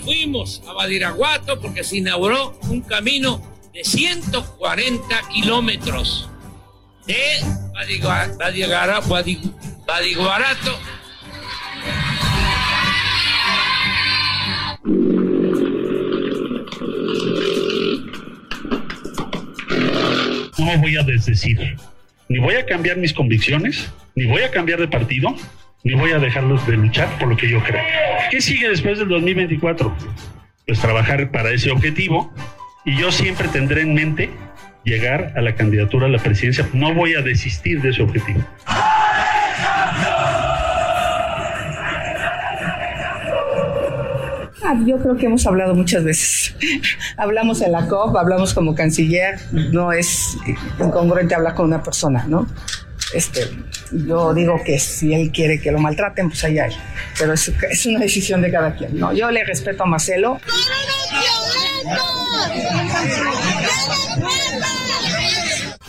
Fuimos a Badiraguato porque se inauguró un camino de 140 kilómetros de Badiguarato no voy a desdecir. Ni voy a cambiar mis convicciones, ni voy a cambiar de partido, ni voy a dejarlos de luchar por lo que yo creo. ¿Qué sigue después del 2024? Pues trabajar para ese objetivo y yo siempre tendré en mente llegar a la candidatura a la presidencia. No voy a desistir de ese objetivo. Ah, yo creo que hemos hablado muchas veces. hablamos en la COP, hablamos como canciller, no es incongruente hablar con una persona, ¿no? Este, yo digo que si él quiere que lo maltraten, pues allá hay. Pero es, es una decisión de cada quien, ¿no? Yo le respeto a Marcelo.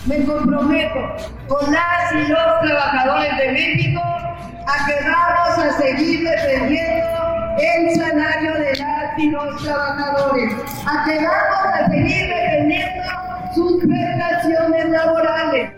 Me comprometo con las y los trabajadores de México a que vamos a seguir defendiendo el salario de las y los trabajadores, a que vamos a seguir defendiendo sus prestaciones laborales.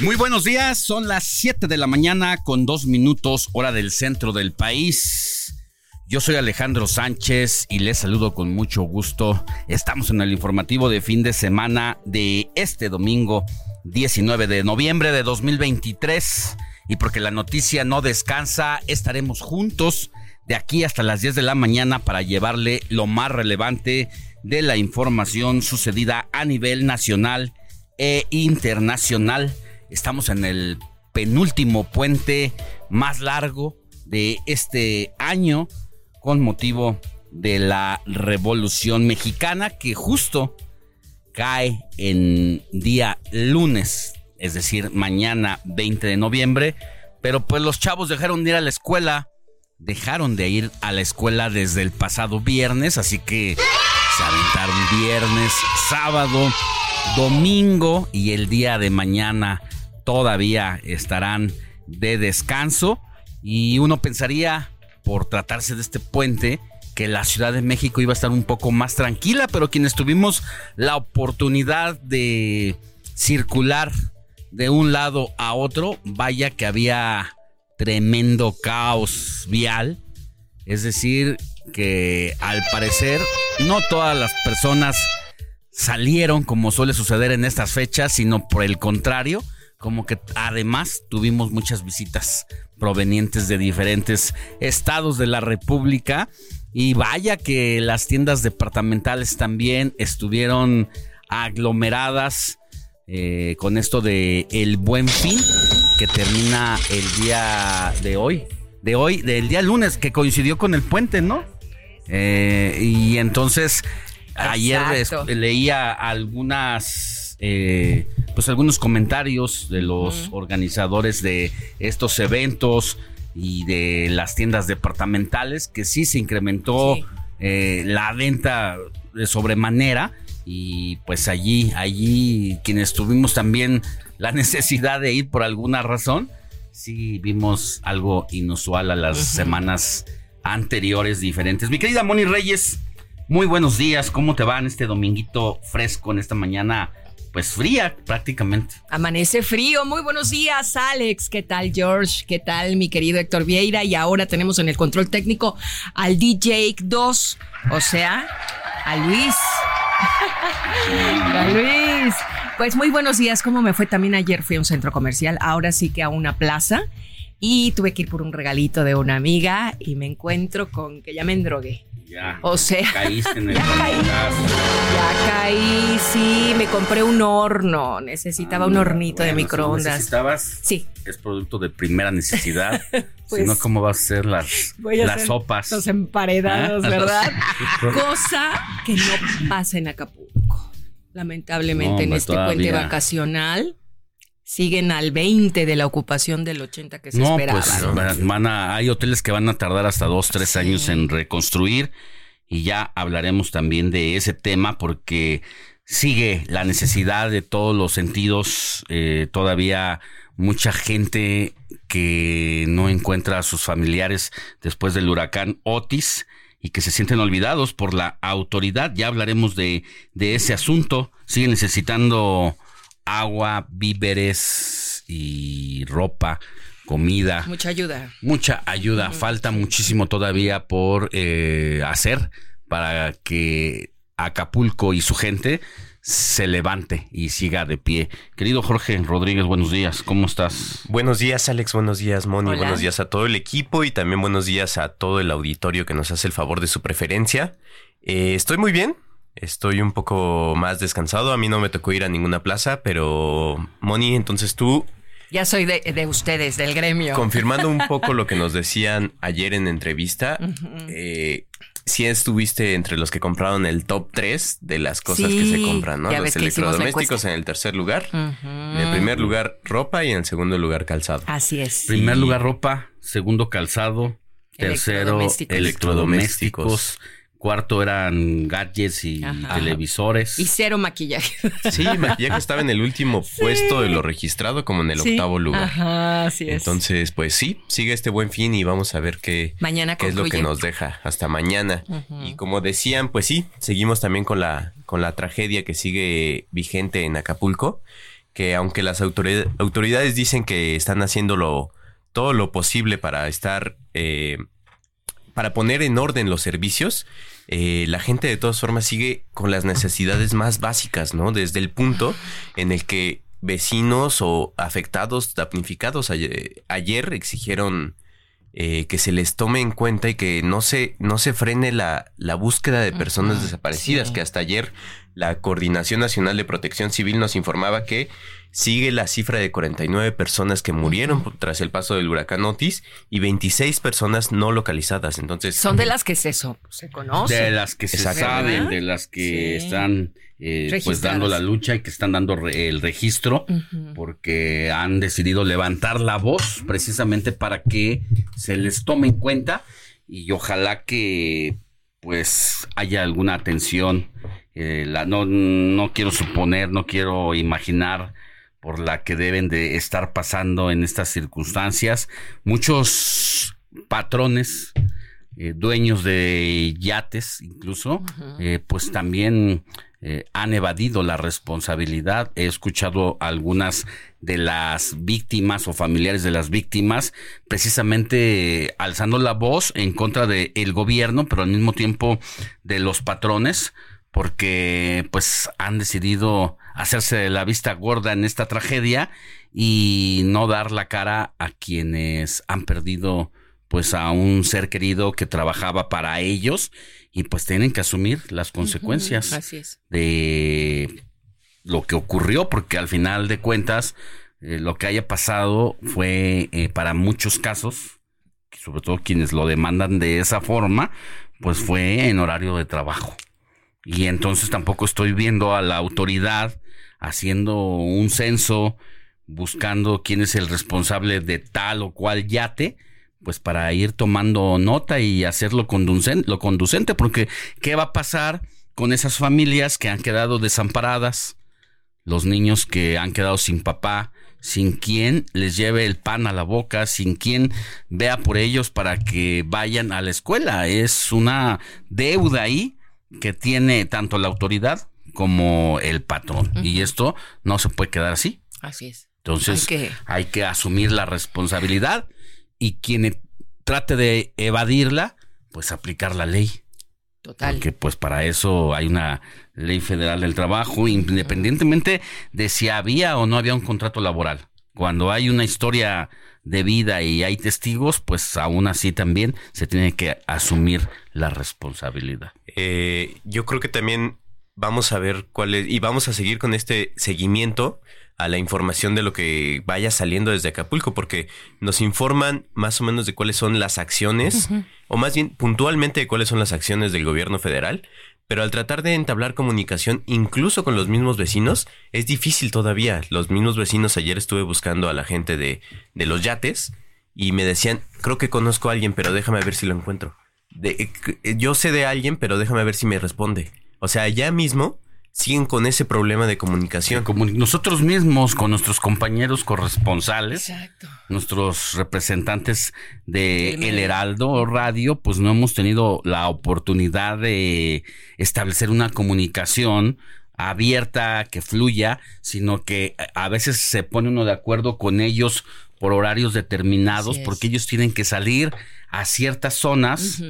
Muy buenos días, son las 7 de la mañana con dos minutos hora del centro del país. Yo soy Alejandro Sánchez y les saludo con mucho gusto. Estamos en el informativo de fin de semana de este domingo 19 de noviembre de 2023. Y porque la noticia no descansa, estaremos juntos de aquí hasta las 10 de la mañana para llevarle lo más relevante de la información sucedida a nivel nacional e internacional. Estamos en el penúltimo puente más largo de este año con motivo de la Revolución Mexicana que justo cae en día lunes, es decir, mañana 20 de noviembre, pero pues los chavos dejaron de ir a la escuela, dejaron de ir a la escuela desde el pasado viernes, así que se aventaron viernes, sábado, domingo y el día de mañana todavía estarán de descanso. Y uno pensaría por tratarse de este puente que la Ciudad de México iba a estar un poco más tranquila, pero quienes tuvimos la oportunidad de circular de un lado a otro, vaya que había tremendo caos vial, es decir, que al parecer no todas las personas salieron como suele suceder en estas fechas, sino por el contrario, como que además tuvimos muchas visitas provenientes de diferentes estados de la República. Y vaya que las tiendas departamentales también estuvieron aglomeradas eh, con esto de el buen fin que termina el día de hoy, de hoy, del día lunes que coincidió con el puente, ¿no? Eh, y entonces ayer Exacto. leía algunas eh, pues algunos comentarios de los organizadores de estos eventos y de las tiendas departamentales que sí se incrementó Sí. eh, la venta de sobremanera y pues allí, allí quienes tuvimos también la necesidad de ir por alguna razón, sí vimos algo inusual a las semanas anteriores diferentes. Mi querida Moni Reyes, muy buenos días, ¿cómo te va en este dominguito fresco, en esta mañana pues fría prácticamente. Amanece frío. Muy buenos días, Alex. ¿Qué tal, George? ¿Qué tal, mi querido Héctor Vieira? Y ahora tenemos en el control técnico al DJ 2, o sea, a Luis. Luis. Pues muy buenos días. ¿Cómo me fue? También ayer fui a un centro comercial, ahora sí que a una plaza. Y tuve que ir por un regalito de una amiga y me encuentro con que ya me endrogué. Ya. O sea, Caíste en el ya caí. Ya caí, sí, me compré un horno, necesitaba un hornito de Bueno, si microondas. necesitabas, Sí, es producto de primera necesidad. Pues, si no, ¿cómo vas a hacer las, voy a las hacer sopas? los emparedados, Ah, ¿verdad? Cosa que no pasa en Acapulco. Lamentablemente No, en este puente vacacional siguen al 20 de la ocupación del 80 que se No, esperaba. pues ¿no? van- van a, hay hoteles que van a tardar hasta dos, tres años en reconstruir y ya hablaremos también de ese tema porque sigue la necesidad de todos los sentidos, eh, todavía mucha gente que no encuentra a sus familiares después del huracán Otis y que se sienten olvidados por la autoridad. Ya hablaremos de, de ese asunto. Siguen necesitando agua, víveres y ropa, comida. Mucha ayuda. Mucha ayuda, falta muchísimo todavía por eh, hacer para que Acapulco y su gente se levante y siga de pie. Querido Jorge Rodríguez, buenos días, ¿cómo estás? Buenos días, Alex. Buenos días, Moni. Hola. Buenos días a todo el equipo y también buenos días a todo el auditorio que nos hace el favor de su preferencia. Eh, estoy muy bien. Estoy un poco más descansado. A mí no me tocó ir a ninguna plaza, pero Moni, entonces tú, Ya soy de, de ustedes, del gremio. confirmando un poco lo que nos decían ayer en entrevista, eh, sí estuviste entre los que compraron el top 3 de las cosas que se compran, ¿no? ya Los electrodomésticos en el tercer lugar. En el primer lugar, ropa y en el segundo lugar, calzado. Así es. Primer lugar ropa, segundo calzado, tercero Electrodomésticos. electrodomésticos, cuarto eran gadgets y Ajá. televisores. Y cero maquillaje. Sí, maquillaje estaba en el último puesto de lo registrado, como en el Sí. octavo lugar. Ajá, así es. Entonces, pues sí, sigue este buen fin y vamos a ver qué, Mañana qué es lo que nos deja hasta mañana. Y como decían, pues sí, seguimos también con la, con la tragedia que sigue vigente en Acapulco, que aunque las autorid- autoridades dicen que están haciendo lo- todo lo posible para estar, eh, para poner en orden los servicios, eh, la gente de todas formas sigue con las necesidades más básicas, ¿no? Desde el punto en el que vecinos o afectados, damnificados ayer, ayer exigieron eh, que se les tome en cuenta y que no se, no se frene la, la búsqueda de personas desaparecidas, sí. que hasta ayer la Coordinación Nacional de Protección Civil nos informaba que sigue la cifra de 49 personas que murieron tras el paso del huracán Otis y 26 personas no localizadas. Entonces, Son de las que se, so- se conocen. de las que se saben, de las que Sí. están eh, pues dando la lucha y que están dando re- el registro porque han decidido levantar la voz precisamente para que se les tome en cuenta y ojalá que pues haya alguna atención. Eh, la- no, no quiero suponer, no quiero imaginar por la que deben de estar pasando en estas circunstancias. Muchos patrones, eh, dueños de yates incluso, eh, pues también eh, han evadido la responsabilidad. He escuchado a algunas de las víctimas o familiares de las víctimas precisamente alzando la voz en contra del gobierno, pero al mismo tiempo de los patrones, porque pues han decidido hacerse de la vista gorda en esta tragedia y no dar la cara a quienes han perdido pues a un ser querido que trabajaba para ellos y pues tienen que asumir las consecuencias Así es. de lo que ocurrió, porque al final de cuentas eh, lo que haya pasado fue eh, para muchos casos, sobre todo quienes lo demandan de esa forma, pues fue en horario de trabajo. Y entonces tampoco estoy viendo a la autoridad haciendo un censo, buscando quién es el responsable de tal o cual yate, pues para ir tomando nota y hacerlo conducen- lo conducente, porque ¿qué va a pasar con esas familias que han quedado desamparadas, los niños que han quedado sin papá, sin quien les lleve el pan a la boca, sin quien vea por ellos para que vayan a la escuela. Es una deuda ahí que tiene tanto la autoridad como el patrón. Y esto no se puede quedar así. Así es. Entonces hay que, asumir la responsabilidad y quien trate de evadirla, pues aplicar la ley. Total. Porque pues para eso hay una ley federal del trabajo, independientemente de si había o no había un contrato laboral. Cuando hay una historia de vida y hay testigos, pues aún así también se tiene que asumir la responsabilidad. Eh, yo creo que también vamos a ver cuál es, y vamos a seguir con este seguimiento a la información de lo que vaya saliendo desde Acapulco, porque nos informan más o menos de cuáles son las acciones, o más bien puntualmente de cuáles son las acciones del gobierno federal, pero al tratar de entablar comunicación incluso con los mismos vecinos, es difícil todavía. Los mismos vecinos, ayer estuve buscando a la gente de, de los yates y me decían, creo que conozco a alguien, pero déjame ver si lo encuentro. De, eh, yo sé de alguien, pero déjame ver si me responde. O sea, ya mismo siguen con ese problema de comunicación. Como nosotros mismos, con nuestros compañeros corresponsales, nuestros representantes de El Heraldo Radio, pues no hemos tenido la oportunidad de establecer una comunicación abierta, que fluya, sino que a veces se pone uno de acuerdo con ellos por horarios determinados, porque ellos tienen que salir a ciertas zonas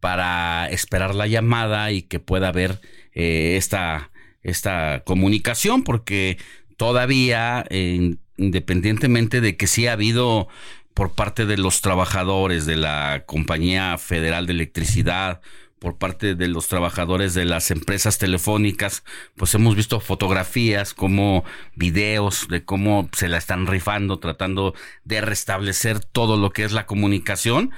para esperar la llamada y que pueda haber eh, esta, esta comunicación, porque todavía, independientemente de que sí ha habido por parte de los trabajadores de la Compañía Federal de Electricidad, por parte de los trabajadores de las empresas telefónicas, pues hemos visto fotografías como videos de cómo se la están rifando, tratando de restablecer todo lo que es la comunicación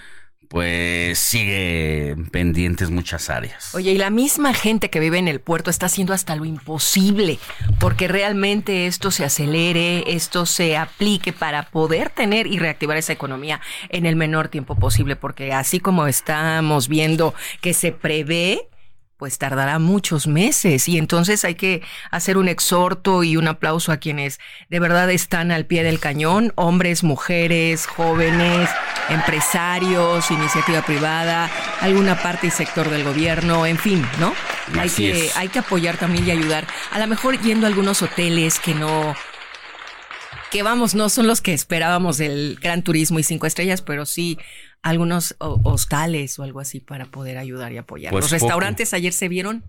pues sigue pendientes muchas áreas. Oye, y la misma gente que vive en el puerto está haciendo hasta lo imposible porque realmente esto se acelere, esto se aplique para poder tener y reactivar esa economía en el menor tiempo posible, porque así como estamos viendo que se prevé pues tardará muchos meses y entonces hay que hacer un exhorto y un aplauso a quienes de verdad están al pie del cañón, hombres, mujeres, jóvenes, empresarios, iniciativa privada, alguna parte y sector del gobierno, en fin, ¿no? hay que, hay que apoyar también y ayudar. A lo mejor yendo a algunos hoteles que no que vamos, no son los que esperábamos del gran turismo y cinco estrellas, pero sí algunos hostales o algo así para poder ayudar y apoyar. Pues Los restaurantes ayer se vieron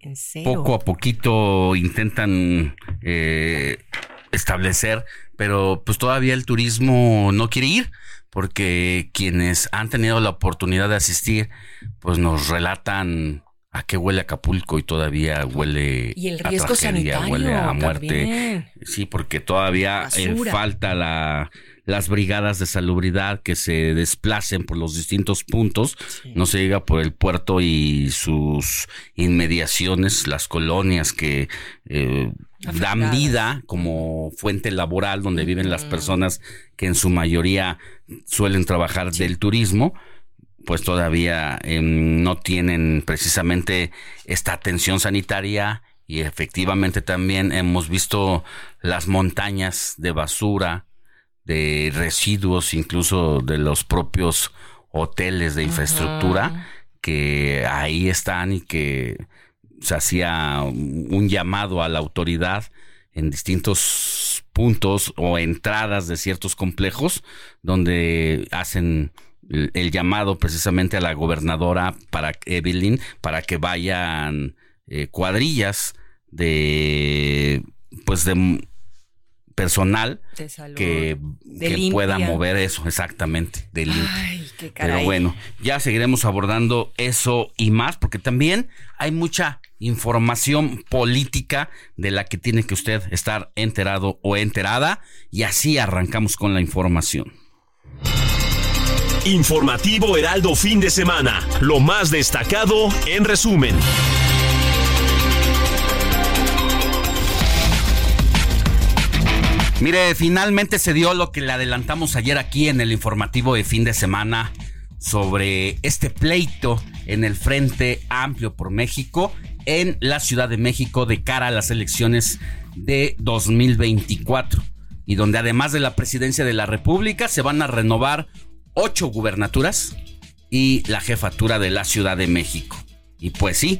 en cero. Poco a poquito intentan eh, establecer, pero pues todavía el turismo no quiere ir porque quienes han tenido la oportunidad de asistir, pues nos relatan a qué huele Acapulco y todavía huele y el riesgo sanitario, huele a muerte. Sí, porque todavía eh, falta la las brigadas de salubridad que se desplacen por los distintos puntos, no se llega por el puerto y sus inmediaciones, las colonias que eh, dan vida como fuente laboral donde viven las personas que en su mayoría suelen trabajar del turismo pues todavía em, no tienen precisamente esta atención sanitaria y efectivamente también hemos visto las montañas de basura de residuos, incluso de los propios hoteles de infraestructura, que ahí están y que se hacía un llamado a la autoridad en distintos puntos o entradas de ciertos complejos donde hacen el, llamado precisamente a la gobernadora para Evelyn para que vayan eh, cuadrillas de pues de personal que, pueda mover eso, exactamente, de Pero bueno, ya seguiremos abordando eso y más, porque también hay mucha información política de la que tiene que usted estar enterado o enterada, y así arrancamos con la información. Informativo Heraldo fin de semana, lo más destacado en resumen. Mire, finalmente se dio lo que le adelantamos ayer aquí en el informativo de fin de semana sobre este pleito en el Frente Amplio por México en la Ciudad de México de cara a las elecciones de 2024 y donde además de la presidencia de la República se van a renovar ocho gubernaturas y la jefatura de la Ciudad de México. Y pues sí,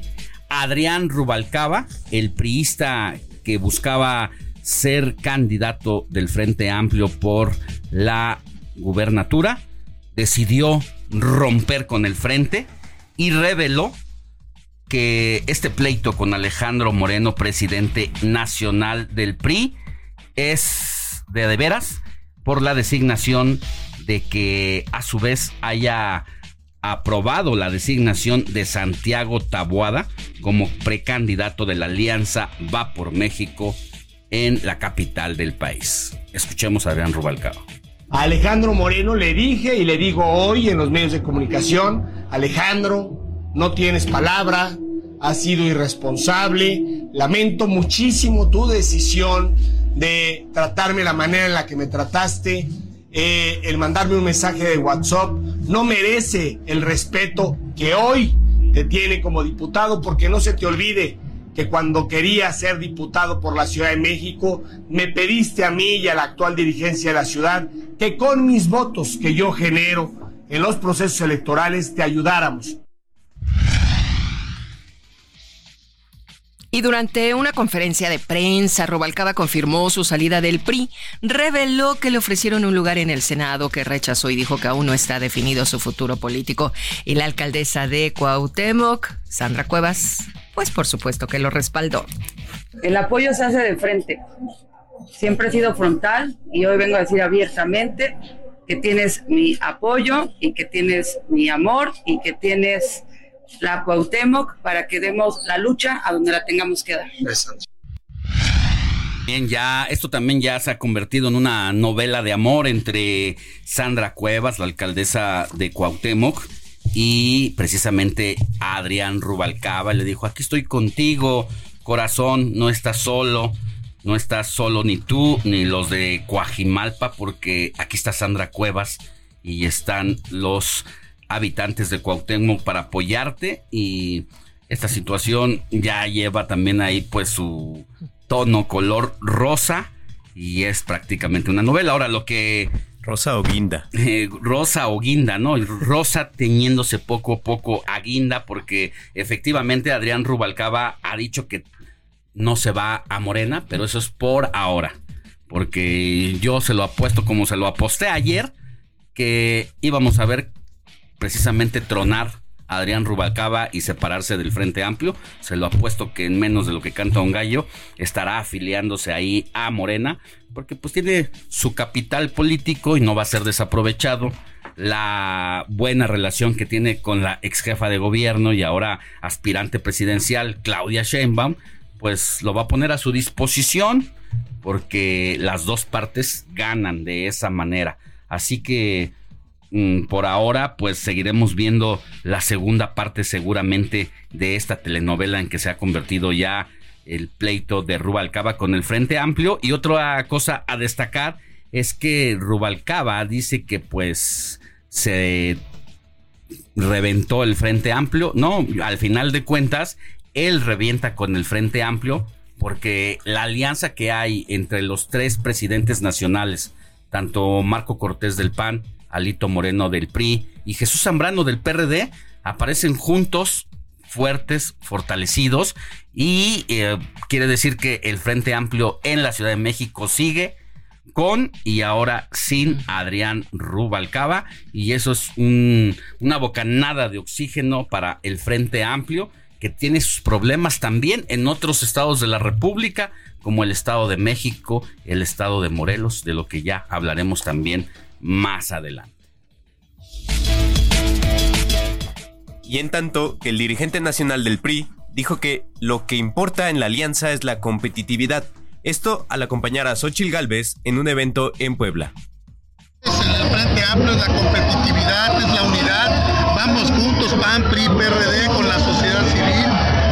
Adrián Rubalcaba, el priista que buscaba ser candidato del Frente Amplio por la gubernatura, decidió romper con el frente y reveló que este pleito con Alejandro Moreno, presidente nacional del PRI, es de de veras por la designación de que a su vez haya aprobado la designación de Santiago Taboada como precandidato de la Alianza Va por México en la capital del país. Escuchemos a Adrián Rubalcaba. A Alejandro Moreno le dije y le digo hoy en los medios de comunicación, Alejandro, no tienes palabra, has sido irresponsable, lamento muchísimo tu decisión de tratarme la manera en la que me trataste, eh, el mandarme un mensaje de WhatsApp, no merece el respeto que hoy te tiene como diputado, porque no se te olvide que cuando quería ser diputado por la Ciudad de México, me pediste a mí y a la actual dirigencia de la ciudad que con mis votos que yo genero en los procesos electorales te ayudáramos. Y durante una conferencia de prensa, Robalcaba confirmó su salida del PRI, reveló que le ofrecieron un lugar en el Senado que rechazó y dijo que aún no está definido su futuro político. Y la alcaldesa de Cuauhtémoc, Sandra Cuevas, pues por supuesto que lo respaldó. El apoyo se hace de frente. Siempre he sido frontal y hoy vengo a decir abiertamente que tienes mi apoyo y que tienes mi amor y que tienes la Cuauhtémoc para que demos la lucha a donde la tengamos que dar. Bien, ya, esto también ya se ha convertido en una novela de amor entre Sandra Cuevas, la alcaldesa de Cuauhtémoc, y precisamente Adrián Rubalcaba. Le dijo, aquí estoy contigo, corazón, no estás solo, no estás solo ni tú ni los de Coajimalpa, porque aquí está Sandra Cuevas y están los habitantes de Cuauhtémoc para apoyarte y esta situación ya lleva también ahí pues su tono color rosa y es prácticamente una novela. Ahora lo que Rosa o guinda. Eh, rosa o guinda, ¿no? Rosa teñiéndose poco a poco a guinda porque efectivamente Adrián Rubalcaba ha dicho que no se va a Morena, pero eso es por ahora. Porque yo se lo apuesto como se lo aposté ayer, que íbamos a ver precisamente tronar Adrián Rubalcaba y separarse del Frente Amplio. Se lo apuesto que en menos de lo que canta un gallo estará afiliándose ahí a Morena, porque pues tiene su capital político y no va a ser desaprovechado. La buena relación que tiene con la ex jefa de gobierno y ahora aspirante presidencial Claudia Sheinbaum, pues lo va a poner a su disposición porque las dos partes ganan de esa manera. Así que por ahora, pues seguiremos viendo la segunda parte seguramente de esta telenovela en que se ha convertido ya el pleito de Rubalcaba con el Frente Amplio. Y otra cosa a destacar es que Rubalcaba dice que pues se reventó el Frente Amplio. No, al final de cuentas, él revienta con el Frente Amplio porque la alianza que hay entre los tres presidentes nacionales, tanto Marco Cortés del PAN, Alito Moreno del PRI y Jesús Zambrano del PRD aparecen juntos, fuertes, fortalecidos y eh, quiere decir que el Frente Amplio en la Ciudad de México sigue con y ahora sin Adrián Rubalcaba y eso es una bocanada de oxígeno para el Frente Amplio que tiene sus problemas también en otros estados de la República como el Estado de México, el Estado de Morelos, de lo que ya hablaremos también más adelante. Y en tanto que el dirigente nacional del PRI dijo que lo que importa en la alianza es la competitividad. Esto al acompañar a Xochil Gálvez en un evento en Puebla. El Frente Amplio es la competitividad, es la unidad. Vamos juntos, PAN, PRI, PRD, con la sociedad civil.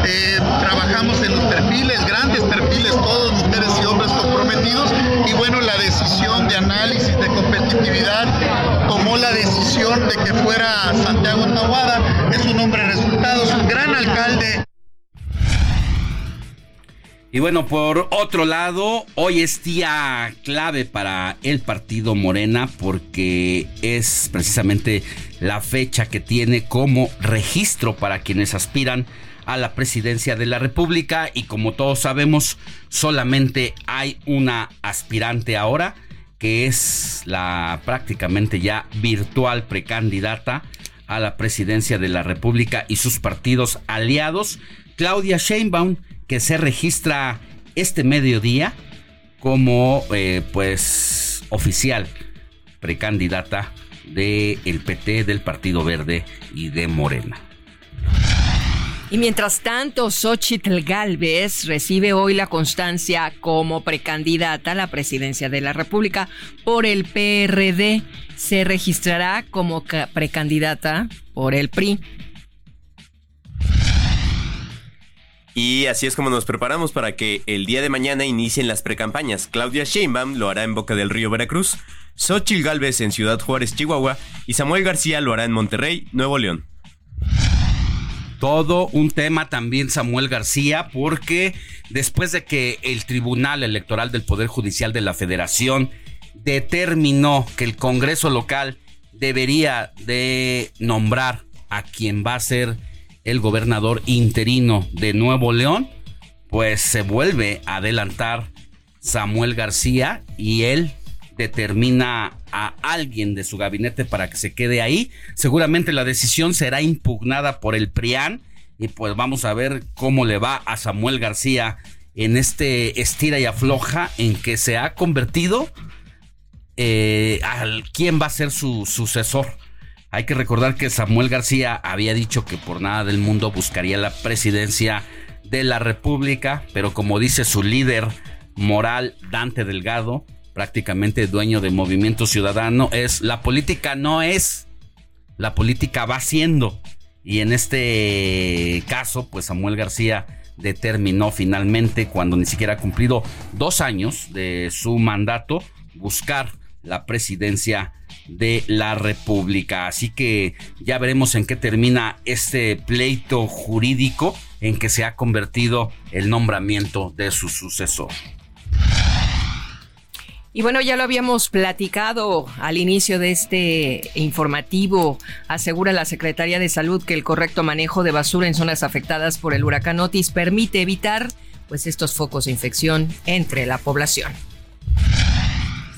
Eh, trabajamos en los perfiles, grandes perfiles, todos mujeres y hombres comprometidos. Y bueno, la decisión de análisis tomó la decisión de que fuera Santiago. Es un hombre de resultados, un gran alcalde. Y bueno, por otro lado, hoy es día clave para el partido Morena porque es precisamente la fecha que tiene como registro para quienes aspiran a la presidencia de la República y como todos sabemos, solamente hay una aspirante ahora que es la prácticamente ya virtual precandidata a la presidencia de la República y sus partidos aliados, Claudia Sheinbaum, que se registra este mediodía como eh, pues oficial precandidata del el PT, del Partido Verde y de Morena. Y mientras tanto, Xochitl Galvez recibe hoy la constancia como precandidata a la presidencia de la República por el PRD. Se registrará como precandidata por el PRI. Y así es como nos preparamos para que el día de mañana inicien las precampañas. Claudia Sheinbaum lo hará en Boca del Río Veracruz, Xochitl Galvez en Ciudad Juárez, Chihuahua y Samuel García lo hará en Monterrey, Nuevo León todo un tema también Samuel García, porque después de que el Tribunal Electoral del Poder Judicial de la Federación determinó que el Congreso local debería de nombrar a quien va a ser el gobernador interino de Nuevo León, pues se vuelve a adelantar Samuel García y él determina a alguien de su gabinete para que se quede ahí. Seguramente la decisión será impugnada por el PRIAN y pues vamos a ver cómo le va a Samuel García en este estira y afloja en que se ha convertido eh, al quién va a ser su sucesor. Hay que recordar que Samuel García había dicho que por nada del mundo buscaría la presidencia de la República, pero como dice su líder moral Dante Delgado, prácticamente dueño de Movimiento Ciudadano, es la política no es, la política va siendo. Y en este caso, pues Samuel García determinó finalmente, cuando ni siquiera ha cumplido dos años de su mandato, buscar la presidencia de la República. Así que ya veremos en qué termina este pleito jurídico en que se ha convertido el nombramiento de su sucesor. Y bueno, ya lo habíamos platicado al inicio de este informativo. Asegura la Secretaría de Salud que el correcto manejo de basura en zonas afectadas por el huracán Otis permite evitar pues estos focos de infección entre la población.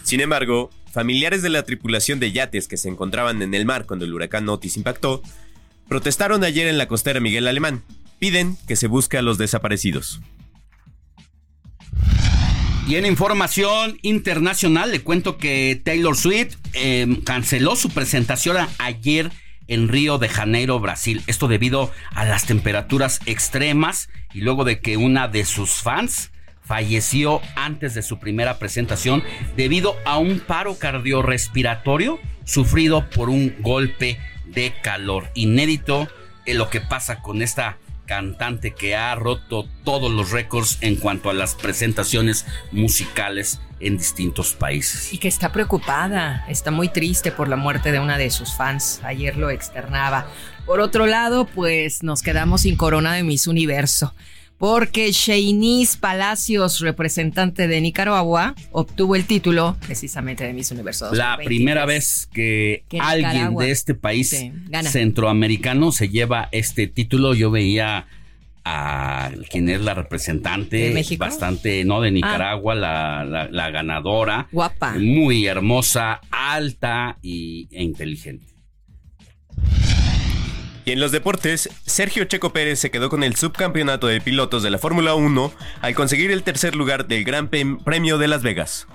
Sin embargo, familiares de la tripulación de yates que se encontraban en el mar cuando el huracán Otis impactó, protestaron ayer en la costera Miguel Alemán. Piden que se busque a los desaparecidos. Y en información internacional le cuento que Taylor Swift em, canceló su presentación ayer en Río de Janeiro, Brasil. Esto debido a las temperaturas extremas y luego de que una de sus fans falleció antes de su primera presentación debido a un paro cardiorrespiratorio sufrido por un golpe de calor. Inédito en lo que pasa con esta cantante que ha roto todos los récords en cuanto a las presentaciones musicales en distintos países. Y que está preocupada, está muy triste por la muerte de una de sus fans. Ayer lo externaba. Por otro lado, pues nos quedamos sin corona de Miss Universo porque Sheinis Palacios, representante de Nicaragua, obtuvo el título precisamente de Miss Universo. La primera vez que, alguien de este país centroamericano se lleva este título, yo veía a quien es la representante, bastante, no de Nicaragua, la, la, ganadora, guapa, muy hermosa, alta y, e inteligente. Y en los deportes, Sergio Checo Pérez se quedó con el subcampeonato de pilotos de la Fórmula 1 al conseguir el tercer lugar del Gran Premio de Las Vegas.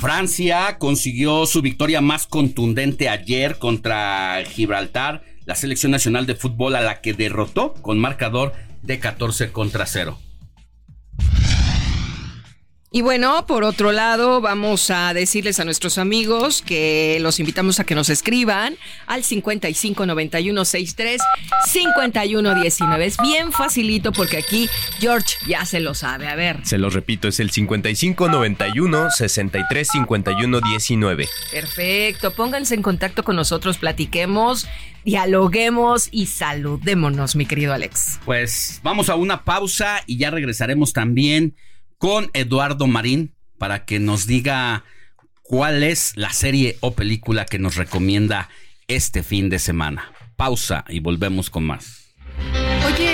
Francia consiguió su victoria más contundente ayer contra Gibraltar, la selección nacional de fútbol a la que derrotó con marcador de 14 contra 0. Y bueno, por otro lado, vamos a decirles a nuestros amigos que los invitamos a que nos escriban al 55 91 63 51 19. Es bien facilito porque aquí George ya se lo sabe. A ver. Se lo repito, es el 55 91 63 51 19. Perfecto. Pónganse en contacto con nosotros, platiquemos, dialoguemos y saludémonos, mi querido Alex. Pues vamos a una pausa y ya regresaremos también con Eduardo Marín para que nos diga cuál es la serie o película que nos recomienda este fin de semana. Pausa y volvemos con más. Oye,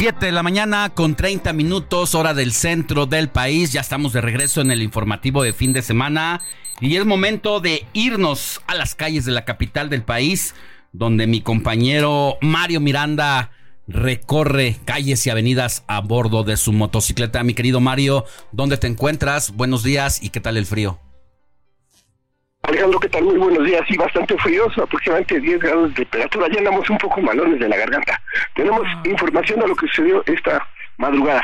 Siete de la mañana con 30 minutos, hora del centro del país. Ya estamos de regreso en el informativo de fin de semana. Y es momento de irnos a las calles de la capital del país, donde mi compañero Mario Miranda recorre calles y avenidas a bordo de su motocicleta. Mi querido Mario, ¿dónde te encuentras? Buenos días y qué tal el frío. Alejandro, ¿qué tal? Muy buenos días. Sí, bastante fríoso, aproximadamente 10 grados de temperatura. Ya andamos un poco malones de la garganta. Tenemos información de lo que sucedió esta madrugada.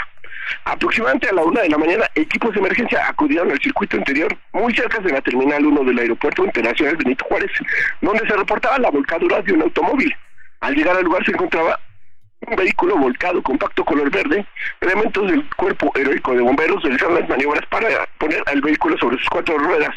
Aproximadamente a la una de la mañana, equipos de emergencia acudieron al circuito interior muy cerca de la Terminal 1 del Aeropuerto Internacional Benito Juárez, donde se reportaba la volcadura de un automóvil. Al llegar al lugar se encontraba un vehículo volcado compacto color verde, elementos del cuerpo heroico de bomberos realizaron las maniobras para poner al vehículo sobre sus cuatro ruedas.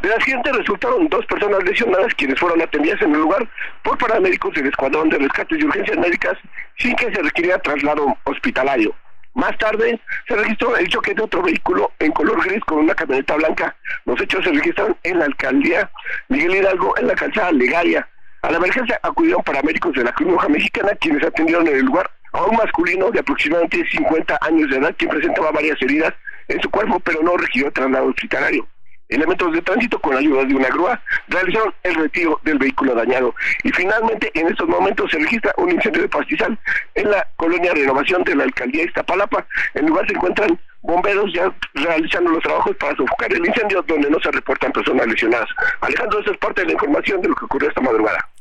De la siguiente resultaron dos personas lesionadas quienes fueron atendidas en el lugar por paramédicos del Escuadrón de Rescates y Urgencias Médicas sin que se requiriera traslado hospitalario. Más tarde se registró el choque de otro vehículo en color gris con una camioneta blanca. Los hechos se registraron en la alcaldía Miguel Hidalgo en la calzada Legaria. A la emergencia acudieron paramédicos de la Cruz Roja Mexicana, quienes atendieron en el lugar a un masculino de aproximadamente 50 años de edad, quien presentaba varias heridas en su cuerpo, pero no requirió traslado hospitalario. Elementos de tránsito, con ayuda de una grúa, realizaron el retiro del vehículo dañado. Y finalmente, en estos momentos se registra un incendio de pastizal en la colonia Renovación de la alcaldía Iztapalapa. En lugar se encuentran bomberos ya realizando los trabajos para sofocar el incendio, donde no se reportan personas lesionadas. Alejandro, esa es parte de la información de lo que ocurrió esta madrugada.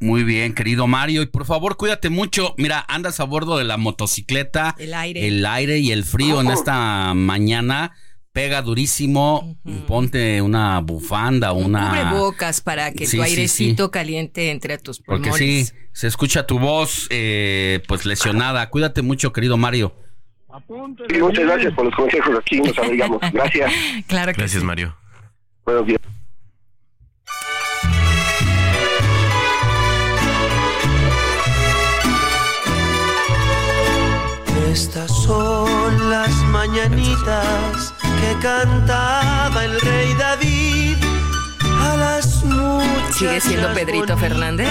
Muy bien, querido Mario. Y por favor, cuídate mucho. Mira, andas a bordo de la motocicleta. El aire. El aire y el frío en esta mañana pega durísimo. Ponte una bufanda, una. Cubrebocas para que Sí, tu airecito sí. caliente entre a tus Porque pulmones. sí, se escucha tu voz, eh, pues lesionada. Cuídate mucho, querido Mario. Y muchas gracias por los consejos aquí, nos abrigamos. Gracias. Claro que Gracias, Mario. Buenos días. Estas son las mañanitas que cantaba el rey David a las muchas. ¿Sigue siendo Pedrito Fernández?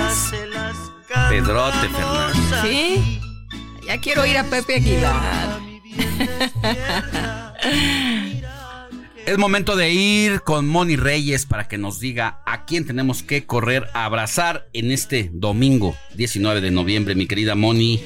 Pedrote Fernández. Sí. Ya quiero ir a Pepe Aguilar. Es momento de ir con Moni Reyes para que nos diga a quién tenemos que correr a abrazar en este domingo 19 de noviembre, mi querida Moni.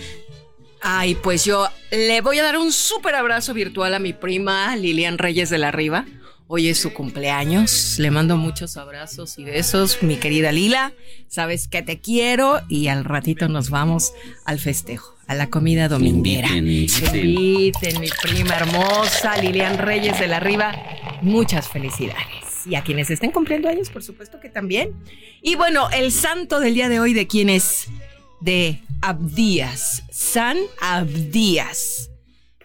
Ay, pues yo le voy a dar un súper abrazo virtual a mi prima Lilian Reyes de la Riva. Hoy es su cumpleaños. Le mando muchos abrazos y besos, mi querida Lila. Sabes que te quiero y al ratito nos vamos al festejo, a la comida dominguera. Inviten, mi prima hermosa Lilian Reyes de la Riva. Muchas felicidades. Y a quienes estén cumpliendo años, por supuesto que también. Y bueno, el santo del día de hoy, ¿de quién es? De Abdías, San Abdías,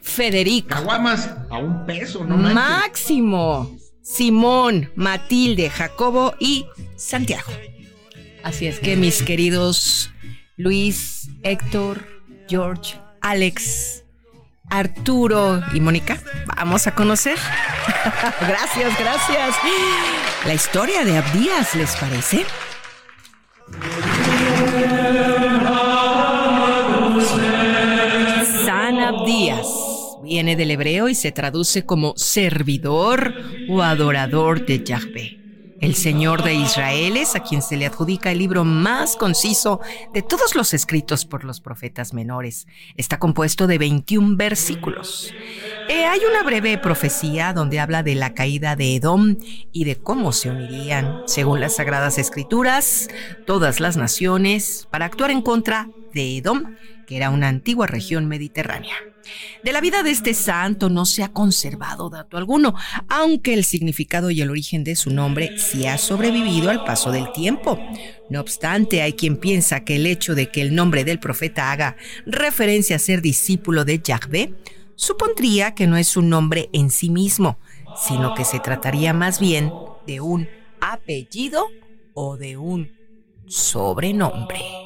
Federico. Caguamas a un peso, ¿no? Máximo, Simón, Matilde, Jacobo y Santiago. Así es que mis queridos Luis, Héctor, George, Alex, Arturo y Mónica, vamos a conocer. gracias, gracias. La historia de Abdías, ¿les parece? Abdías viene del hebreo y se traduce como servidor o adorador de Yahvé. El Señor de Israel es a quien se le adjudica el libro más conciso de todos los escritos por los profetas menores. Está compuesto de 21 versículos. Eh, hay una breve profecía donde habla de la caída de Edom y de cómo se unirían, según las sagradas escrituras, todas las naciones para actuar en contra de Edom que era una antigua región mediterránea. De la vida de este santo no se ha conservado dato alguno, aunque el significado y el origen de su nombre sí ha sobrevivido al paso del tiempo. No obstante, hay quien piensa que el hecho de que el nombre del profeta haga referencia a ser discípulo de Yahvé supondría que no es un nombre en sí mismo, sino que se trataría más bien de un apellido o de un sobrenombre.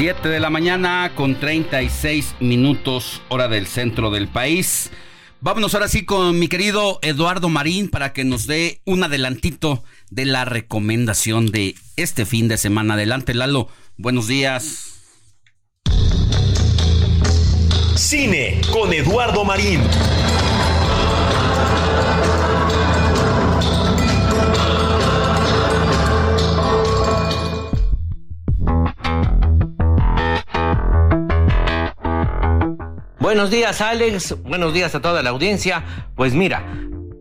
Siete de la mañana con 36 minutos hora del centro del país. Vámonos ahora sí con mi querido Eduardo Marín para que nos dé un adelantito de la recomendación de este fin de semana. Adelante, Lalo. Buenos días. Cine con Eduardo Marín. Buenos días Alex, buenos días a toda la audiencia. Pues mira,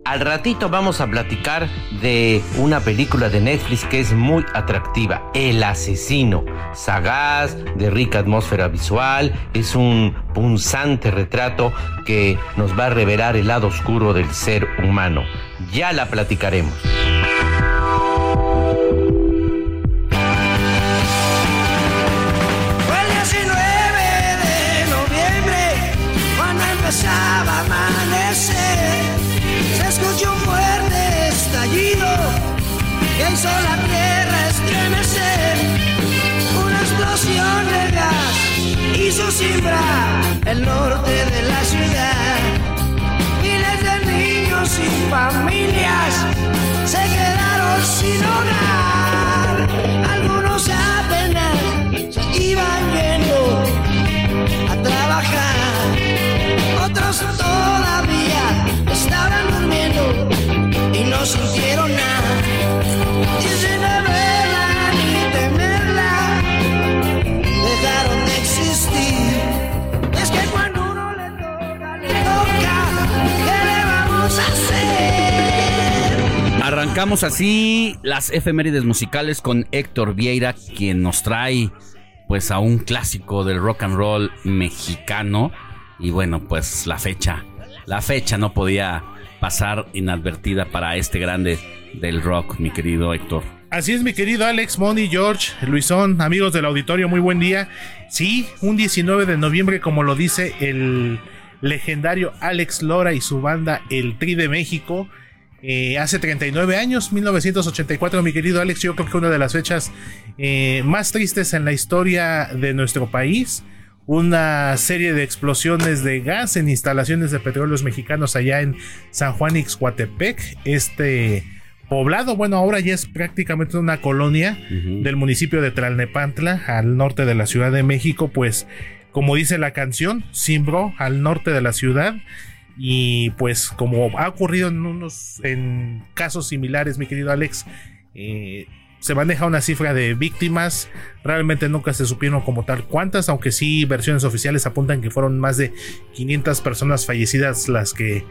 al ratito vamos a platicar de una película de Netflix que es muy atractiva, El asesino, sagaz, de rica atmósfera visual, es un punzante retrato que nos va a revelar el lado oscuro del ser humano. Ya la platicaremos. Hizo la tierra estremecer. Una explosión de gas hizo simbrar el norte de la ciudad. Miles de niños y familias se quedaron sin hogar. Algunos apenas iban yendo a trabajar. Otros todavía estaban durmiendo no sintieron nada. Y sin verla ni temerla, dejaron de existir. Es que cuando uno le toca, le toca, ¿qué le vamos a hacer? Arrancamos así las efemérides musicales con Héctor Vieira, quien nos trae pues a un clásico del rock and roll mexicano. Y bueno, pues la fecha, la fecha no podía pasar inadvertida para este grande del rock, mi querido Héctor. Así es, mi querido Alex, Moni, George, Luisón, amigos del auditorio, muy buen día. Sí, un 19 de noviembre, como lo dice el legendario Alex Lora y su banda El Tri de México. Eh, hace 39 años, 1984, mi querido Alex, yo creo que una de las fechas eh, más tristes en la historia de nuestro país. Una serie de explosiones de gas en instalaciones de petróleos mexicanos allá en San Juan Ixcuatepec. Este poblado, bueno, ahora ya es prácticamente una colonia del municipio de Tlalnepantla, al norte de la Ciudad de México, pues como dice la canción, Simbro, al norte de la ciudad. Y pues como ha ocurrido en unos en casos similares, mi querido Alex, eh, se maneja una cifra de víctimas. Realmente nunca se supieron como tal cuántas, aunque sí versiones oficiales apuntan que fueron más de 500 personas fallecidas las que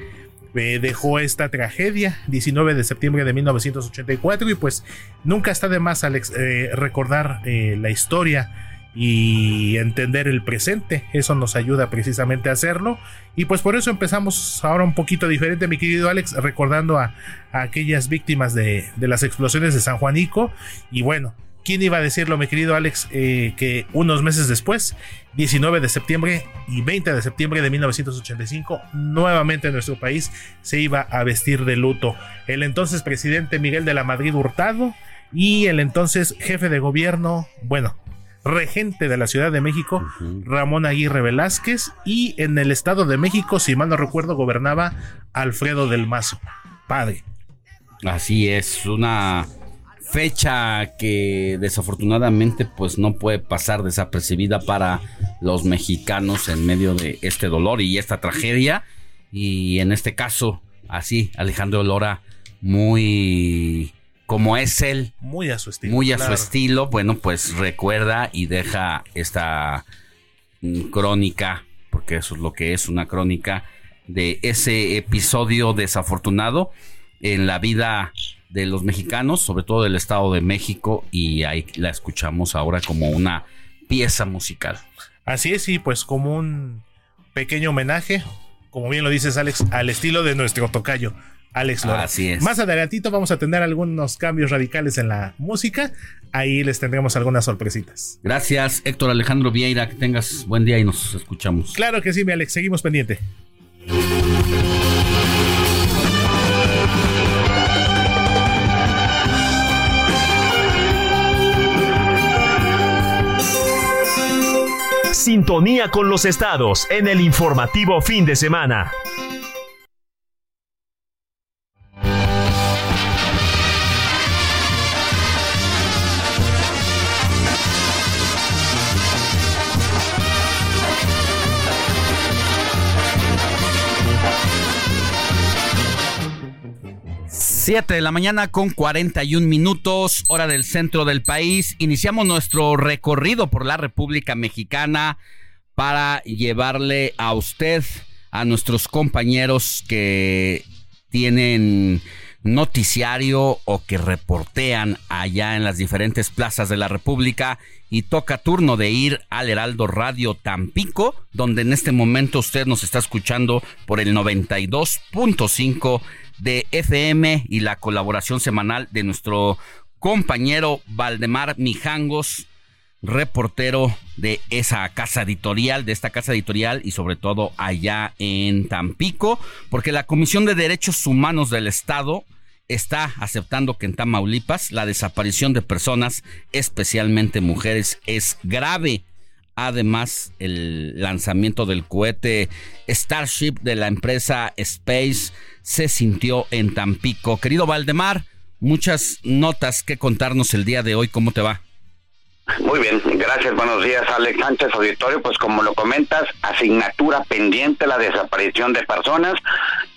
eh, dejó esta tragedia, 19 de septiembre de 1984. Y pues nunca está de más, Alex, eh, recordar eh, la historia y entender el presente. Eso nos ayuda precisamente a hacerlo. Y pues por eso empezamos ahora un poquito diferente, mi querido Alex, recordando a, aquellas víctimas de, las explosiones de San Juanico. Y bueno, ¿quién iba a decirlo, mi querido Alex, eh, que unos meses después, 19 de septiembre y 20 de septiembre de 1985, nuevamente nuestro país se iba a vestir de luto? El entonces presidente Miguel de la Madrid Hurtado y el entonces jefe de gobierno, bueno, regente de la Ciudad de México, Ramón Aguirre Velázquez, y en el Estado de México, si mal no recuerdo, gobernaba Alfredo del Mazo, padre. Así es, una fecha que desafortunadamente pues no puede pasar desapercibida para los mexicanos en medio de este dolor y esta tragedia. Y en este caso así Alejandro Lora muy como es él. Muy a su estilo. Muy a su estilo, bueno, pues recuerda y deja esta mm, crónica, porque eso es lo que es una crónica de ese episodio desafortunado en la vida de los mexicanos, sobre todo del Estado de México, y ahí la escuchamos ahora como una pieza musical. Así es, y pues como un pequeño homenaje, como bien lo dices Alex, al estilo de nuestro tocayo, Alex Lora. Así es. Más adelantito vamos a tener algunos cambios radicales en la música. Ahí les tendremos algunas sorpresitas. Gracias, Héctor Alejandro Vieira. Que tengas buen día y nos escuchamos. Claro que sí, mi Alex. Seguimos pendiente. Sintonía con los estados en el informativo fin de semana. Siete de la mañana con 41 minutos, hora del centro del país. Iniciamos nuestro recorrido por la República Mexicana para llevarle a usted, a nuestros compañeros que tienen noticiario o que reportean allá en las diferentes plazas de la República y toca turno de ir al Heraldo Radio Tampico, donde en este momento usted nos está escuchando por el 92.5 de FM y la colaboración semanal de nuestro compañero Valdemar Mijangos, reportero de esa casa editorial, de esta casa editorial y sobre todo allá en Tampico, porque la Comisión de Derechos Humanos del Estado está aceptando que en Tamaulipas la desaparición de personas, especialmente mujeres, es grave. Además, el lanzamiento del cohete Starship de la empresa Space se sintió en Tampico. Querido Valdemar, muchas notas que contarnos el día de hoy. ¿Cómo te va? Muy bien, gracias. Buenos días, Alex Sánchez Auditorio. Pues como lo comentas, asignatura pendiente la desaparición de personas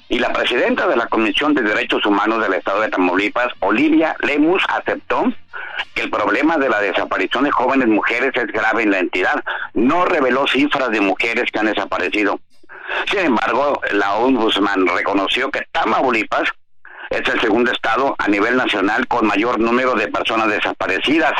y la presidenta de la Comisión de Derechos Humanos del Estado de Tamaulipas, Olivia Lemus, aceptó el problema de la desaparición de jóvenes mujeres es grave en la entidad. No reveló cifras de mujeres que han desaparecido. Sin embargo, la Ombudsman reconoció que Tamaulipas es el segundo estado a nivel nacional con mayor número de personas desaparecidas,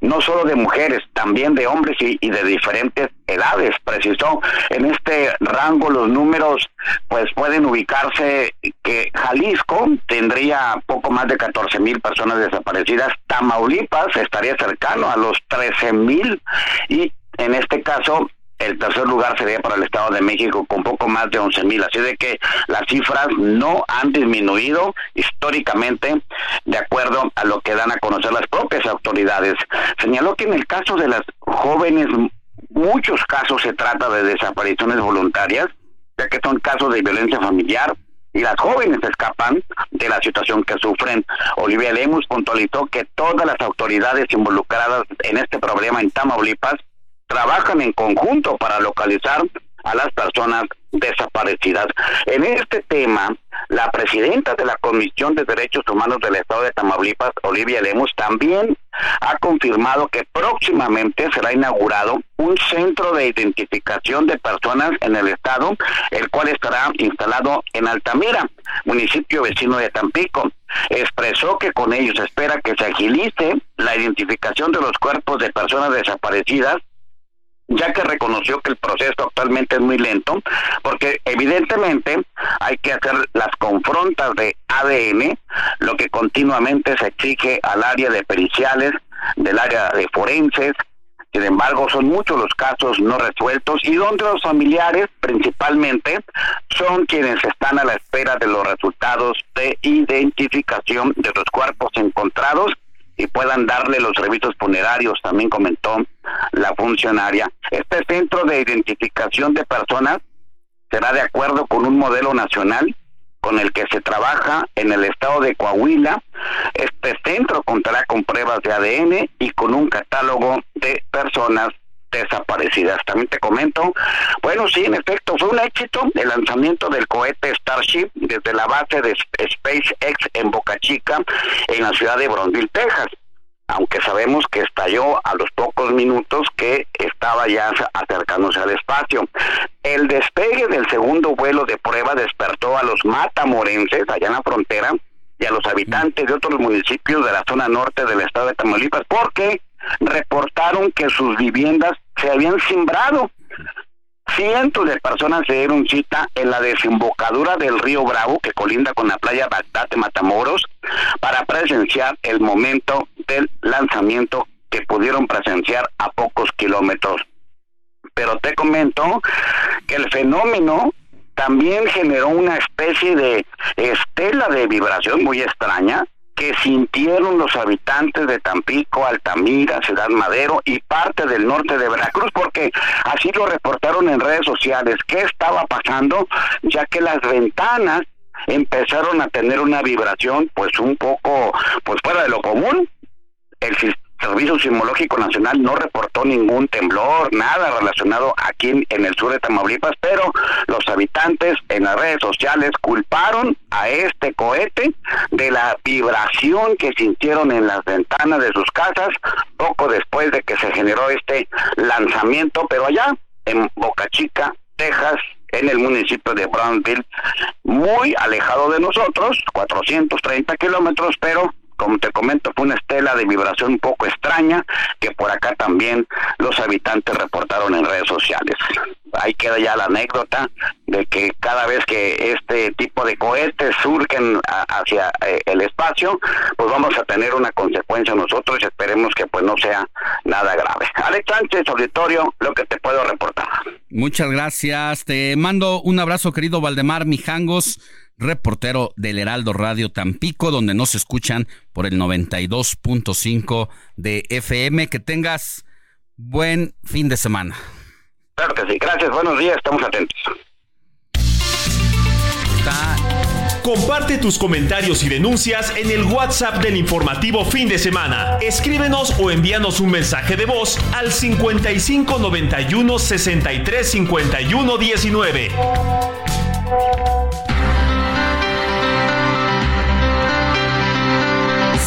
no solo de mujeres, también de hombres y, de diferentes edades. Precisó en este rango los números, pues pueden ubicarse que Jalisco tendría poco más de 14 mil personas desaparecidas, Tamaulipas estaría cercano a los 13 mil y en este caso el tercer lugar sería para el Estado de México con poco más de 11 mil. Así de que las cifras no han disminuido históricamente de acuerdo a lo que dan a conocer las propias autoridades. Señaló que en el caso de las jóvenes, muchos casos se trata de desapariciones voluntarias, ya que son casos de violencia familiar, y las jóvenes escapan de la situación que sufren. Olivia Lemus puntualizó que todas las autoridades involucradas en este problema en Tamaulipas trabajan en conjunto para localizar a las personas desaparecidas. En este tema, La presidenta de la Comisión de Derechos Humanos del Estado de Tamaulipas, Olivia Lemos, también ha confirmado que próximamente será inaugurado un centro de identificación de personas en el estado, el cual estará instalado en Altamira, municipio vecino de Tampico. Expresó que con ellos espera que se agilice la identificación de los cuerpos de personas desaparecidas ya que reconoció que el proceso actualmente es muy lento, porque evidentemente hay que hacer las confrontas de ADN, lo que continuamente se exige al área de periciales, del área de forenses, sin embargo son muchos los casos no resueltos y donde los familiares principalmente son quienes están a la espera de los resultados de identificación de los cuerpos encontrados y puedan darle los servicios funerarios, también comentó la funcionaria. Este centro de identificación de personas será de acuerdo con un modelo nacional con el que se trabaja en el estado de Coahuila. Este centro contará con pruebas de ADN y con un catálogo de personas desaparecidas. También te comento, bueno, sí, en efecto, fue un éxito el lanzamiento del cohete Starship desde la base de SpaceX en Boca Chica, en la ciudad de Brownsville, Texas. Aunque sabemos que estalló a los pocos minutos que estaba ya acercándose al espacio. El despegue del segundo vuelo de prueba despertó a los matamorenses allá en la frontera y a los habitantes de otros municipios de la zona norte del estado de Tamaulipas, porque reportaron que sus viviendas se habían simbrado. Cientos de personas se dieron cita en la desembocadura del río Bravo, que colinda con la playa Bagdad de Matamoros, para presenciar el momento del lanzamiento que pudieron presenciar a pocos kilómetros. Pero te comento que el fenómeno también generó una especie de estela de vibración muy extraña que sintieron los habitantes de Tampico, Altamira, Ciudad Madero y parte del norte de Veracruz, porque así lo reportaron en redes sociales. ¿Qué estaba pasando? Ya que las ventanas empezaron a tener una vibración pues un poco pues fuera de lo común. El Servicio Sismológico Nacional no reportó ningún temblor, nada relacionado aquí en, el sur de Tamaulipas, pero los habitantes en las redes sociales culparon a este cohete de la vibración que sintieron en las ventanas de sus casas poco después de que se generó este lanzamiento, pero allá en Boca Chica, Texas, en el municipio de Brownsville, muy alejado de nosotros, 430 kilómetros, pero como te comento, fue una estela de vibración un poco extraña que por acá también los habitantes reportaron en redes sociales. Ahí queda ya la anécdota de que cada vez que este tipo de cohetes surgen hacia eh, el espacio, pues vamos a tener una consecuencia nosotros y esperemos que pues no sea nada grave. Alex Sánchez, auditorio, lo que te puedo reportar. Muchas gracias. Te mando un abrazo, querido Valdemar Mijangos reportero del Heraldo Radio Tampico, donde nos escuchan por el 92.5 de FM. Que tengas buen fin de semana. Claro que sí, gracias, buenos días, estamos atentos. Comparte tus comentarios y denuncias en el WhatsApp del informativo fin de semana. Escríbenos o envíanos un mensaje de voz al 55 91 63 51 19.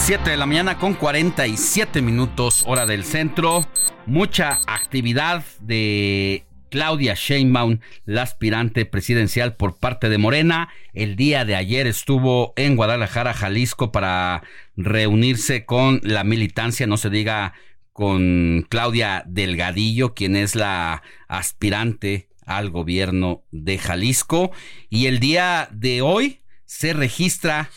7 de la mañana con 47 minutos hora del centro. Mucha actividad de Claudia Sheinbaum, la aspirante presidencial por parte de Morena. El día de ayer estuvo en Guadalajara, Jalisco, para reunirse con la militancia, no se diga con Claudia Delgadillo, quien es la aspirante al gobierno de Jalisco. Y el día de hoy se registra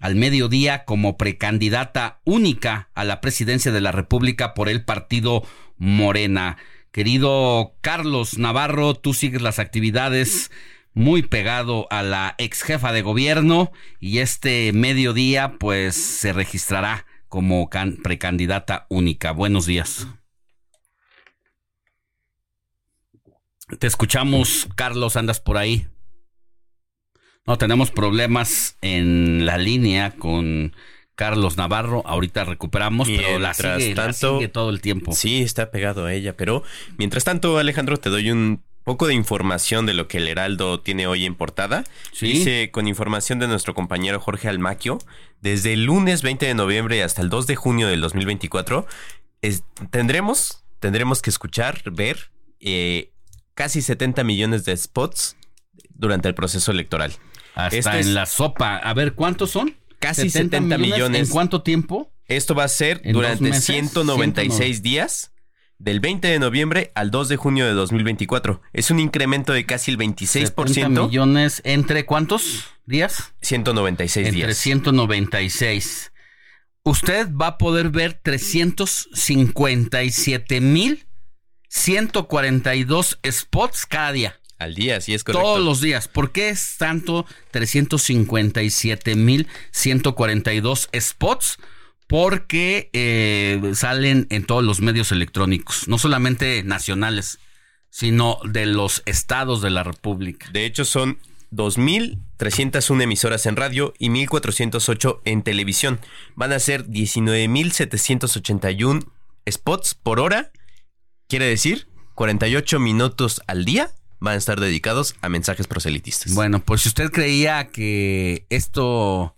al mediodía como precandidata única a la presidencia de la República por el partido Morena. Querido Carlos Navarro, tú sigues las actividades muy pegado a la ex jefa de gobierno y este mediodía pues se registrará como precandidata única. Buenos días. Te escuchamos, Carlos, andas por ahí. No, tenemos problemas en la línea con Carlos Navarro. Ahorita recuperamos, pero la sigue, todo el tiempo. Sí, está pegado a ella. Pero mientras tanto, Alejandro, te doy un poco de información de lo que el Heraldo tiene hoy en portada. Dice con información de nuestro compañero Jorge Almaquio, desde el lunes 20 de noviembre hasta el 2 de junio del 2024, tendremos, tendremos que escuchar, ver eh, casi 70 millones de spots durante el proceso electoral. Hasta este en la sopa. A ver, ¿cuántos son? Casi 70, millones, ¿En cuánto tiempo? Esto va a ser durante 196 días del 20 de noviembre al 2 de junio de 2024. Es un incremento de casi el 26%. millones entre cuántos días? 196 días. Entre 196. Usted va a poder ver 357 mil 142 spots cada día. Al día, sí es correcto. Todos los días. ¿Por qué es tanto 357 mil 142 spots? porque eh, salen en todos los medios electrónicos, no solamente nacionales, sino de los estados de la República. De hecho, son 2.301 emisoras en radio y 1.408 en televisión. Van a ser 19.781 spots por hora. Quiere decir 48 minutos al día van a estar dedicados a mensajes proselitistas. Bueno, pues si usted creía que esto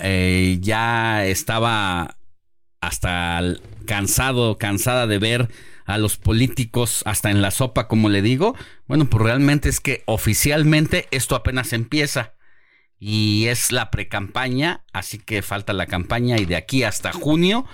eh, ya estaba hasta cansado, cansada de ver a los políticos hasta en la sopa, como le digo. Bueno, pues realmente es que oficialmente esto apenas empieza y es la precampaña, así que falta la campaña y de aquí hasta junio,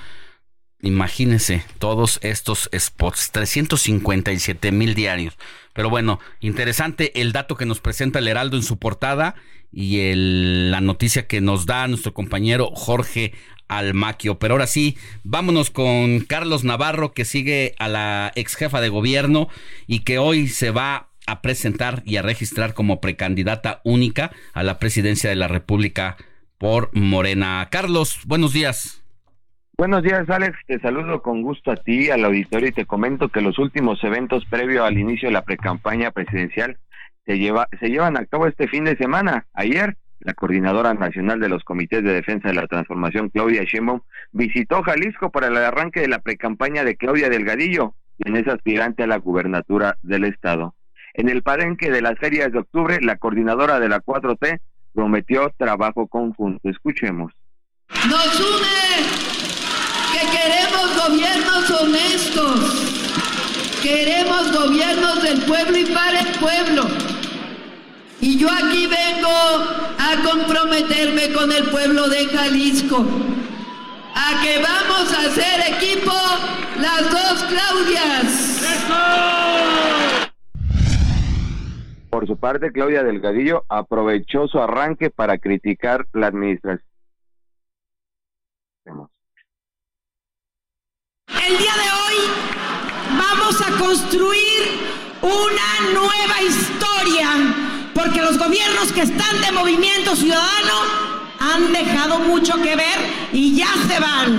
imagínense todos estos spots, 357 mil diarios. Pero bueno, interesante el dato que nos presenta el Heraldo en su portada y la noticia que nos da nuestro compañero Jorge Almaquio. Pero ahora sí, vámonos con Carlos Navarro, que sigue a la ex jefa de gobierno y que hoy se va a presentar y a registrar como precandidata única a la presidencia de la República por Morena. Carlos, buenos días. Buenos días, Alex. Te saludo con gusto a ti, al auditorio, y te comento que los últimos eventos previo al inicio de la precampaña presidencial se, lleva, se llevan a cabo este fin de semana. Ayer, la coordinadora nacional de los comités de defensa de la transformación, Claudia Sheinbaum, visitó Jalisco para el arranque de la precampaña de Claudia Delgadillo, quien es aspirante a la gubernatura del estado. En el parenque de las ferias de octubre, la coordinadora de la 4T prometió trabajo conjunto. Escuchemos. Queremos gobiernos honestos, queremos gobiernos del pueblo y para el pueblo y yo aquí vengo a comprometerme con el pueblo de Jalisco, a que vamos a hacer equipo las dos Claudias. Por su parte, Claudia Delgadillo aprovechó su arranque para criticar la administración. El día de hoy vamos a construir una nueva historia porque los gobiernos que están de movimiento ciudadano han dejado mucho que ver y ya se van.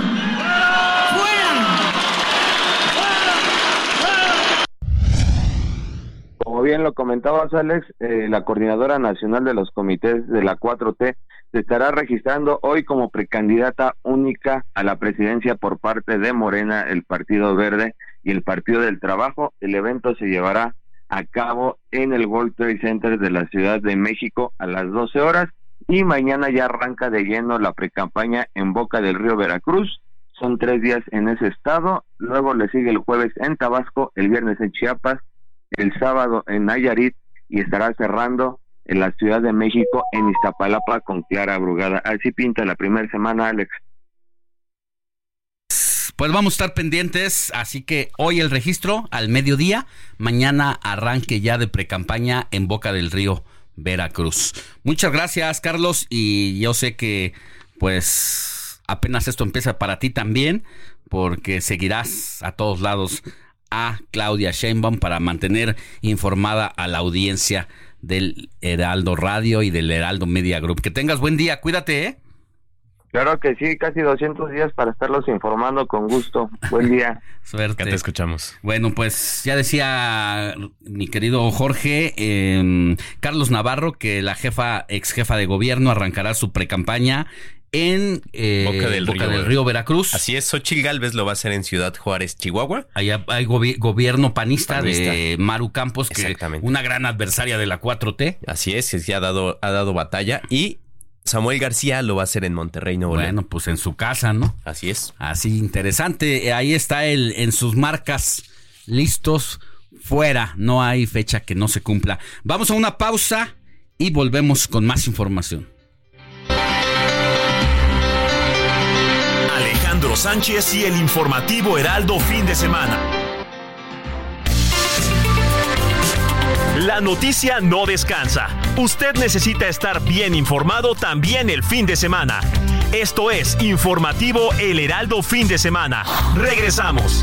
Como bien lo comentabas, Alex, eh, la coordinadora nacional de los comités de la 4T se estará registrando hoy como precandidata única a la presidencia por parte de Morena, el Partido Verde y el Partido del Trabajo. El evento se llevará a cabo en el World Trade Center de la Ciudad de México a las 12 horas y mañana ya arranca de lleno la precampaña en Boca del Río Veracruz. Son tres días en ese estado, luego le sigue el jueves en Tabasco, el viernes en Chiapas, el sábado en Nayarit y estará cerrando en la Ciudad de México en Iztapalapa con Clara Brugada. Así pinta la primera semana, Alex. Pues vamos a estar pendientes, así que hoy el registro al mediodía, mañana arranque ya de precampaña en Boca del Río, Veracruz. Muchas gracias, Carlos, y yo sé que pues apenas esto empieza para ti también, porque seguirás a todos lados a Claudia Sheinbaum para mantener informada a la audiencia del Heraldo Radio y del Heraldo Media Group. Que tengas buen día, cuídate, ¿eh? Claro que sí, casi 200 días para estarlos informando con gusto. Buen día. Suerte. te escuchamos. Bueno, pues ya decía mi querido Jorge, em, Carlos Navarro, que la jefa, ex jefa de gobierno, arrancará su precampaña en eh, Boca del, río. río. Veracruz. Así es, Xochil Gálvez lo va a hacer en Ciudad Juárez, Chihuahua. Allá hay gobi- gobierno panista, Panista. de Maru Campos, que Exactamente. una gran adversaria de la 4T. Así es, que sí ha dado, ha dado batalla. Y Samuel García lo va a hacer en Monterrey, Nuevo León. Bueno, pues en su casa, ¿no? Así es. Así, interesante. Ahí está el en sus marcas listos fuera. No hay fecha que no se cumpla. Vamos a una pausa y volvemos con más información. Alejandro Sánchez y el informativo Heraldo fin de semana. La noticia no descansa. Usted necesita estar bien informado también el fin de semana. Esto es Informativo El Heraldo fin de semana. Regresamos.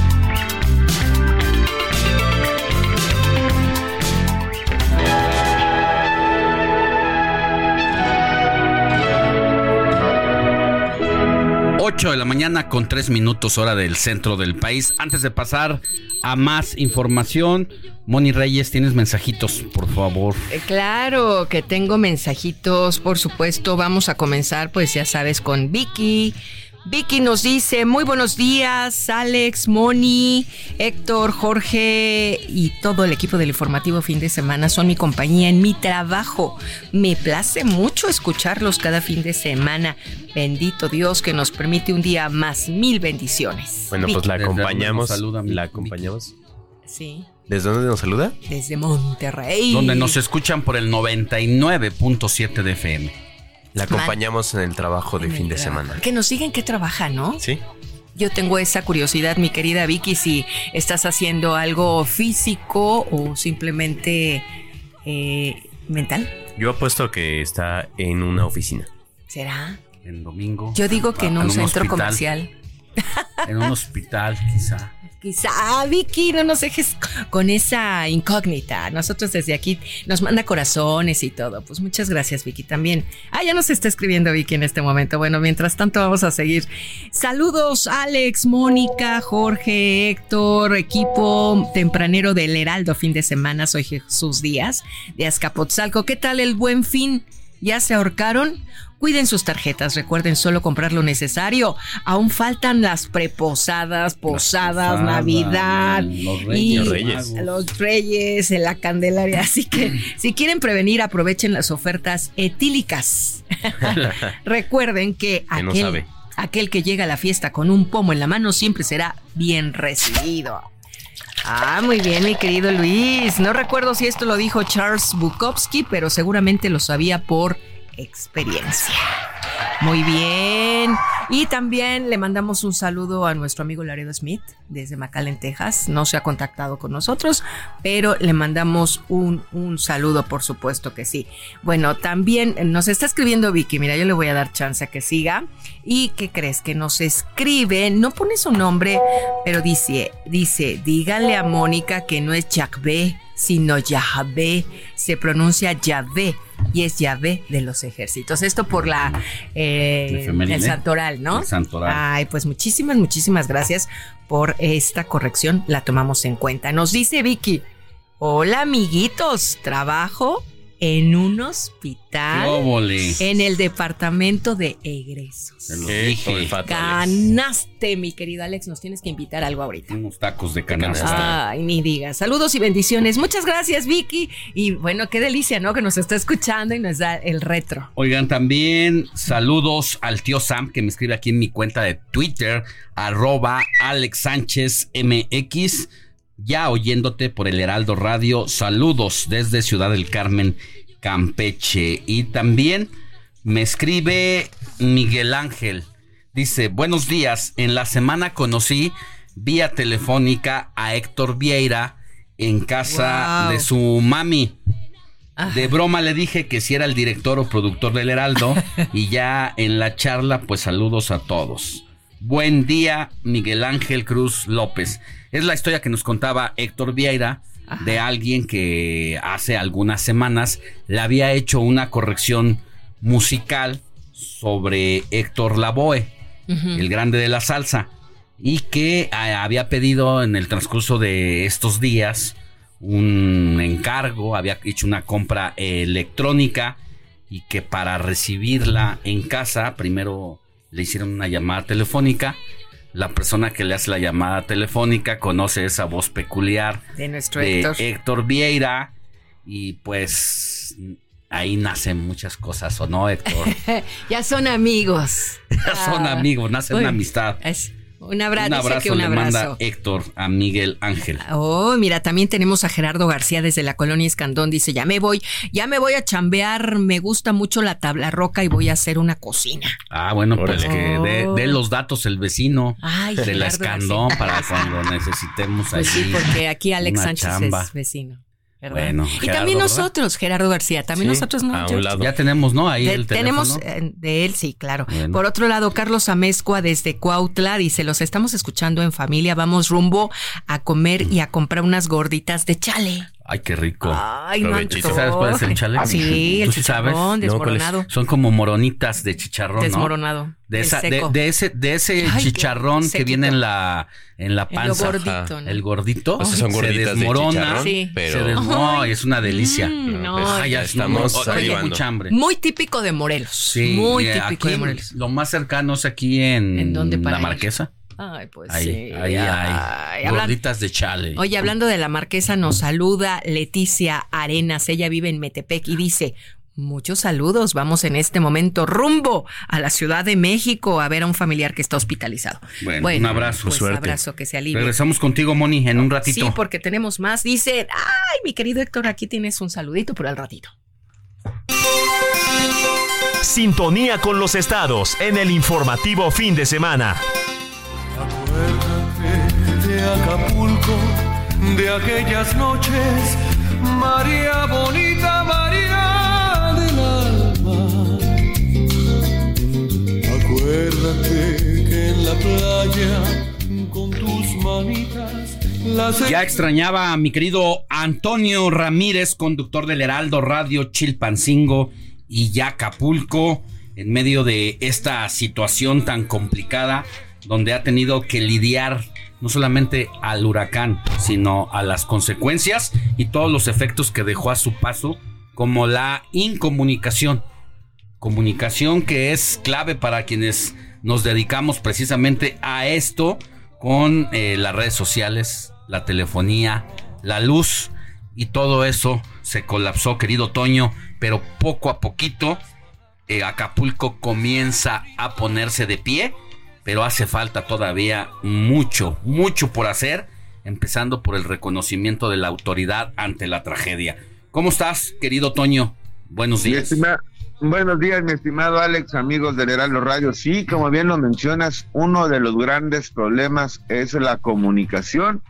Ocho de la mañana con tres minutos hora del centro del país. Antes de pasar a más información, Moni Reyes, tienes mensajitos, por favor. Eh, Claro que tengo mensajitos, por supuesto. Vamos a comenzar, pues ya sabes, con Vicky. Vicky nos dice, muy buenos días, Alex, Moni, Héctor, Jorge y todo el equipo del informativo fin de semana son mi compañía en mi trabajo. Me place mucho escucharlos cada fin de semana. Bendito Dios que nos permite un día más. Mil bendiciones. Bueno, pues la acompañamos. saluda La acompañamos. Sí, ¿Desde dónde nos saluda? desde Monterrey. Donde nos escuchan por el 99.7 de FM. La acompañamos en el trabajo de En fin de trabajo. semana. Que nos digan qué trabaja, ¿no? Sí. Yo tengo esa curiosidad, mi querida Vicky, si estás haciendo algo físico o simplemente eh, mental. Yo apuesto que está en una oficina. ¿Será? En domingo. Yo digo que en un, centro hospital, comercial. En un hospital, quizá. Quizá, ah, Vicky, no nos dejes con esa incógnita. Nosotros desde aquí nos manda corazones y todo. Pues muchas gracias, Vicky, también. Ah, ya nos está escribiendo Vicky en este momento. Bueno, mientras tanto vamos a seguir. Saludos, Alex, Mónica, Jorge, Héctor, equipo tempranero del Heraldo fin de semana. Soy Jesús Díaz de Azcapotzalco. ¿Qué tal el buen fin? ¿Ya se ahorcaron? Cuiden sus tarjetas, recuerden solo comprar lo necesario. Aún faltan las preposadas, posadas, Navidad los reyes, y los reyes. los reyes, en la Candelaria. Así que si quieren prevenir, aprovechen las ofertas etílicas. recuerden que Que no aquel, sabe. aquel que llega a la fiesta con un pomo en la mano siempre será bien recibido. Ah, muy bien, mi querido Luis. No recuerdo si esto lo dijo Charles Bukowski, pero seguramente lo sabía por experiencia. Muy bien. Y también le mandamos un saludo a nuestro amigo Laredo Smith desde McAllen, Texas. No se ha contactado con nosotros, pero le mandamos un, un saludo, por supuesto que sí. Bueno, también nos está escribiendo Vicky. Mira, yo le voy a dar chance a que siga. ¿Y qué crees? Que nos escribe, no pone su nombre, pero dice, dice, dígale a Mónica que no es Yahvé, sino Yahvé. Se pronuncia Yahvé y es Yahvé de los ejércitos. Esto por la eh, el santoral, ¿no? El santoral. Ay, pues muchísimas, muchísimas gracias por esta corrección. La tomamos en cuenta. Nos dice Vicky, hola amiguitos, trabajo en un hospital en el departamento de egresos. Qué. Ganaste, mi querido Alex. Nos tienes que invitar a algo ahorita. Unos tacos de canasta. canasta. Ay, ni digas. Saludos y bendiciones. Muchas gracias, Vicky. Y bueno, qué delicia, ¿no? Que nos está escuchando y nos da el retro. Oigan, también saludos al tío Sam que me escribe aquí en mi cuenta de Twitter, arroba Alex Sánchez MX. Ya oyéndote por el Heraldo Radio. Saludos desde Ciudad del Carmen, Campeche. Y también me escribe Miguel Ángel. Dice, buenos días. En la semana conocí vía telefónica a Héctor Vieira en casa Wow. de su mami. De broma le dije que si era el director o productor del Heraldo y ya en la charla pues saludos a todos. Buen día Miguel Ángel Cruz López. Es la historia que nos contaba Héctor Vieira de alguien que hace algunas semanas le había hecho una corrección musical sobre Héctor Lavoe, el grande de la salsa, y que ah, había pedido en el transcurso de estos días un encargo, había hecho una compra electrónica y que para recibirla en casa primero le hicieron una llamada telefónica. La persona que le hace la llamada telefónica conoce esa voz peculiar De nuestro de Héctor. Héctor Vieira y pues ahí nacen muchas cosas, ¿o no, Héctor? ya son amigos. Ya son Ah, amigos, nace uy, una amistad. es un abrazo, un abrazo que un le manda abrazo. Héctor a Miguel Ángel. Oh, mira, también tenemos a Gerardo García desde la colonia Escandón. Dice, ya me voy, ya me voy a chambear, me gusta mucho la tabla roca y voy a hacer una cocina. Ah, bueno, pues que dé Oh. dé los datos el vecino Ay, de la Gerardo Escandón García. para cuando necesitemos Pues allí sí, porque aquí Alex Sánchez chamba. es vecino. ¿Verdad? Bueno, y Gerardo, también ¿verdad? nosotros, Gerardo García, también Sí, nosotros no. a un George? lado. Ya tenemos, ¿no? Ahí De- el tenemos teléfono. eh, de él, sí, claro. Bueno. Por otro lado, Carlos Amezcua desde Cuautla dice, los estamos escuchando en familia, vamos rumbo a comer y a comprar unas gorditas de chale. Ay, qué rico. Ay, no. ¿Sabes cuál es el chale? Sí, el ¿Tú sí sabes? chicharrón desmoronado. Son como moronitas de chicharrón, ¿no? Desmoronado. De, el esa, de, de ese, de ese Ay, chicharrón que viene en la, en la panza. gordito, Ajá. ¿no? El gordito. O sea, son se de desmorona. chicharrón, Sí. pero- Se des- no, Ay. es una delicia. Mm, no, Ay, ya ya estamos no, mucha hambre. Muy típico de Morelos. Sí, Muy eh, típico aquí de Morelos. Lo más cercano es aquí en, ¿En dónde para la ir? Marquesa. Ay, pues ahí, sí. ahí hablan- gorditas de chale. Oye, hablando de la marquesa, nos saluda Leticia Arenas. Ella vive en Metepec y dice. Muchos saludos. Vamos en este momento rumbo a la Ciudad de México a ver a un familiar que está hospitalizado. Bueno, un abrazo. Pues Suerte. abrazo que se alivie. Regresamos contigo, Moni, en un ratito. Sí, porque tenemos más. Dice, ay, mi querido Héctor, aquí tienes un saludito por al ratito. Sintonía con los estados en el informativo fin de semana. Acapulco, de aquellas noches, María bonita, María del alma. Acuérdate que en la playa, con tus manitas, Ya extrañaba a mi querido Antonio Ramírez, conductor del Heraldo Radio Chilpancingo y ya Acapulco, en medio de esta situación tan complicada, donde ha tenido que lidiar no solamente al huracán, sino a las consecuencias y todos los efectos que dejó a su paso, como la incomunicación. Comunicación que es clave para quienes nos dedicamos precisamente a esto con eh, las redes sociales, la telefonía, la luz y todo eso se colapsó, querido Toño, pero poco a poquito eh, Acapulco comienza a ponerse de pie, pero hace falta todavía mucho, mucho por hacer, empezando por el reconocimiento de la autoridad ante la tragedia. ¿Cómo estás, querido Toño? Buenos días. estima- buenos días, mi estimado Alex, amigos del Heraldo Radio. Sí, como bien lo mencionas, uno de los grandes problemas es la comunicación.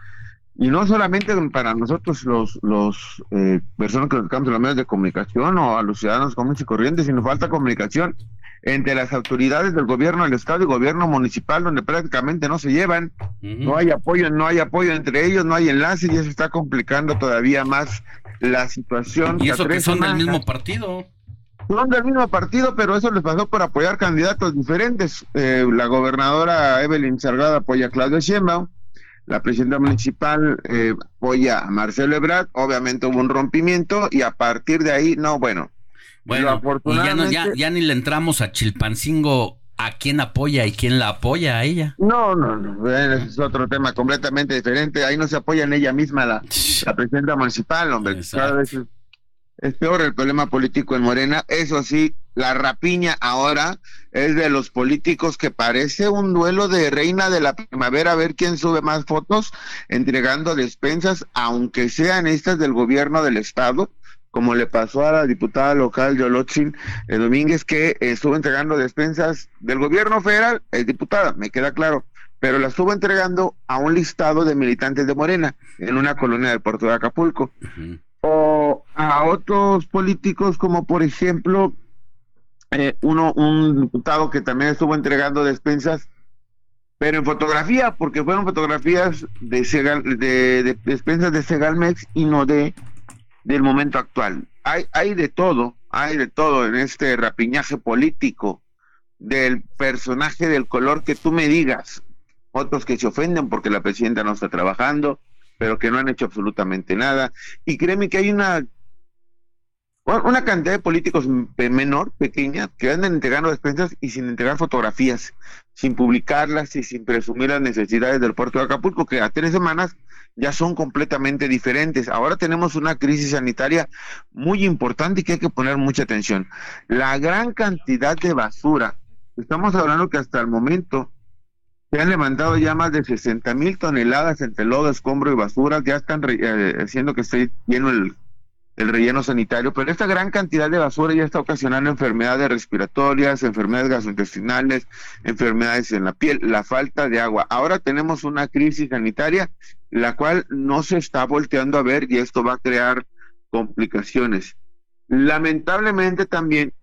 Y no solamente para nosotros, los, los eh, personas que nos dedicamos a los medios de comunicación o a los ciudadanos comunes y corrientes, sino falta comunicación entre las autoridades del gobierno del estado y gobierno municipal, donde prácticamente no se llevan, no hay apoyo, no hay apoyo entre ellos, no hay enlace y eso está complicando todavía más la situación. Y eso que son del mismo partido. Son del mismo partido, pero eso les pasó por apoyar candidatos diferentes. Eh, la gobernadora Evelyn Salgado apoya a Claudio Sheinbaum, la presidenta municipal eh, apoya a Marcelo Ebrard, obviamente hubo un rompimiento y a partir de ahí, no, bueno. Bueno, y ya, no- ya, ni le entramos a Chilpancingo a quién apoya y quién la apoya a ella. No, no, no, es otro tema completamente diferente. Ahí no se apoya en ella misma la, la presidenta municipal, hombre. Cada vez es, es peor el problema político en Morena. Eso sí, la rapiña ahora es de los políticos que parece un duelo de reina de la primavera, a ver quién sube más fotos entregando despensas, aunque sean estas del gobierno del estado como le pasó a la diputada local Yolotzin eh, Domínguez, que estuvo entregando despensas del gobierno federal, es diputada, me queda claro, pero la estuvo entregando a un listado de militantes de Morena en una colonia del puerto de Acapulco. O a otros políticos, como por ejemplo, eh, uno, un diputado que también estuvo entregando despensas, pero en fotografía, porque fueron fotografías de, Segal, de, de despensas de Segalmex y no de del momento actual. Hay, hay de todo, hay de todo en este rapiñaje político del personaje del color que tú me digas. Otros que se ofenden porque la presidenta no está trabajando, pero que no han hecho absolutamente nada. Y créeme que hay una una cantidad de políticos menor, pequeña, que andan entregando despensas y sin entregar fotografías, sin publicarlas y sin presumir las necesidades del puerto de Acapulco, que a tres semanas ya son completamente diferentes. Ahora tenemos una crisis sanitaria muy importante y que hay que poner mucha atención. La gran cantidad de basura, estamos hablando que hasta el momento se han levantado ya más de 60 mil toneladas entre lodo, escombro y basura, ya están eh, haciendo que esté lleno el, el relleno sanitario, pero esta gran cantidad de basura ya está ocasionando enfermedades respiratorias, enfermedades gastrointestinales, enfermedades en la piel, la falta de agua. Ahora tenemos una crisis sanitaria, la cual no se está volteando a ver y esto va a crear complicaciones. Lamentablemente también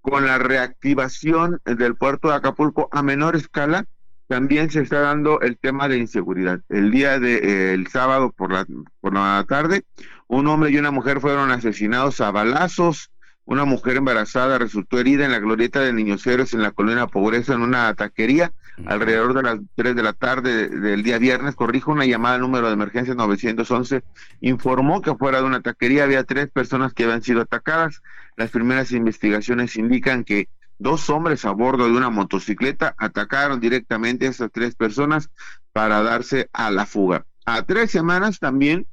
con la reactivación del puerto de Acapulco a menor escala, también se está dando el tema de inseguridad. El día de eh, sábado por la por la tarde, un hombre y una mujer fueron asesinados a balazos. Una mujer embarazada resultó herida en la glorieta de Niños Héroes en la colonia Pobreza en una taquería alrededor de las 3 de la tarde del día viernes. Corrijo una llamada al número de emergencia 911. Informó que fuera de una taquería había tres personas que habían sido atacadas. Las primeras investigaciones indican que dos hombres a bordo de una motocicleta atacaron directamente a esas tres personas para darse a la fuga. A tres semanas también,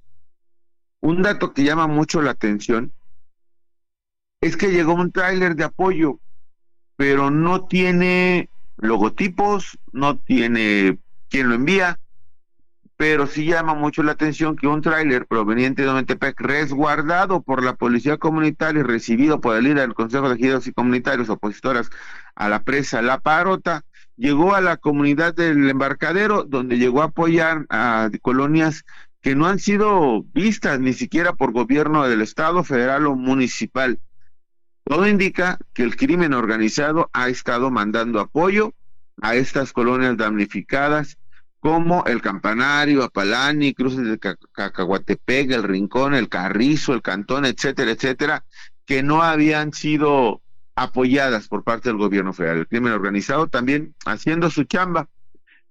un dato que llama mucho la atención es que llegó un tráiler de apoyo, pero no tiene logotipos, no tiene quién lo envía, pero sí llama mucho la atención que un tráiler proveniente de Metepec, resguardado por la Policía Comunitaria y recibido por el líder del Consejo de Ejidos y Comunitarios opositoras a la presa La Parota, llegó a la comunidad del embarcadero, donde llegó a apoyar a colonias que no han sido vistas ni siquiera por gobierno del Estado, federal o municipal. Todo indica que el crimen organizado ha estado mandando apoyo a estas colonias damnificadas como el Campanario, Apalani, Cruces de Cacahuatepec, el Rincón, el Carrizo, el Cantón, etcétera, etcétera, que no habían sido apoyadas por parte del gobierno federal. El crimen organizado también haciendo su chamba.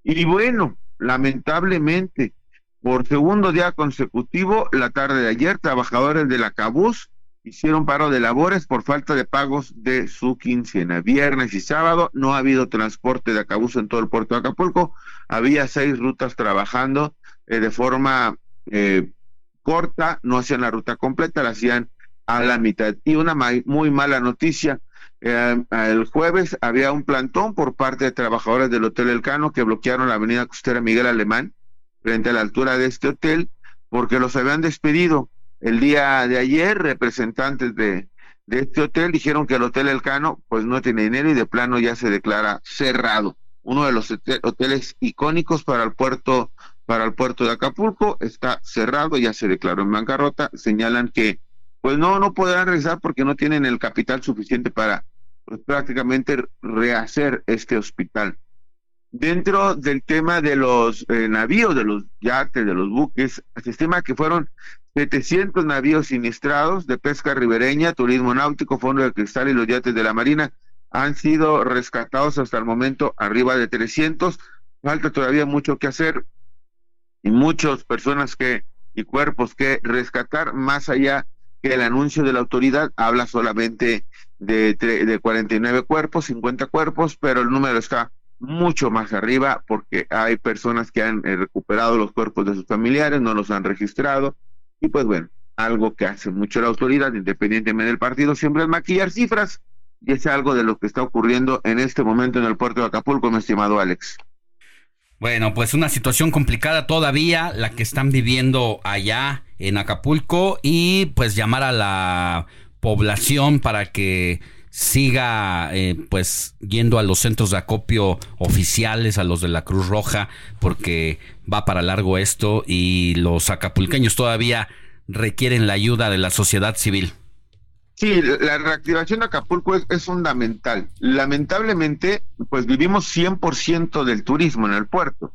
Y bueno, lamentablemente, por segundo día consecutivo, la tarde de ayer, trabajadores de la hicieron paro de labores por falta de pagos de su quincena. Viernes y sábado no ha habido transporte de Acabuz en todo el puerto de Acapulco. Había seis rutas trabajando eh, de forma eh, corta, no hacían la ruta completa, la hacían a la mitad. Y una muy mala noticia, eh, el jueves había un plantón por parte de trabajadores del Hotel Elcano que bloquearon la avenida costera Miguel Alemán frente a la altura de este hotel porque los habían despedido el día de ayer, representantes de, de este hotel dijeron que el Hotel Elcano pues no tiene dinero y de plano ya se declara cerrado. Uno de los hoteles icónicos para el puerto para el puerto de Acapulco está cerrado, ya se declaró en bancarrota, señalan que pues no no podrán regresar porque no tienen el capital suficiente para pues, prácticamente rehacer este hospital. Dentro del tema de los eh, navíos, de los yates, de los buques, se estima que fueron 700 navíos siniestrados de pesca ribereña, turismo náutico, fondo de cristal y los yates de la Marina han sido rescatados hasta el momento arriba de 300. Falta todavía mucho que hacer y muchas personas que y cuerpos que rescatar más allá que el anuncio de la autoridad habla solamente de, de 49 cuerpos, 50 cuerpos, pero el número está mucho más arriba porque hay personas que han eh, recuperado los cuerpos de sus familiares, no los han registrado y pues bueno, algo que hace mucho la autoridad, independientemente del partido, siempre es maquillar cifras y es algo de lo que está ocurriendo en este momento en el puerto de Acapulco, mi estimado Alex. Bueno, pues una situación complicada todavía la que están viviendo allá en Acapulco y pues llamar a la población para que siga eh, pues yendo a los centros de acopio oficiales, a los de la Cruz Roja, porque va para largo esto y los acapulqueños todavía requieren la ayuda de la sociedad civil. Sí, la reactivación de Acapulco es, es fundamental. Lamentablemente, pues vivimos 100% del turismo en el puerto.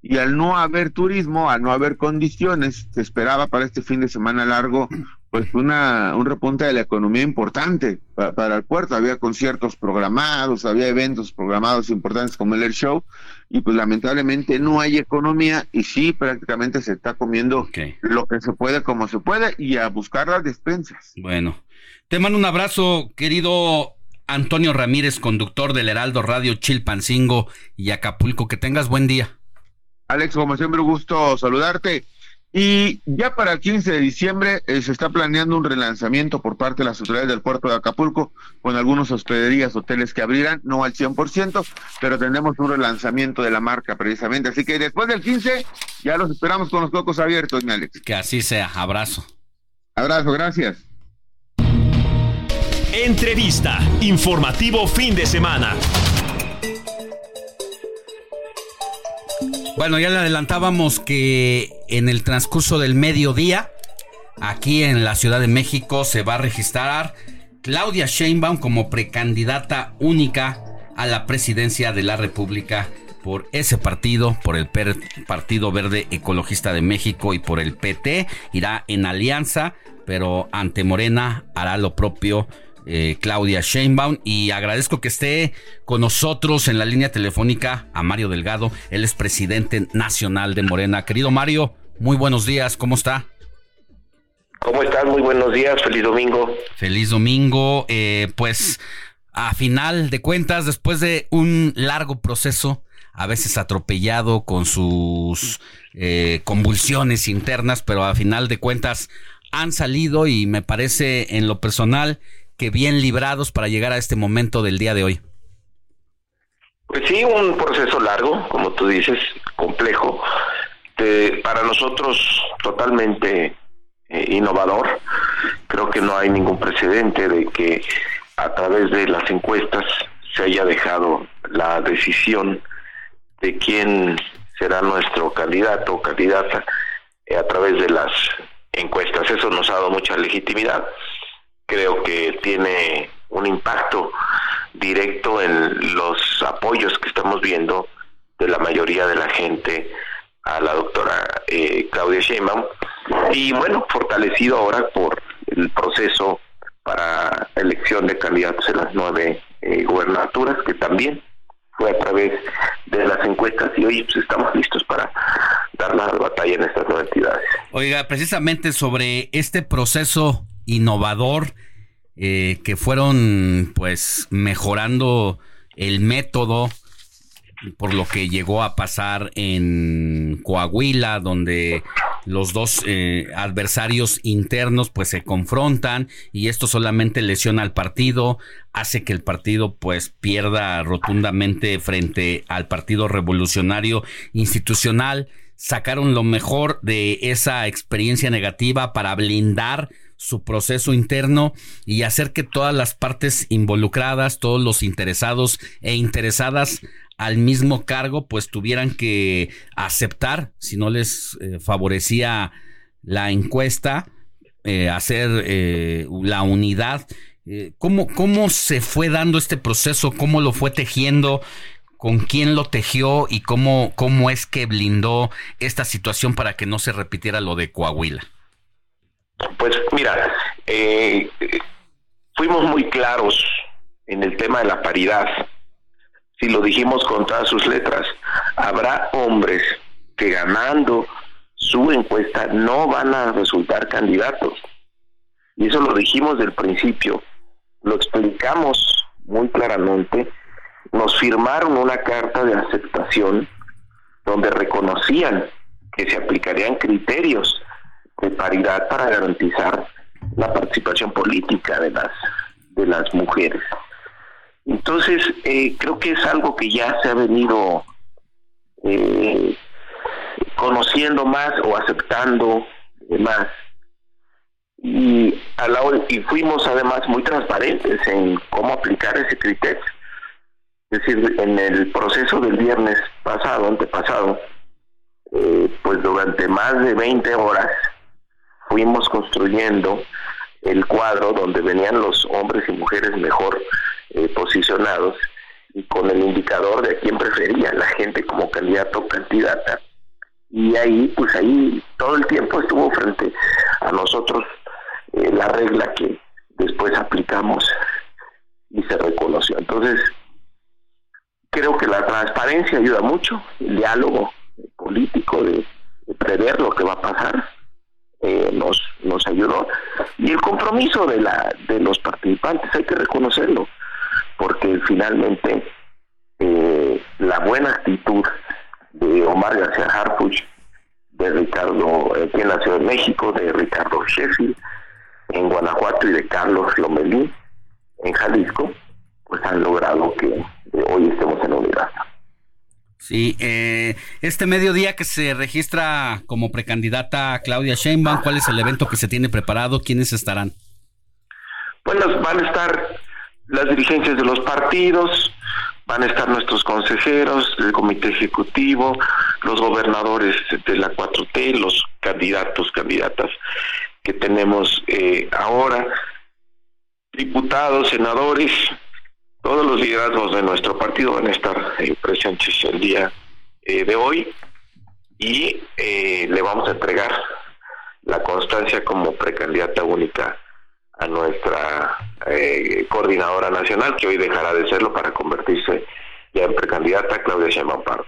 Y al no haber turismo, al no haber condiciones, se esperaba para este fin de semana largo pues una un repunte de la economía importante para el puerto. Había conciertos programados, había eventos programados importantes como el Air Show y pues lamentablemente no hay economía y sí prácticamente se está comiendo lo que se puede como se puede y a buscar las despensas. Bueno, te mando un abrazo, querido Antonio Ramírez, conductor del Heraldo Radio Chilpancingo y Acapulco. Que tengas buen día. Alex, como siempre, un gusto saludarte. Y ya para el 15 de diciembre eh, se está planeando un relanzamiento por parte de las autoridades del puerto de Acapulco con algunos hospederías, hoteles que abrirán, no al 100%, pero tendremos un relanzamiento de la marca precisamente. Así que después del 15 ya los esperamos con los cocos abiertos, mi Alex. Que así sea. Abrazo. Abrazo, gracias. Entrevista. Informativo fin de semana. Bueno, ya le adelantábamos que en el transcurso del mediodía, aquí en la Ciudad de México, se va a registrar Claudia Sheinbaum como precandidata única a la presidencia de la República por ese partido, por el Partido Verde Ecologista de México y por el PT. Irá en alianza, pero ante Morena hará lo propio eh, Claudia Sheinbaum y agradezco que esté con nosotros en la línea telefónica a Mario Delgado, él es presidente nacional de Morena. Querido Mario, muy buenos días, ¿cómo está? ¿Cómo estás? Muy buenos días, feliz domingo. Feliz domingo, eh, pues a final de cuentas, después de un largo proceso, a veces atropellado con sus eh, convulsiones internas, pero a final de cuentas han salido y me parece en lo personal que bien librados para llegar a este momento del día de hoy? Pues sí, un proceso largo, como tú dices, complejo, para nosotros totalmente eh, innovador. Creo que no hay ningún precedente de que a través de las encuestas se haya dejado la decisión de quién será nuestro candidato o candidata eh, a través de las encuestas. Eso nos ha dado mucha legitimidad creo que tiene un impacto directo en los apoyos que estamos viendo de la mayoría de la gente a la doctora eh, Claudia Sheinbaum y bueno, fortalecido ahora por el proceso para elección de candidatos en las nueve eh, gubernaturas que también fue a través de las encuestas y hoy pues, estamos listos para dar la batalla en estas nueve entidades. Oiga, precisamente sobre este proceso innovador eh, que fueron pues mejorando el método por lo que llegó a pasar en Coahuila, donde los dos eh, adversarios internos pues se confrontan y esto solamente lesiona al partido, hace que el partido pues pierda rotundamente frente al Partido Revolucionario Institucional. Sacaron lo mejor de esa experiencia negativa para blindar su proceso interno y hacer que todas las partes involucradas, todos los interesados e interesadas al mismo cargo, pues tuvieran que aceptar, si no les eh, favorecía la encuesta, eh, hacer eh, la unidad. ¿cómo, ¿Cómo se fue dando este proceso? ¿Cómo lo fue tejiendo? ¿Con quién lo tejió y cómo, cómo es que blindó esta situación para que no se repitiera lo de Coahuila? Pues mira, eh, fuimos muy claros en el tema de la paridad. Si lo dijimos con todas sus letras, habrá hombres que ganando su encuesta no van a resultar candidatos. Y eso lo dijimos del principio, lo explicamos muy claramente. Nos firmaron una carta de aceptación donde reconocían que se aplicarían criterios de paridad para garantizar la participación política de las de las mujeres. Entonces, eh, creo que es algo que ya se ha venido eh, conociendo más o aceptando más. Y, a la y fuimos además muy transparentes en cómo aplicar ese criterio. Es decir, en el proceso del viernes pasado, antepasado, eh, pues durante más de 20 horas fuimos construyendo el cuadro donde venían los hombres y mujeres mejor eh, posicionados y con el indicador de a quién prefería la gente como candidato o candidata. Y ahí, pues ahí todo el tiempo estuvo frente a nosotros eh, la regla que después aplicamos y se reconoció. Entonces, creo que la transparencia ayuda mucho, el diálogo político de, prever lo que va a pasar eh, nos nos ayudó y el compromiso de la de los participantes hay que reconocerlo porque finalmente eh, la buena actitud de Omar García Harfuch de Ricardo aquí en México de Ricardo Sheffield en Guanajuato y de Carlos Lomelí en Jalisco pues han logrado que hoy estemos en unidad. Sí, eh, este mediodía que se registra como precandidata Claudia Sheinbaum, ¿cuál es el evento que se tiene preparado? ¿Quiénes estarán? Bueno, van a estar las dirigencias de los partidos, van a estar nuestros consejeros del comité ejecutivo, los gobernadores de la 4T, los candidatos, candidatas que tenemos eh, ahora, diputados, senadores, todos los liderazgos de nuestro partido van a estar eh, presentes el día eh, de hoy y eh, le vamos a entregar la constancia como precandidata única a nuestra coordinadora nacional, que hoy dejará de serlo para convertirse ya en precandidata Claudia Sheinbaum Pardo.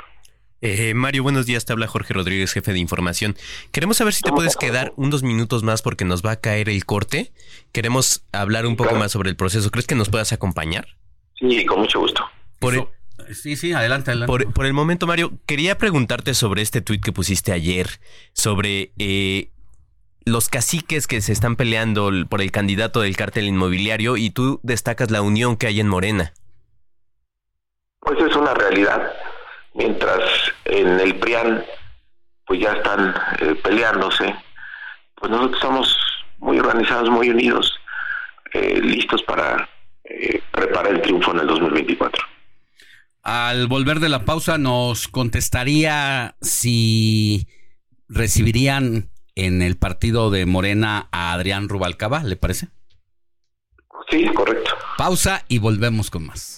Mario, buenos días. Te habla Jorge Rodríguez, jefe de información. Queremos saber si te puedes quedar unos minutos más porque nos va a caer el corte. Queremos hablar un poco más sobre el proceso. ¿Crees que nos puedas acompañar? Sí, con mucho gusto. Por el, sí, sí, adelante, adelante. Por, el momento, Mario, quería preguntarte sobre este tuit que pusiste ayer, sobre eh, los caciques que se están peleando por el candidato del cártel inmobiliario y tú destacas la unión que hay en Morena. Pues es una realidad. Mientras en el PRIAN pues ya están eh, peleándose, pues nosotros estamos muy organizados, muy unidos, eh, listos para eh, prepara el triunfo en el 2024. Al volver de la pausa nos contestaría si recibirían en el partido de Morena a Adrián Rubalcaba, ¿le parece? Sí, correcto. Pausa y volvemos con más.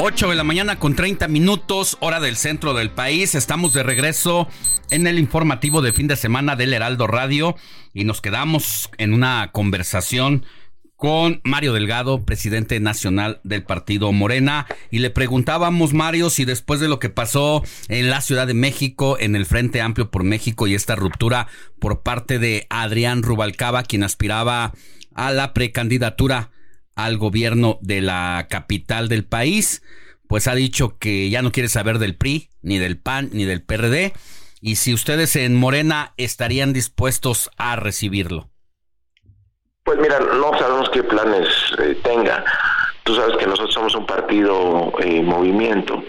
8 de la mañana con 30 minutos, hora del centro del país. Estamos de regreso en el informativo de fin de semana del Heraldo Radio y nos quedamos en una conversación con Mario Delgado, presidente nacional del partido Morena, y le preguntábamos, Mario, si después de lo que pasó en la Ciudad de México, en el Frente Amplio por México y esta ruptura por parte de Adrián Rubalcaba, quien aspiraba a la precandidatura al gobierno de la capital del país, pues ha dicho que ya no quiere saber del PRI, ni del PAN, ni del PRD, y si ustedes en Morena estarían dispuestos a recibirlo. Pues mira, no sabemos qué planes eh, tenga. Tú sabes que nosotros somos un partido en movimiento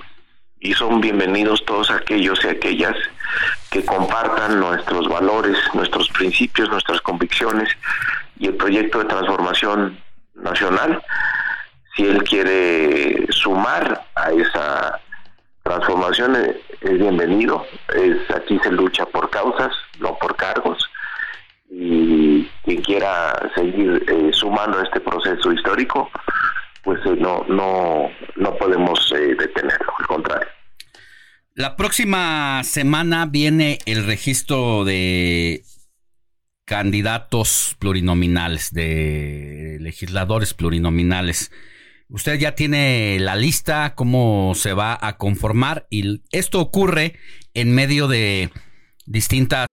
y son bienvenidos todos aquellos y aquellas que compartan nuestros valores, nuestros principios, nuestras convicciones y el proyecto de transformación nacional. Si él quiere sumar a esa transformación, eh, es bienvenido. Es, aquí se lucha por causas, no por cargos. Y quien quiera seguir eh, sumando a este proceso histórico, pues eh, no, no, no podemos detenerlo, al contrario. La próxima semana viene el registro de candidatos plurinominales, de legisladores plurinominales. Usted ya tiene la lista, cómo se va a conformar y esto ocurre en medio de distintas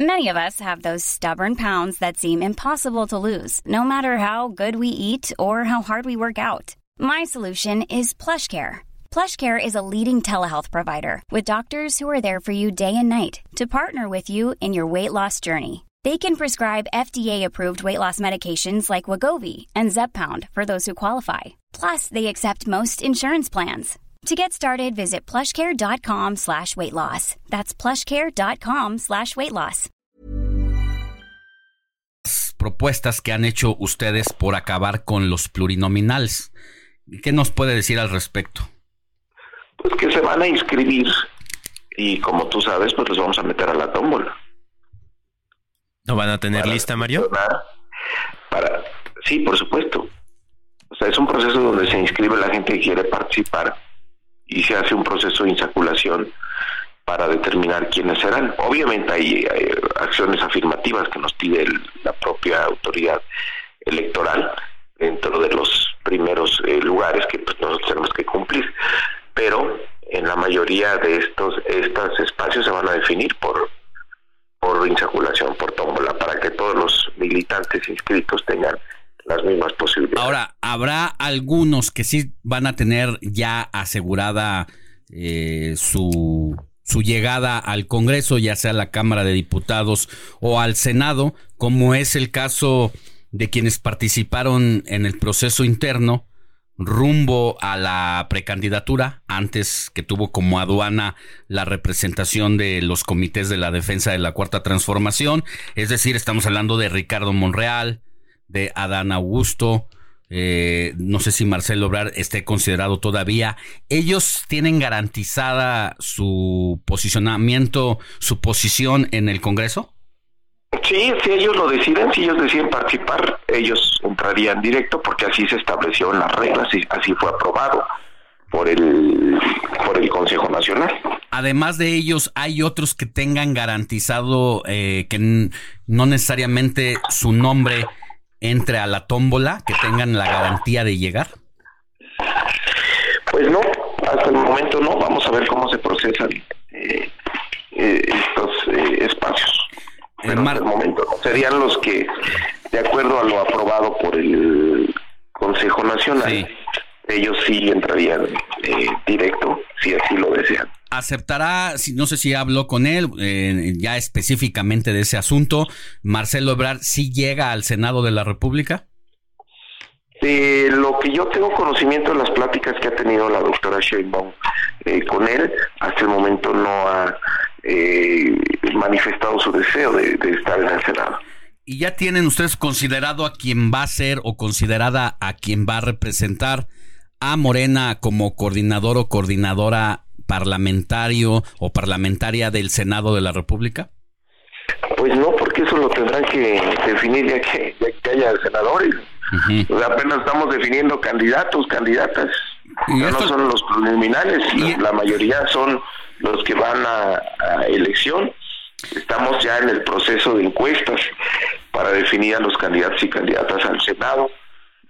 Many of us have those stubborn pounds that seem impossible to lose, no matter how good we eat or how hard we work out. My solution is PlushCare. PlushCare is a leading telehealth provider with doctors who are there for you day and night to partner with you in your weight loss journey. They can prescribe FDA-approved weight loss medications like Wagovi and Zepbound for those who qualify. Plus, they accept most insurance plans. To get started, visit plushcare.com slash weight loss. That's plushcare.com slash weight loss. Propuestas que han hecho ustedes por acabar con los plurinominales. ¿Qué nos puede decir al respecto? Pues que se van a inscribir y como tú sabes, pues los vamos a meter a la tómbola. ¿No van a tener lista, Mario? Para, sí, por supuesto. O sea, es un proceso donde se inscribe la gente que quiere participar y se hace un proceso de insaculación para determinar quiénes serán. Obviamente hay, acciones afirmativas que nos pide la propia autoridad electoral dentro de los primeros eh, lugares que pues, nosotros tenemos que cumplir, pero en la mayoría de estos estos espacios se van a definir por por insaculación, por tómbola, para que todos los militantes inscritos tengan las mismas posibilidades. Ahora, ¿habrá algunos que sí van a tener ya asegurada eh, su, su llegada al Congreso, ya sea a la Cámara de Diputados o al Senado, como es el caso de quienes participaron en el proceso interno rumbo a la precandidatura, antes que tuvo como aduana la representación de los comités de la defensa de la cuarta transformación, es decir, estamos hablando de Ricardo Monreal, de Adán Augusto, eh, no sé si Marcelo Obrar esté considerado todavía. ¿Ellos tienen garantizada su posicionamiento, su posición en el Congreso? Sí, si ellos lo deciden, si ellos deciden participar, ellos entrarían directo porque así se estableció en las reglas y así fue aprobado por el por el Consejo Nacional. Además de ellos, ¿hay otros que tengan garantizado eh, que no necesariamente su nombre entre a la tómbola, que tengan la garantía de llegar? Pues no, hasta el momento no. Vamos a ver cómo se procesan eh, eh, estos eh, espacios. Pero hasta el momento serían los que, de acuerdo a lo aprobado por el Consejo Nacional, ellos sí entrarían directo, si así lo desean. Aceptará, no sé si habló con él eh, ya específicamente de ese asunto, Marcelo Ebrard sí llega al Senado de la República. De lo que yo tengo conocimiento de las pláticas que ha tenido la doctora Sheinbaum eh, con él, hasta el momento no ha eh, manifestado su deseo de, de estar en el Senado. ¿Y ya tienen ustedes considerado a quien va a ser o considerada a quien va a representar a Morena como coordinador o coordinadora parlamentario o parlamentaria del Senado de la República? Pues no, porque eso lo tendrán que definir ya que, haya senadores. apenas estamos definiendo candidatos, candidatas. Ya no son los preliminares, y... la mayoría son los que van a, a elección. Estamos ya en el proceso de encuestas para definir a los candidatos y candidatas al Senado.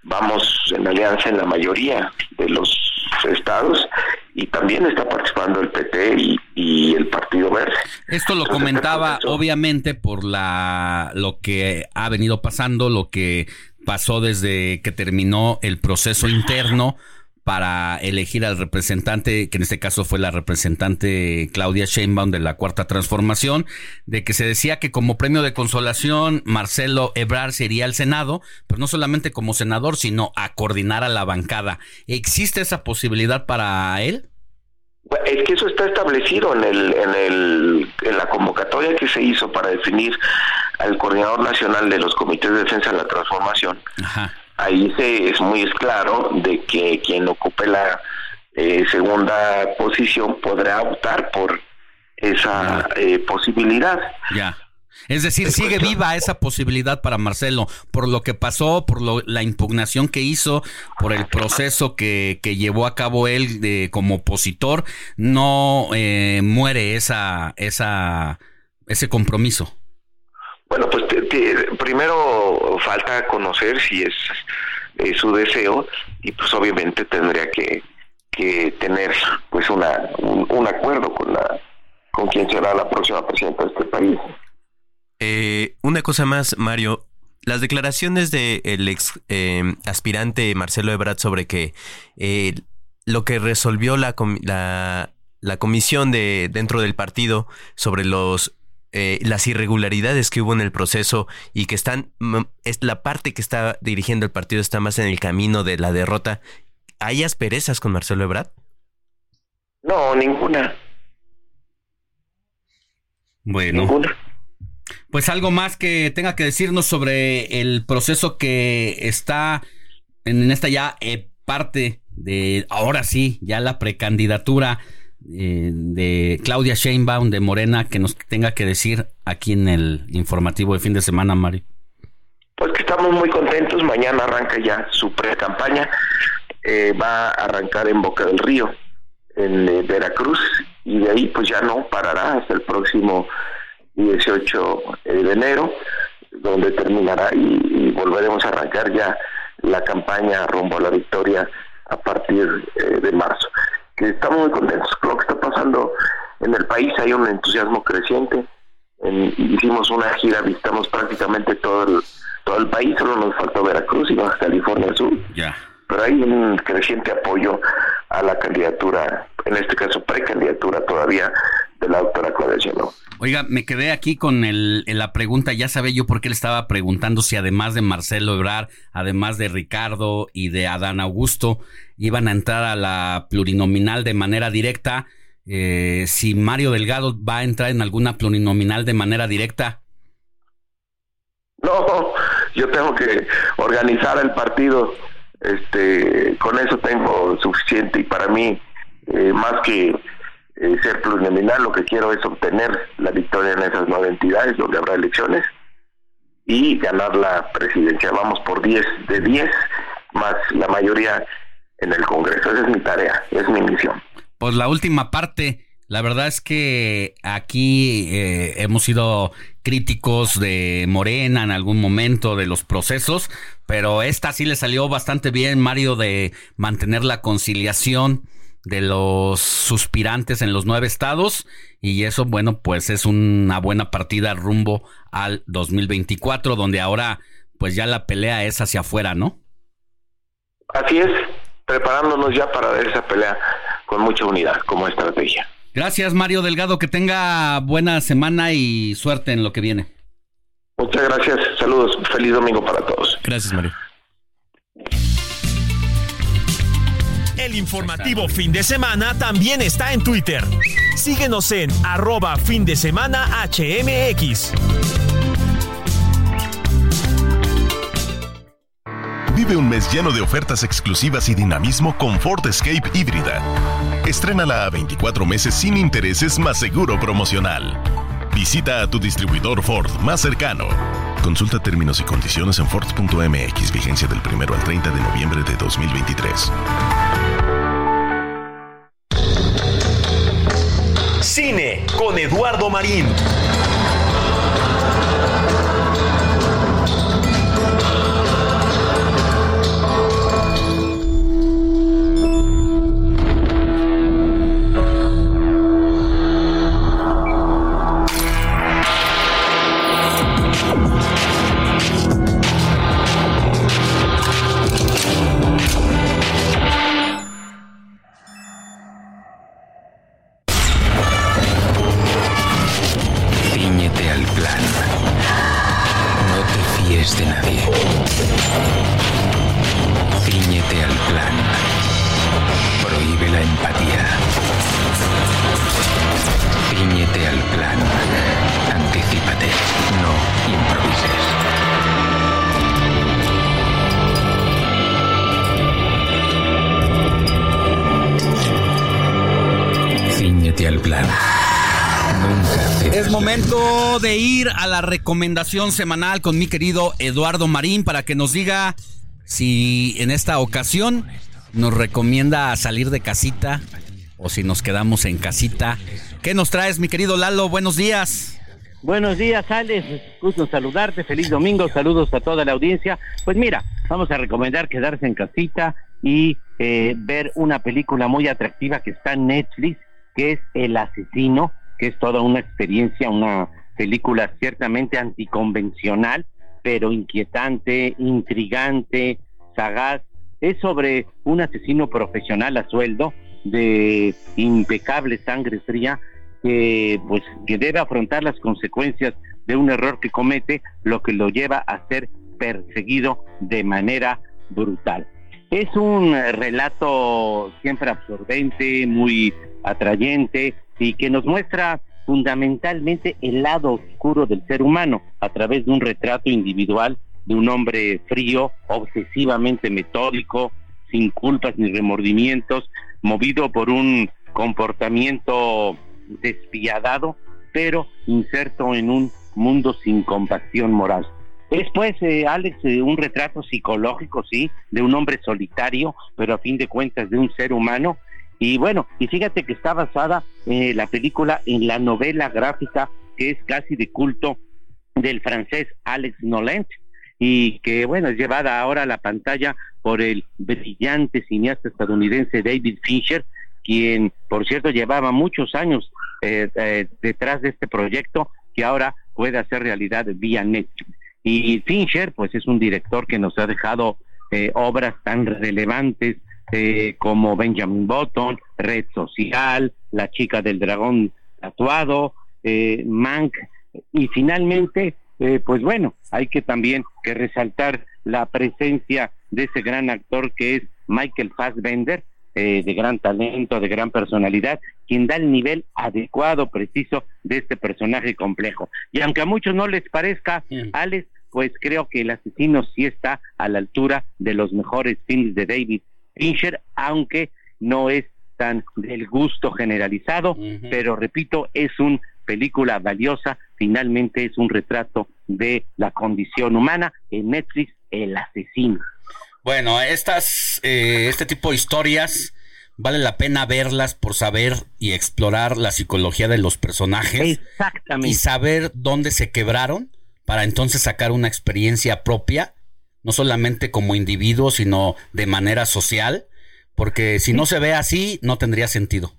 Vamos en alianza en la mayoría de los estados y también está participando el PT y, el Partido Verde. Esto lo comentaba obviamente por la lo que ha venido pasando, lo que pasó desde que terminó el proceso interno para elegir al representante, que en este caso fue la representante Claudia Sheinbaum de la Cuarta Transformación, de que se decía que como premio de consolación Marcelo Ebrard se iría al Senado, pero no solamente como senador, sino a coordinar a la bancada. ¿Existe esa posibilidad para él? Es que eso está establecido en el, en el en la convocatoria que se hizo para definir al coordinador nacional de los comités de defensa de la transformación. Ajá ahí se es muy claro de que quien ocupe la eh, segunda posición podrá optar por esa eh, posibilidad. Ya. Es decir, sigue viva esa posibilidad para Marcelo, por lo que pasó, por lo, la impugnación que hizo, por el proceso que, que llevó a cabo él de, como opositor, no eh, muere esa, esa, ese compromiso. Bueno, pues primero falta conocer si es su deseo y pues obviamente tendría que, que tener pues una un, acuerdo con la con quien será la próxima presidenta de este país. Eh, una cosa más, Mario. Las declaraciones del ex eh, aspirante Marcelo Ebrard sobre que eh, lo que resolvió la, la, la, comisión de dentro del partido sobre los las irregularidades que hubo en el proceso y que están es la parte que está dirigiendo el partido está más en el camino de la derrota. ¿Hay asperezas con Marcelo Ebrard? No, ninguna. Bueno. Pues algo más que tenga que decirnos sobre el proceso que está en esta ya eh, parte de, ahora sí, ya la precandidatura eh, de Claudia Sheinbaum de Morena que nos tenga que decir aquí en el informativo de fin de semana, Mari. Pues que estamos muy contentos, mañana arranca ya su pre-campaña, eh, va a arrancar en Boca del Río, en Veracruz, y de ahí pues ya no parará hasta el próximo 18 eh, de enero, donde terminará y, volveremos a arrancar ya la campaña rumbo a la victoria a partir eh, de marzo. Que estamos muy contentos con lo que está pasando en el país, hay un entusiasmo creciente. hicimos una gira, visitamos prácticamente todo el, todo el país, solo nos faltó Veracruz y Baja California Sur. Pero hay un creciente apoyo a la candidatura, en este caso precandidatura todavía de la doctora Claudia Oiga, me quedé aquí con el, la pregunta, ya sabía yo por qué le estaba preguntando si además de Marcelo Ebrar, además de Ricardo y de Adán Augusto, iban a entrar a la plurinominal de manera directa, eh, si Mario Delgado va a entrar en alguna plurinominal de manera directa. No, yo tengo que organizar el partido, este, con eso tengo suficiente y para mí, eh, más que eh, ser plurinominal, lo que quiero es obtener la victoria en esas nueve entidades donde habrá elecciones y ganar la presidencia. Vamos por 10 de 10, más la mayoría en el Congreso. Esa es mi tarea, es mi misión. Pues la última parte, la verdad es que aquí eh, hemos sido críticos de Morena en algún momento de los procesos, pero esta sí le salió bastante bien, Mario, de mantener la conciliación de los suspirantes en los nueve estados y eso, bueno, pues es una buena partida rumbo al 2024, donde ahora pues ya la pelea es hacia afuera, ¿no? Así es, preparándonos ya para esa pelea con mucha unidad como estrategia. Gracias Mario Delgado, que tenga buena semana y suerte en lo que viene. Muchas gracias, saludos, feliz domingo para todos. Gracias Mario. El informativo fin de semana también está en Twitter. Síguenos en arroba fin de semana HMX. Vive un mes lleno de ofertas exclusivas y dinamismo con Ford Escape híbrida. Estrénala a 24 meses sin intereses más seguro promocional. Visita a tu distribuidor Ford más cercano. Consulta términos y condiciones en Ford.mx, vigencia del 1 al 30 de noviembre de 2023. Cine con Eduardo Marín. Ir a la recomendación semanal con mi querido Eduardo Marín para que nos diga si en esta ocasión nos recomienda salir de casita o si nos quedamos en casita. ¿Qué nos traes, mi querido Lalo? Buenos días. Buenos días, Alex. Gusto saludarte. Feliz domingo. Saludos a toda la audiencia. Pues mira, vamos a recomendar quedarse en casita y eh, ver una película muy atractiva que está en Netflix, que es El Asesino, que es toda una experiencia, una película ciertamente anticonvencional, pero inquietante, intrigante, sagaz. Es sobre un asesino profesional a sueldo de impecable sangre fría que pues que debe afrontar las consecuencias de un error que comete, lo que lo lleva a ser perseguido de manera brutal. Es un relato siempre absorbente, muy atrayente y que nos muestra fundamentalmente el lado oscuro del ser humano a través de un retrato individual de un hombre frío, obsesivamente metódico, sin culpas ni remordimientos, movido por un comportamiento despiadado, pero inserto en un mundo sin compasión moral. Es pues, eh, Alex, eh, un retrato psicológico, sí, de un hombre solitario, pero a fin de cuentas de un ser humano. Y bueno, y fíjate que está basada eh, la película en la novela gráfica que es casi de culto del francés Alex Nolent y que bueno es llevada ahora a la pantalla por el brillante cineasta estadounidense David Fincher, quien por cierto llevaba muchos años detrás de este proyecto que ahora puede hacer realidad vía Netflix. Y Fincher, pues es un director que nos ha dejado eh, obras tan relevantes eh, como Benjamin Button, Red Social, La chica del dragón tatuado, eh, Mank, y finalmente, pues bueno, hay que también que resaltar la presencia de ese gran actor que es Michael Fassbender, de gran talento, de gran personalidad, quien da el nivel adecuado, preciso de este personaje complejo. Y aunque a muchos no les parezca, Alex, pues creo que el asesino sí está a la altura de los mejores films de David Fincher, aunque no es tan del gusto generalizado, pero repito, es una película valiosa, finalmente es un retrato de la condición humana en Netflix, El asesino. Bueno, estas, eh, este tipo de historias vale la pena verlas por saber y explorar la psicología de los personajes. Exactamente. Y saber dónde se quebraron para entonces sacar una experiencia propia, no solamente como individuo, sino de manera social, porque si no se ve así, no tendría sentido.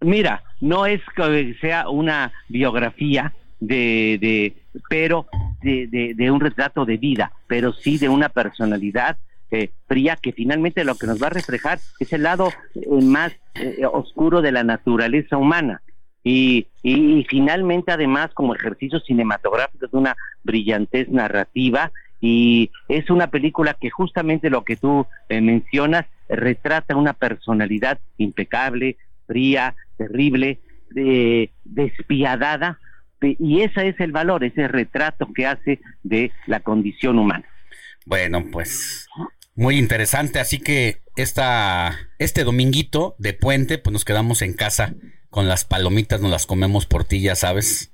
Mira, no es que sea una biografía de, de pero de, de, un retrato de vida, pero sí de una personalidad eh, fría que finalmente lo que nos va a reflejar es el lado eh, más eh, oscuro de la naturaleza humana. Y, y, finalmente además como ejercicio cinematográfico es una brillantez narrativa y es una película que justamente lo que tú eh, mencionas retrata una personalidad impecable, fría, terrible, despiadada y ese es el valor, ese retrato que hace de la condición humana. Bueno, pues muy interesante, así que esta, este dominguito de puente, pues nos quedamos en casa con las palomitas nos las comemos por ti, ya sabes,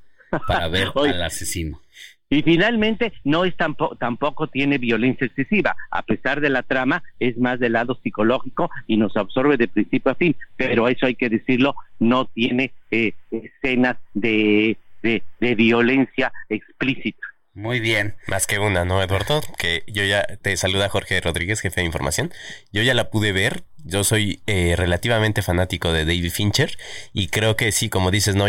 para ver al asesino. Y finalmente, no es tampoco, tampoco tiene violencia excesiva, a pesar de la trama, es más del lado psicológico y nos absorbe de principio a fin, pero eso hay que decirlo, no tiene eh, escenas de, de, de violencia explícita. Muy bien. Más que una, ¿no, Eduardo? Que yo ya te saluda Jorge Rodríguez, jefe de información. Yo ya la pude ver. Yo soy eh, relativamente fanático de David Fincher y creo que sí, como dices, no,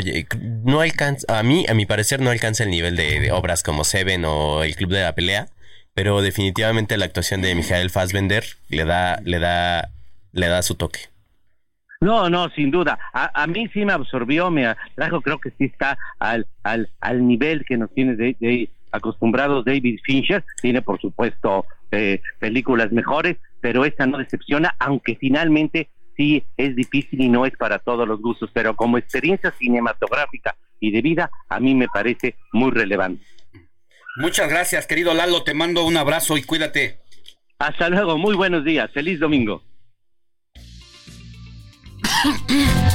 no alcanza, a mí, a mi parecer, no alcanza el nivel de, obras como Seven o El Club de la Pelea, pero definitivamente la actuación de Michael Fassbender le da, le da, le da su toque. No, no, sin duda. A, a, mí sí me absorbió, me atrajo, creo que sí está al, al, al nivel que nos tiene de, de, acostumbrados David Fincher, tiene por supuesto eh, películas mejores, pero esta no decepciona, aunque finalmente sí es difícil y no es para todos los gustos, pero como experiencia cinematográfica y de vida, a mí me parece muy relevante. Muchas gracias, querido Lalo, te mando un abrazo y cuídate. Hasta luego, muy buenos días, feliz domingo.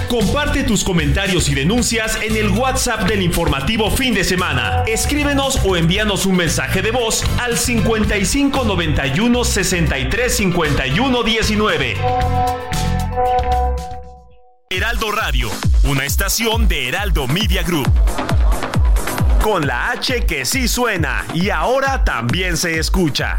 Comparte tus comentarios y denuncias en el WhatsApp del informativo fin de semana. Escríbenos o envíanos un mensaje de voz al 55 91 63 51 19. Heraldo Radio, una estación de Heraldo Media Group. Con la H que sí suena y ahora también se escucha.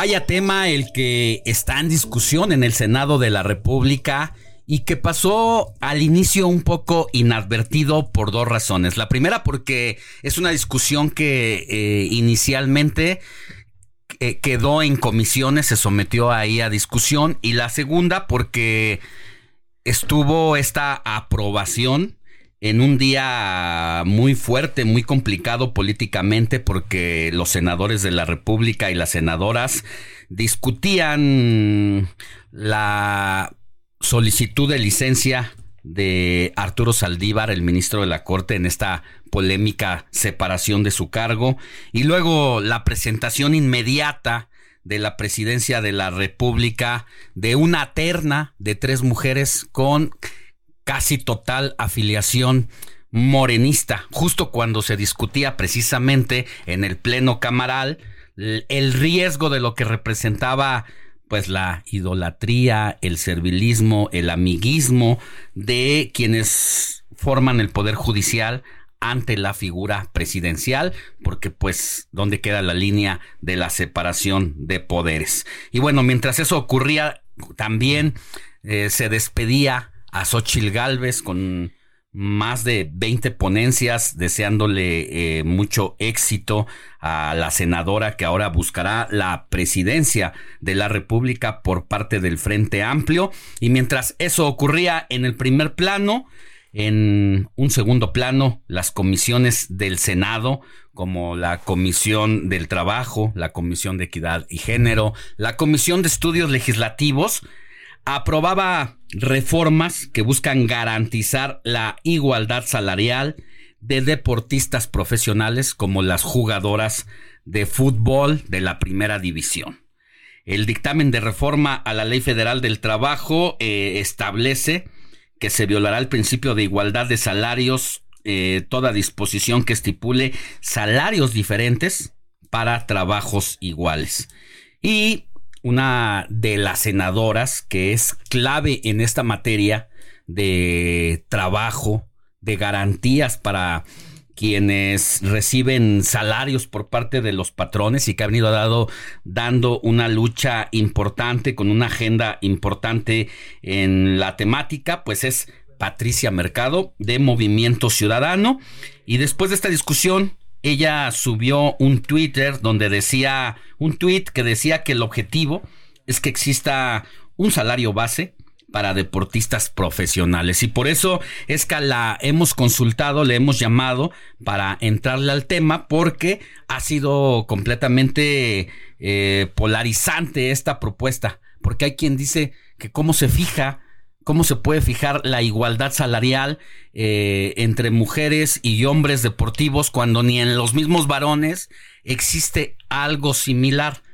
Vaya tema el que está en discusión en el Senado de la República y que pasó al inicio un poco inadvertido por dos razones. La primera porque es una discusión que eh, inicialmente eh, quedó en comisiones, se sometió ahí a discusión y la segunda porque estuvo esta aprobación en un día muy fuerte, muy complicado políticamente, porque los senadores de la República y las senadoras discutían la solicitud de licencia de Arturo Saldívar, el ministro de la Corte, en esta polémica separación de su cargo, y luego la presentación inmediata de la presidencia de la República de una terna de tres mujeres con casi total afiliación morenista, justo cuando se discutía precisamente en el pleno camaral el riesgo de lo que representaba pues la idolatría, el servilismo, el amiguismo de quienes forman el poder judicial ante la figura presidencial, porque pues, ¿dónde queda la línea de la separación de poderes? Y bueno, mientras eso ocurría, también eh, se despedía a Xochil Gálvez con más de 20 ponencias, deseándole eh, mucho éxito a la senadora que ahora buscará la presidencia de la República por parte del Frente Amplio. Y mientras eso ocurría en el primer plano, en un segundo plano, las comisiones del Senado, como la Comisión del Trabajo, la Comisión de Equidad y Género, la Comisión de Estudios Legislativos, aprobaba reformas que buscan garantizar la igualdad salarial de deportistas profesionales como las jugadoras de fútbol de la primera división. El dictamen de reforma a la Ley Federal del Trabajo eh, establece que se violará el principio de igualdad de salarios, eh, toda disposición que estipule salarios diferentes para trabajos iguales. Y una de las senadoras que es clave en esta materia de trabajo, de garantías para quienes reciben salarios por parte de los patrones y que ha venido dando una lucha importante con una agenda importante en la temática, pues es Patricia Mercado de Movimiento Ciudadano. Y después de esta discusión, ella subió un Twitter donde decía, un tweet que decía que el objetivo es que exista un salario base para deportistas profesionales. Y por eso es que la hemos consultado, le hemos llamado para entrarle al tema, porque ha sido completamente eh, polarizante esta propuesta. Porque hay quien dice que cómo se fija cómo se puede fijar la igualdad salarial eh, entre mujeres y hombres deportivos cuando ni en los mismos varones existe algo similar.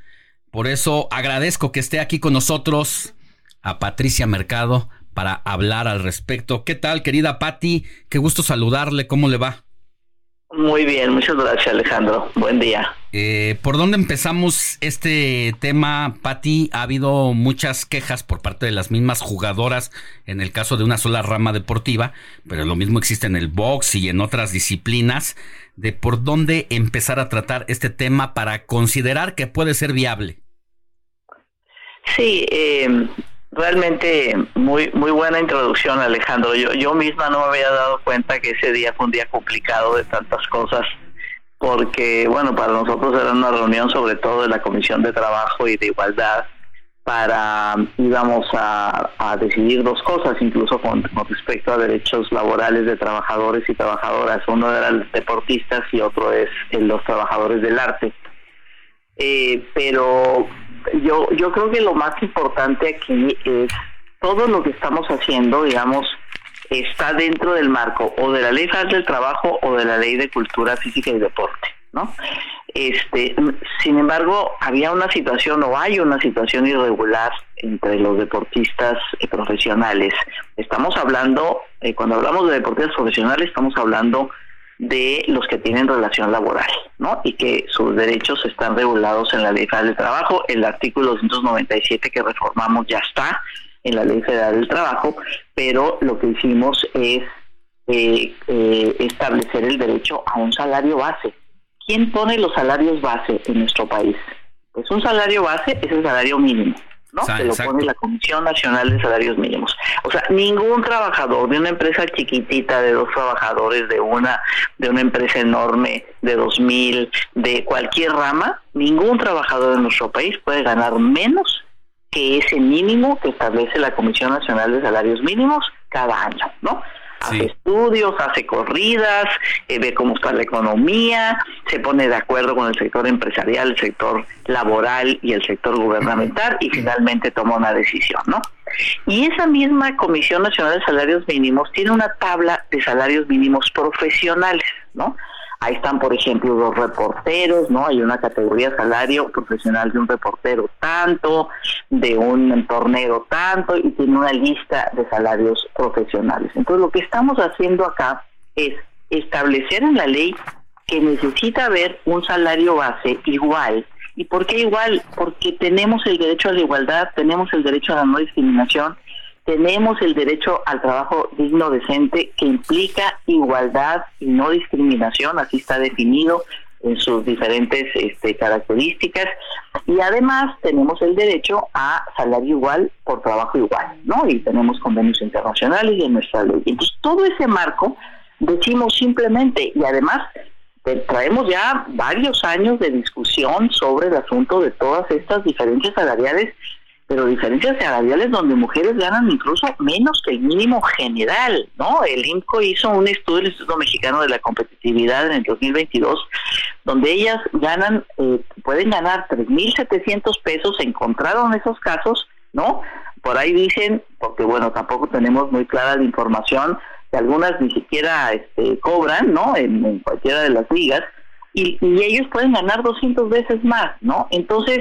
Por eso agradezco que esté aquí con nosotros a Patricia Mercado para hablar al respecto. ¿Qué tal, querida Patti? Qué gusto saludarle. ¿Cómo le va? Muy bien, muchas gracias Alejandro. Buen día. Eh, ¿Por dónde empezamos este tema, Patti? Ha habido muchas quejas por parte de las mismas jugadoras en el caso de una sola rama deportiva, pero lo mismo existe en el box y en otras disciplinas, de por dónde empezar a tratar este tema para considerar que puede ser viable. Sí, eh, realmente muy muy buena introducción Alejandro. Yo yo misma no me había dado cuenta que ese día fue un día complicado de tantas cosas porque bueno para nosotros era una reunión sobre todo de la comisión de trabajo y de igualdad para íbamos a, a decidir dos cosas incluso con, respecto a derechos laborales de trabajadores y trabajadoras. Uno era los deportistas y otro es los trabajadores del arte. Eh, pero yo, yo creo que lo más importante aquí es todo lo que estamos haciendo, digamos, está dentro del marco o de la ley federal del trabajo o de la ley de cultura física y deporte, ¿no? este, sin embargo, había una situación o hay una situación irregular entre los deportistas eh, profesionales. Estamos hablando, eh, cuando hablamos de deportistas profesionales, estamos hablando de los que tienen relación laboral, ¿no? Y que sus derechos están regulados en la Ley Federal del Trabajo. El artículo 297 que reformamos ya está en la Ley Federal del Trabajo, pero lo que hicimos es eh, eh, establecer el derecho a un salario base. ¿Quién pone los salarios base en nuestro país? Pues un salario base es el salario mínimo. ¿No? Se lo pone la Comisión Nacional de Salarios Mínimos. O sea, ningún trabajador de una empresa chiquitita de dos trabajadores, de una de una empresa enorme de dos mil, de cualquier rama, ningún trabajador de nuestro país puede ganar menos que ese mínimo que establece la Comisión Nacional de Salarios Mínimos cada año, ¿no? Hace estudios, hace corridas, eh, ve cómo está la economía, se pone de acuerdo con el sector empresarial, el sector laboral y el sector gubernamental y finalmente toma una decisión, ¿no? Y esa misma Comisión Nacional de Salarios Mínimos tiene una tabla de salarios mínimos profesionales, ¿no? Ahí están, por ejemplo, los reporteros, ¿no? Hay una categoría salario profesional de un reportero tanto, de un tornero tanto, y tiene una lista de salarios profesionales. Entonces, lo que estamos haciendo acá es establecer en la ley que necesita haber un salario base igual. ¿Y por qué igual? Porque tenemos el derecho a la igualdad, tenemos el derecho a la no discriminación, tenemos el derecho al trabajo digno, decente, que implica igualdad y no discriminación, así está definido en sus diferentes este, características y además tenemos el derecho a salario igual por trabajo igual, ¿no? Y tenemos convenios internacionales y en nuestra ley. Entonces, todo ese marco decimos simplemente y además traemos ya varios años de discusión sobre el asunto de todas estas diferencias salariales pero diferencias salariales donde mujeres ganan incluso menos que el mínimo general, ¿no? El INCO hizo un estudio, el Instituto Mexicano de la Competitividad en el 2022, donde ellas ganan, eh, pueden ganar 3.700 pesos, encontraron esos casos, ¿no? Por ahí dicen, porque bueno, tampoco tenemos muy clara la información, que algunas ni siquiera este, cobran, ¿no? En, en cualquiera de las ligas, y, y ellos pueden ganar 200 veces más, ¿no? Entonces,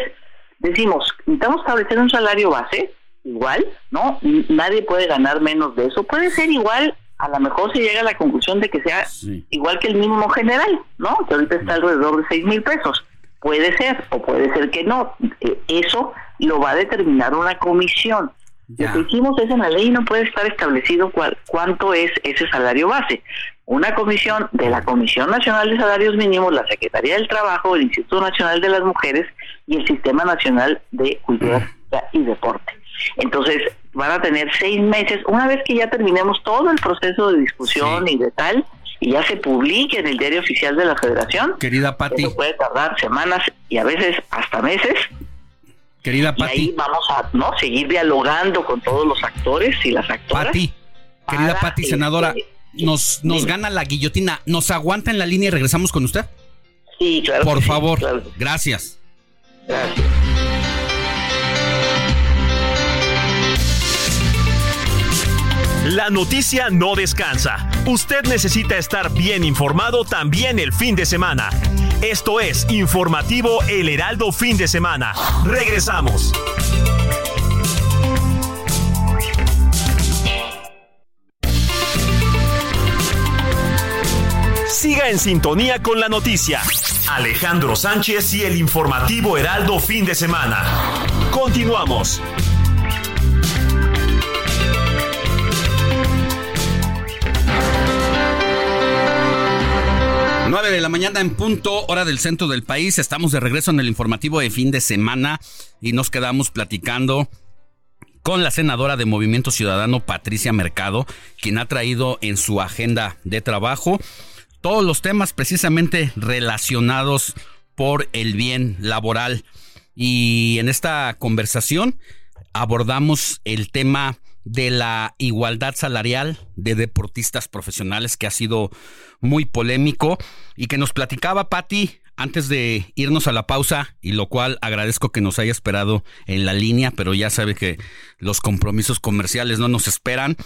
decimos, necesitamos establecer un salario base, igual, ¿no? Nadie puede ganar menos de eso. Puede ser igual, a lo mejor se llega a la conclusión de que sea igual que el mínimo general, ¿no? Que ahorita está alrededor de seis mil pesos. Puede ser, o puede ser que no. Eh, eso lo va a determinar una comisión. Lo que hicimos es en la ley no puede estar establecido cuál, cuánto es ese salario base. Una comisión de la Comisión Nacional de Salarios Mínimos, la Secretaría del Trabajo, el Instituto Nacional de las Mujeres y el Sistema Nacional de Cultura y Deporte. Entonces, van a tener seis meses, una vez que ya terminemos todo el proceso de discusión y de tal, y ya se publique en el diario oficial de la Federación. Querida Pati. Eso puede tardar semanas y a veces hasta meses. Querida Pati. Y ahí vamos a ¿no? seguir dialogando con todos los actores y las actoras. Pati, querida Pati, senadora, este, nos, nos gana la guillotina. ¿Nos aguanta en la línea y regresamos con usted? Sí, claro. Por favor, gracias. La noticia no descansa. Usted necesita estar bien informado también el fin de semana. Esto es Informativo El Heraldo Fin de Semana. Regresamos. En sintonía con la noticia. Alejandro Sánchez y el informativo Heraldo fin de semana. Continuamos. 9 de la mañana en punto, hora del centro del país. Estamos de regreso en el informativo de fin de semana y nos quedamos platicando con la senadora de Movimiento Ciudadano, Patricia Mercado, quien ha traído en su agenda de trabajo todos los temas precisamente relacionados por el bien laboral. Y en esta conversación abordamos el tema de la igualdad salarial de deportistas profesionales que ha sido muy polémico y que nos platicaba Patti antes de irnos a la pausa y lo cual agradezco que nos haya esperado en la línea, pero ya sabe que los compromisos comerciales no nos esperan.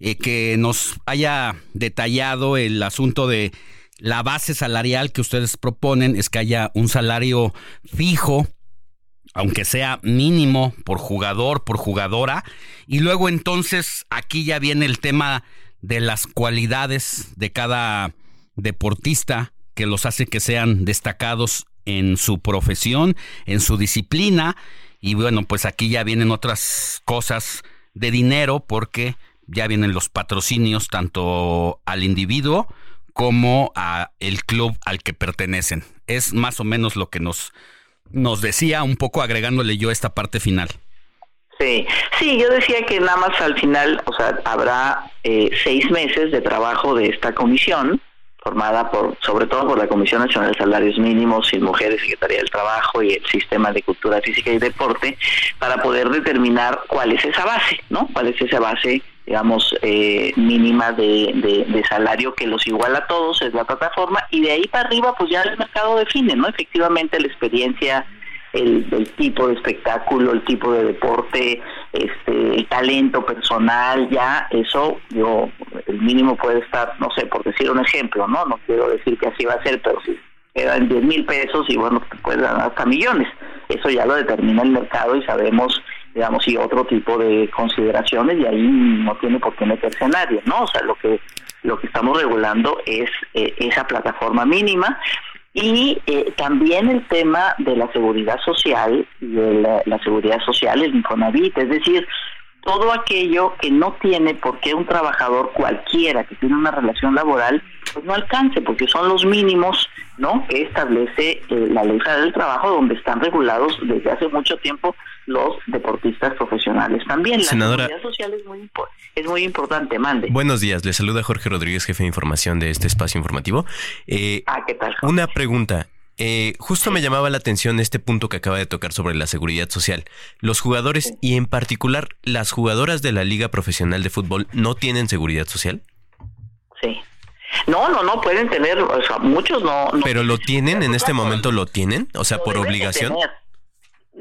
Eh, que nos haya detallado el asunto de la base salarial que ustedes proponen es que haya un salario fijo, aunque sea mínimo por jugador, por jugadora. Y luego entonces aquí ya viene el tema de las cualidades de cada deportista que los hace que sean destacados en su profesión, en su disciplina. Y bueno, pues aquí ya vienen otras cosas de dinero porque ya vienen los patrocinios tanto al individuo como a el club al que pertenecen. Es más o menos lo que nos, nos decía, un poco agregándole yo esta parte final. Sí, sí, yo decía que nada más al final, o sea, habrá eh, seis meses de trabajo de esta comisión formada por, sobre todo por la Comisión Nacional de Salarios Mínimos y Mujeres, Secretaría del Trabajo y el Sistema de Cultura Física y Deporte, para poder determinar cuál es esa base, ¿no? Cuál es esa base, digamos, eh, mínima de, de, salario que los iguala a todos, es la plataforma, y de ahí para arriba, pues ya el mercado define, ¿no? Efectivamente, la experiencia el, tipo de espectáculo, el tipo de deporte, este, el talento personal, ya eso, yo, el mínimo puede estar, no sé, por decir un ejemplo, ¿no? No quiero decir que así va a ser, pero si quedan 10 mil pesos y bueno, puede dar hasta millones. Eso ya lo determina el mercado y sabemos, digamos, y otro tipo de consideraciones y ahí no tiene por qué meterse nadie, ¿no? O sea, lo que lo que estamos regulando es eh, esa plataforma mínima y eh, también el tema de la seguridad social y de la, seguridad social, el Infonavit, es decir, todo aquello que no tiene por qué un trabajador cualquiera que tiene una relación laboral, pues no alcance, porque son los mínimos ¿no? que establece eh, la ley federal del trabajo, donde están regulados desde hace mucho tiempo los deportistas profesionales. También la seguridad social es muy, es muy importante, mande. Buenos días, le saluda Jorge Rodríguez, jefe de información de este espacio informativo. Eh, ah, ¿qué tal? Una pregunta. Eh, justo me llamaba la atención este punto que acaba de tocar sobre la seguridad social. Los jugadores y en particular las jugadoras de la Liga Profesional de Fútbol no tienen seguridad social. Sí. No, no, no, pueden tener, o sea, muchos no. Pero lo tienen, en este momento lo tienen, o sea, por obligación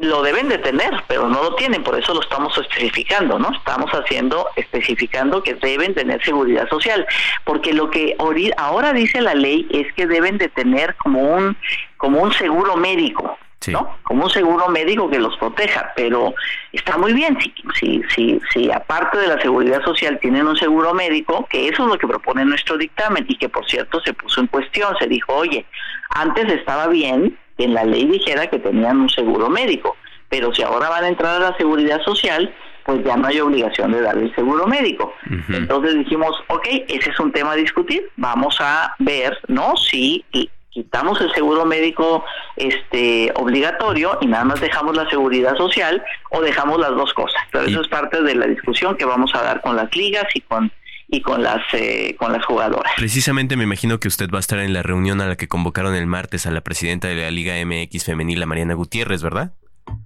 lo deben de tener, pero no lo tienen, por eso lo estamos especificando, ¿no? Estamos haciendo, especificando que deben tener seguridad social, porque lo que ahora dice la ley es que deben de tener como un, como un seguro médico, ¿no? Como un seguro médico que los proteja, pero está muy bien, si, si, si, si aparte de la seguridad social tienen un seguro médico, que eso es lo que propone nuestro dictamen y que por cierto se puso en cuestión, se dijo, oye, antes estaba bien, en la ley dijera que tenían un seguro médico, pero si ahora van a entrar a la seguridad social, pues ya no hay obligación de darle el seguro médico. Entonces dijimos, ok, ese es un tema a discutir, vamos a ver, ¿no? Si quitamos el seguro médico este obligatorio y nada más dejamos la seguridad social o dejamos las dos cosas. Pero eso es parte de la discusión que vamos a dar con las ligas y con y con las eh, con las jugadoras. Precisamente me imagino que usted va a estar en la reunión a la que convocaron el martes a la presidenta de la Liga MX femenil, Mariana Gutiérrez, ¿verdad?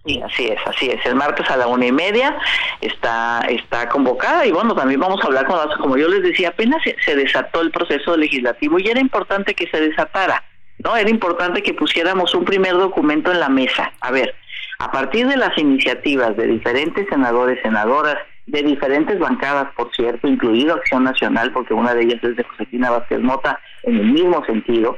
Sí, así es, así es. El martes a la una y media está está convocada y bueno, también vamos a hablar con las, como yo les decía, apenas se, desató el proceso legislativo y era importante que se desatara, ¿no? Era importante que pusiéramos un primer documento en la mesa. A ver, a partir de las iniciativas de diferentes senadores, senadoras, de diferentes bancadas, por cierto, incluido Acción Nacional, porque una de ellas es de Josefina Vázquez Mota, en el mismo sentido.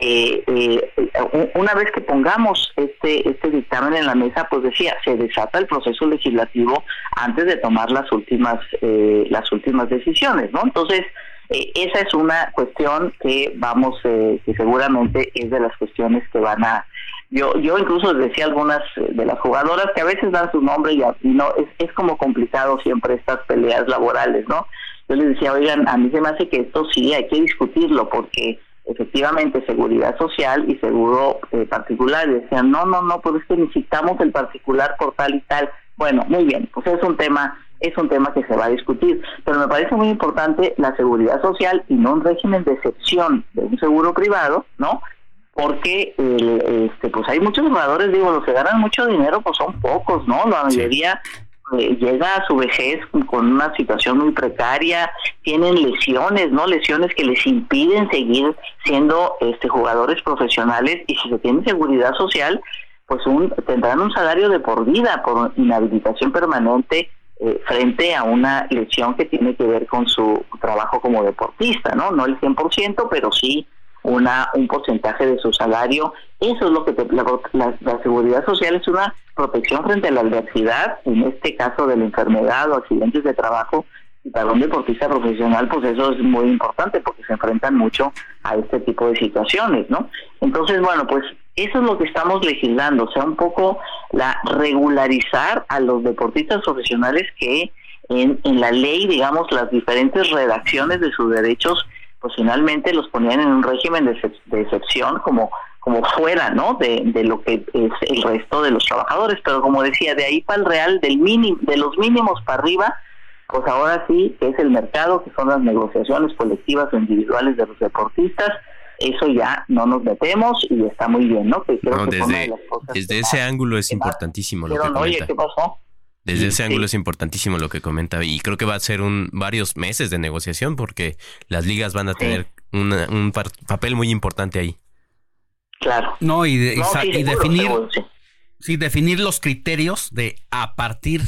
Eh, eh, una vez que pongamos este este dictamen en la mesa, pues decía, se desata el proceso legislativo antes de tomar las últimas eh, las últimas decisiones, ¿no? Entonces esa es una cuestión que vamos que seguramente es de las cuestiones que van a yo yo incluso decía algunas de las jugadoras que a veces dan su nombre y, no es, es como complicado siempre estas peleas laborales no yo les decía oigan a mí se me hace que esto sí hay que discutirlo porque efectivamente seguridad social y seguro eh, particular y decían no no no pues es que necesitamos el particular por tal y tal bueno muy bien pues es un tema es un tema que se va a discutir pero me parece muy importante la seguridad social y no un régimen de excepción de un seguro privado no porque este pues hay muchos jugadores digo los que ganan mucho dinero pues son pocos no la mayoría eh, llega a su vejez con una situación muy precaria tienen lesiones no lesiones que les impiden seguir siendo este jugadores profesionales y si se tiene seguridad social pues un, tendrán un salario de por vida por inhabilitación permanente eh, frente a una lesión que tiene que ver con su trabajo como deportista no no el 100% pero sí una un porcentaje de su salario. Eso es lo que la, la, seguridad social es una protección frente a la adversidad, en este caso de la enfermedad o accidentes de trabajo. Y para un deportista profesional, pues eso es muy importante porque se enfrentan mucho a este tipo de situaciones, ¿no? Entonces, bueno, pues eso es lo que estamos legislando, o sea, un poco la regularizar a los deportistas profesionales que en, en la ley, digamos, las diferentes redacciones de sus derechos pues finalmente los ponían en un régimen de, excepción como como fuera, ¿no? De, de, lo que es el resto de los trabajadores, pero como decía, de ahí para el real, del mínimo, de los mínimos para arriba, pues ahora sí es el mercado, que son las negociaciones colectivas o individuales de los deportistas, eso ya no nos metemos y está muy bien, ¿no? Que creo que desde, desde ese ángulo es importantísimo lo que Oye, ¿qué pasó? Desde ese ángulo es importantísimo lo que comenta y creo que va a ser un varios meses de negociación porque las ligas van a tener un papel muy importante ahí. Claro. No, y, definir, sí. definir los criterios de a partir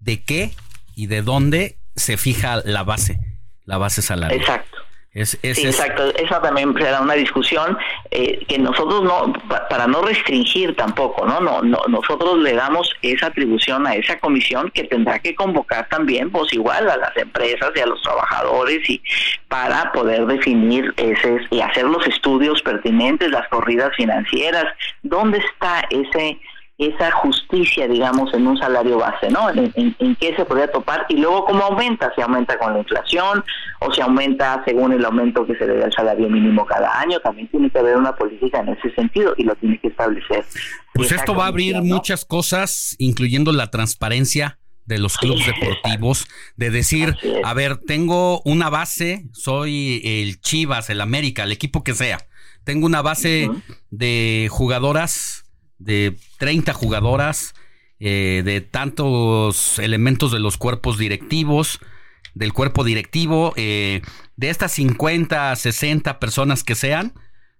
de qué y de dónde se fija la base, la base salarial. Exacto sí, exacto. Esa también será una discusión eh, que nosotros no, para no restringir tampoco, ¿no? No, no, nosotros le damos esa atribución a esa comisión que tendrá que convocar también, pues igual a las empresas y a los trabajadores y para poder definir ese y hacer los estudios pertinentes, las corridas financieras, dónde está ese esa justicia, digamos, en un salario base, ¿no? En, qué se podría topar y luego cómo aumenta, si aumenta con la inflación o si aumenta según el aumento que se le da al salario mínimo cada año, también tiene que haber una política en ese sentido y lo tiene que establecer. Pues esto va a abrir muchas cosas, incluyendo la transparencia de los clubes deportivos, de decir, a ver, tengo una base, soy el Chivas, el América, el equipo que sea, tengo una base de jugadoras de 30 jugadoras, eh, de tantos elementos de los cuerpos directivos, del cuerpo directivo, eh, de estas 50, 60 personas que sean,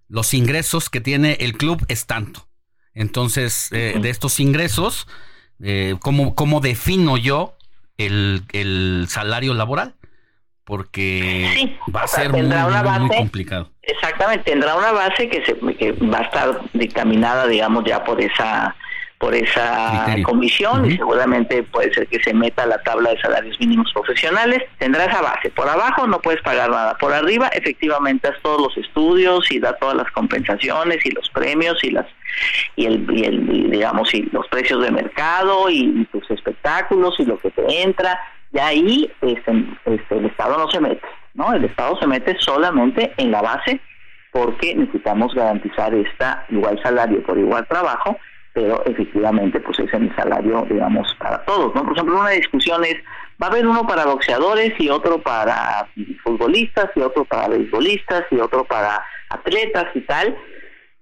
los ingresos que tiene el club es tanto. Entonces, eh, de estos ingresos, ¿cómo, ¿cómo, defino yo el, el salario laboral? porque va a ser muy, complicado. Exactamente, tendrá una base que, se, que va a estar dictaminada, digamos, ya por esa por esa comisión y seguramente puede ser que se meta la tabla de salarios mínimos profesionales, tendrá esa base. Por abajo no puedes pagar nada, por arriba efectivamente haz todos los estudios y da todas las compensaciones y los premios y las y el, y el digamos y los precios de mercado y tus espectáculos y lo que te entra. Y ahí este, este, el Estado no se mete, ¿no? El Estado se mete solamente en la base porque necesitamos garantizar esta igual salario por igual trabajo, pero efectivamente pues es el salario, digamos, para todos, ¿no? Por ejemplo, una discusión es, va a haber uno para boxeadores y otro para futbolistas y otro para beisbolistas y otro para atletas y tal,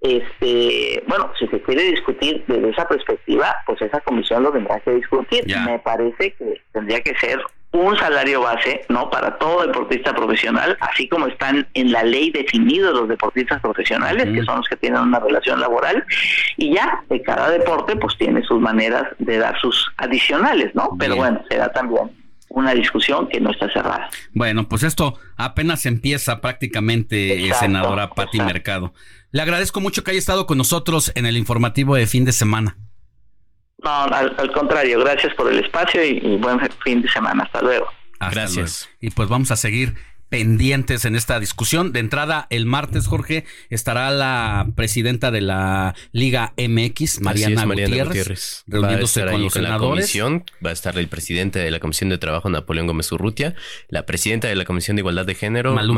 este bueno si se quiere discutir desde esa perspectiva pues esa comisión lo tendrá que discutir me parece que tendría que ser un salario base no para todo deportista profesional así como están en la ley definidos los deportistas profesionales que son los que tienen una relación laboral y ya de cada deporte pues tiene sus maneras de dar sus adicionales no pero bueno será también una discusión que no está cerrada. Bueno, pues esto apenas empieza prácticamente, senadora Pati Mercado. Le agradezco mucho que haya estado con nosotros en el informativo de fin de semana. No, al, contrario, gracias por el espacio y, buen fin de semana. Hasta luego. gracias. Y pues vamos a seguir pendientes en esta discusión. De entrada, el martes, Jorge, estará la presidenta de la Liga MX, Mariana, Gutiérrez, reuniéndose con los senadores. Va a estar el presidente de la Comisión de Trabajo, Napoleón Gómez Urrutia, la presidenta de la Comisión de Igualdad de Género, Malu,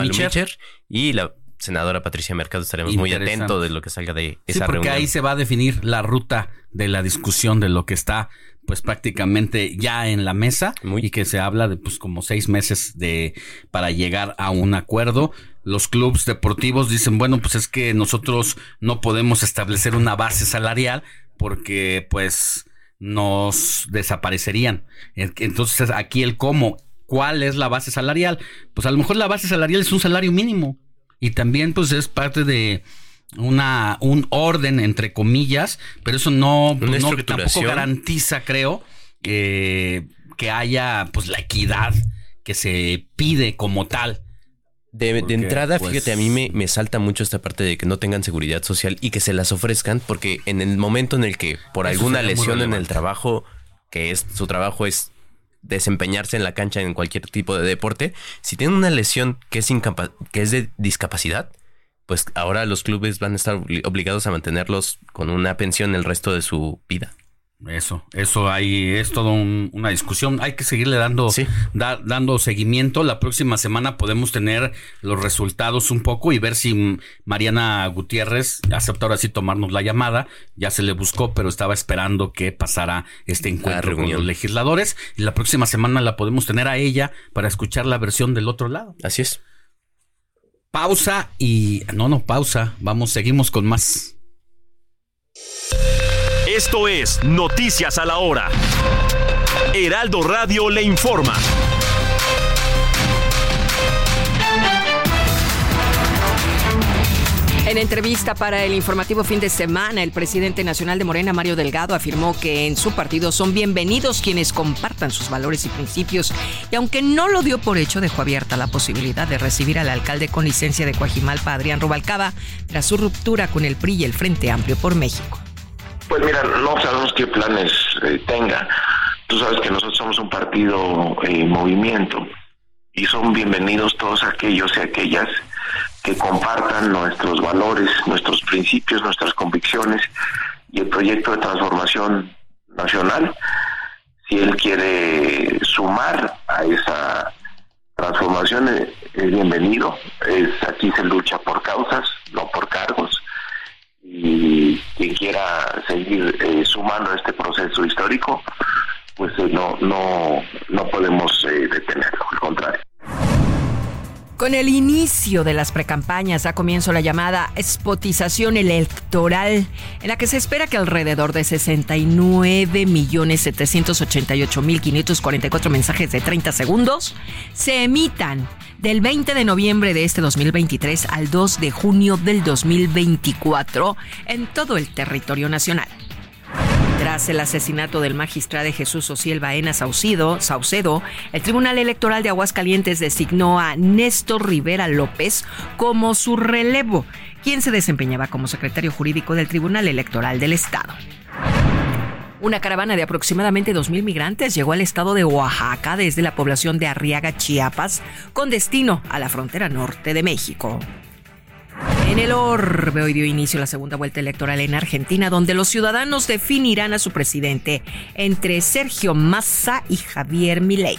y la senadora Patricia Mercado. Estaremos muy atentos de lo que salga de esa sí, porque ahí se va a definir la ruta de la discusión de lo que está pues prácticamente ya en la mesa y que se habla de pues como seis meses de para llegar a un acuerdo. Los clubes deportivos dicen, bueno, pues es que nosotros no podemos establecer una base salarial porque pues nos desaparecerían. Entonces aquí el cómo, ¿cuál es la base salarial? Pues a lo mejor la base salarial es un salario mínimo y también pues es parte de una un orden entre comillas, pero eso no, pues, no tampoco garantiza, creo, que haya pues la equidad que se pide como tal. De, de entrada, pues fíjate, a mí me, me, salta mucho esta parte de que no tengan seguridad social y que se las ofrezcan, porque en el momento en el que por alguna lesión en el trabajo, que es su trabajo es desempeñarse en la cancha en cualquier tipo de deporte, si tienen una lesión que es, que es de discapacidad, pues ahora los clubes van a estar obligados a mantenerlos con una pensión el resto de su vida. Eso, eso ahí es todo una discusión. Hay que seguirle dando, dando seguimiento. La próxima semana podemos tener los resultados un poco y ver si Mariana Gutiérrez acepta ahora sí tomarnos la llamada. Ya se le buscó, pero estaba esperando que pasara este encuentro con los legisladores. Y la próxima semana la podemos tener a ella para escuchar la versión del otro lado. Así es. Pausa y no, no, pausa. Vamos, seguimos con más. Esto es Noticias a la Hora. Heraldo Radio le informa. En entrevista para el informativo fin de semana, el presidente nacional de Morena, Mario Delgado, afirmó que en su partido son bienvenidos quienes compartan sus valores y principios. Y aunque no lo dio por hecho, dejó abierta la posibilidad de recibir al alcalde con licencia de Coajimalpa, Adrián Rubalcaba, tras su ruptura con el PRI y el Frente Amplio por México. Pues mira, no sabemos qué planes eh, tenga. Tú sabes que nosotros somos un partido eh, movimiento y son bienvenidos todos aquellos y aquellas que compartan nuestros valores, nuestros principios, nuestras convicciones y el proyecto de transformación nacional. Si él quiere sumar a esa transformación, eh, es bienvenido. Es, aquí se lucha por causas, no por cargos y quien quiera seguir eh, sumando a este proceso histórico, pues eh, no, no, no podemos eh, detenerlo, al contrario. Con el inicio de las precampañas da comienzo la llamada spotización electoral, en la que se espera que alrededor de 69.788.544 mensajes de 30 segundos se emitan del 20 de noviembre de este 2023 al 2 de junio del 2024 en todo el territorio nacional. Tras el asesinato del magistrado Jesús Ociel Baena Saucedo, el Tribunal Electoral de Aguascalientes designó a Néstor Rivera López como su relevo, quien se desempeñaba como secretario jurídico del Tribunal Electoral del Estado. Una caravana de aproximadamente 2.000 migrantes llegó al estado de Oaxaca desde la población de Arriaga, Chiapas, con destino a la frontera norte de México. En el orbe hoy dio inicio la segunda vuelta electoral en Argentina, donde los ciudadanos definirán a su presidente entre Sergio Massa y Javier Milei.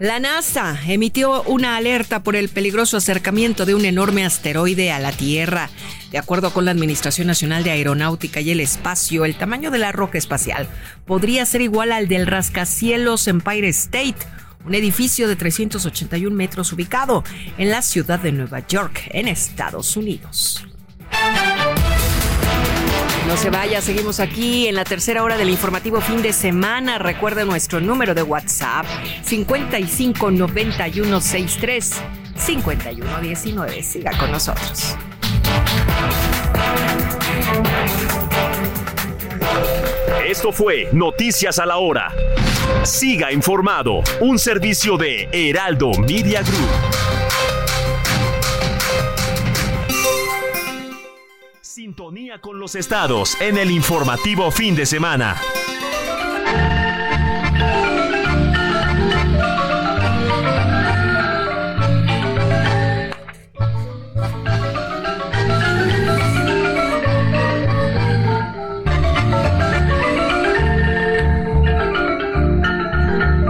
La NASA emitió una alerta por el peligroso acercamiento de un enorme asteroide a la Tierra. De acuerdo con la Administración Nacional de Aeronáutica y el Espacio, el tamaño de la roca espacial podría ser igual al del rascacielos Empire State, un edificio de 381 metros ubicado en la ciudad de Nueva York, en Estados Unidos. No se vaya, seguimos aquí en la tercera hora del informativo fin de semana. Recuerde nuestro número de WhatsApp 559163 5119. Siga con nosotros. Esto fue Noticias a la Hora. Siga informado, un servicio de Heraldo Media Group. Sintonía con los estados en el informativo fin de semana.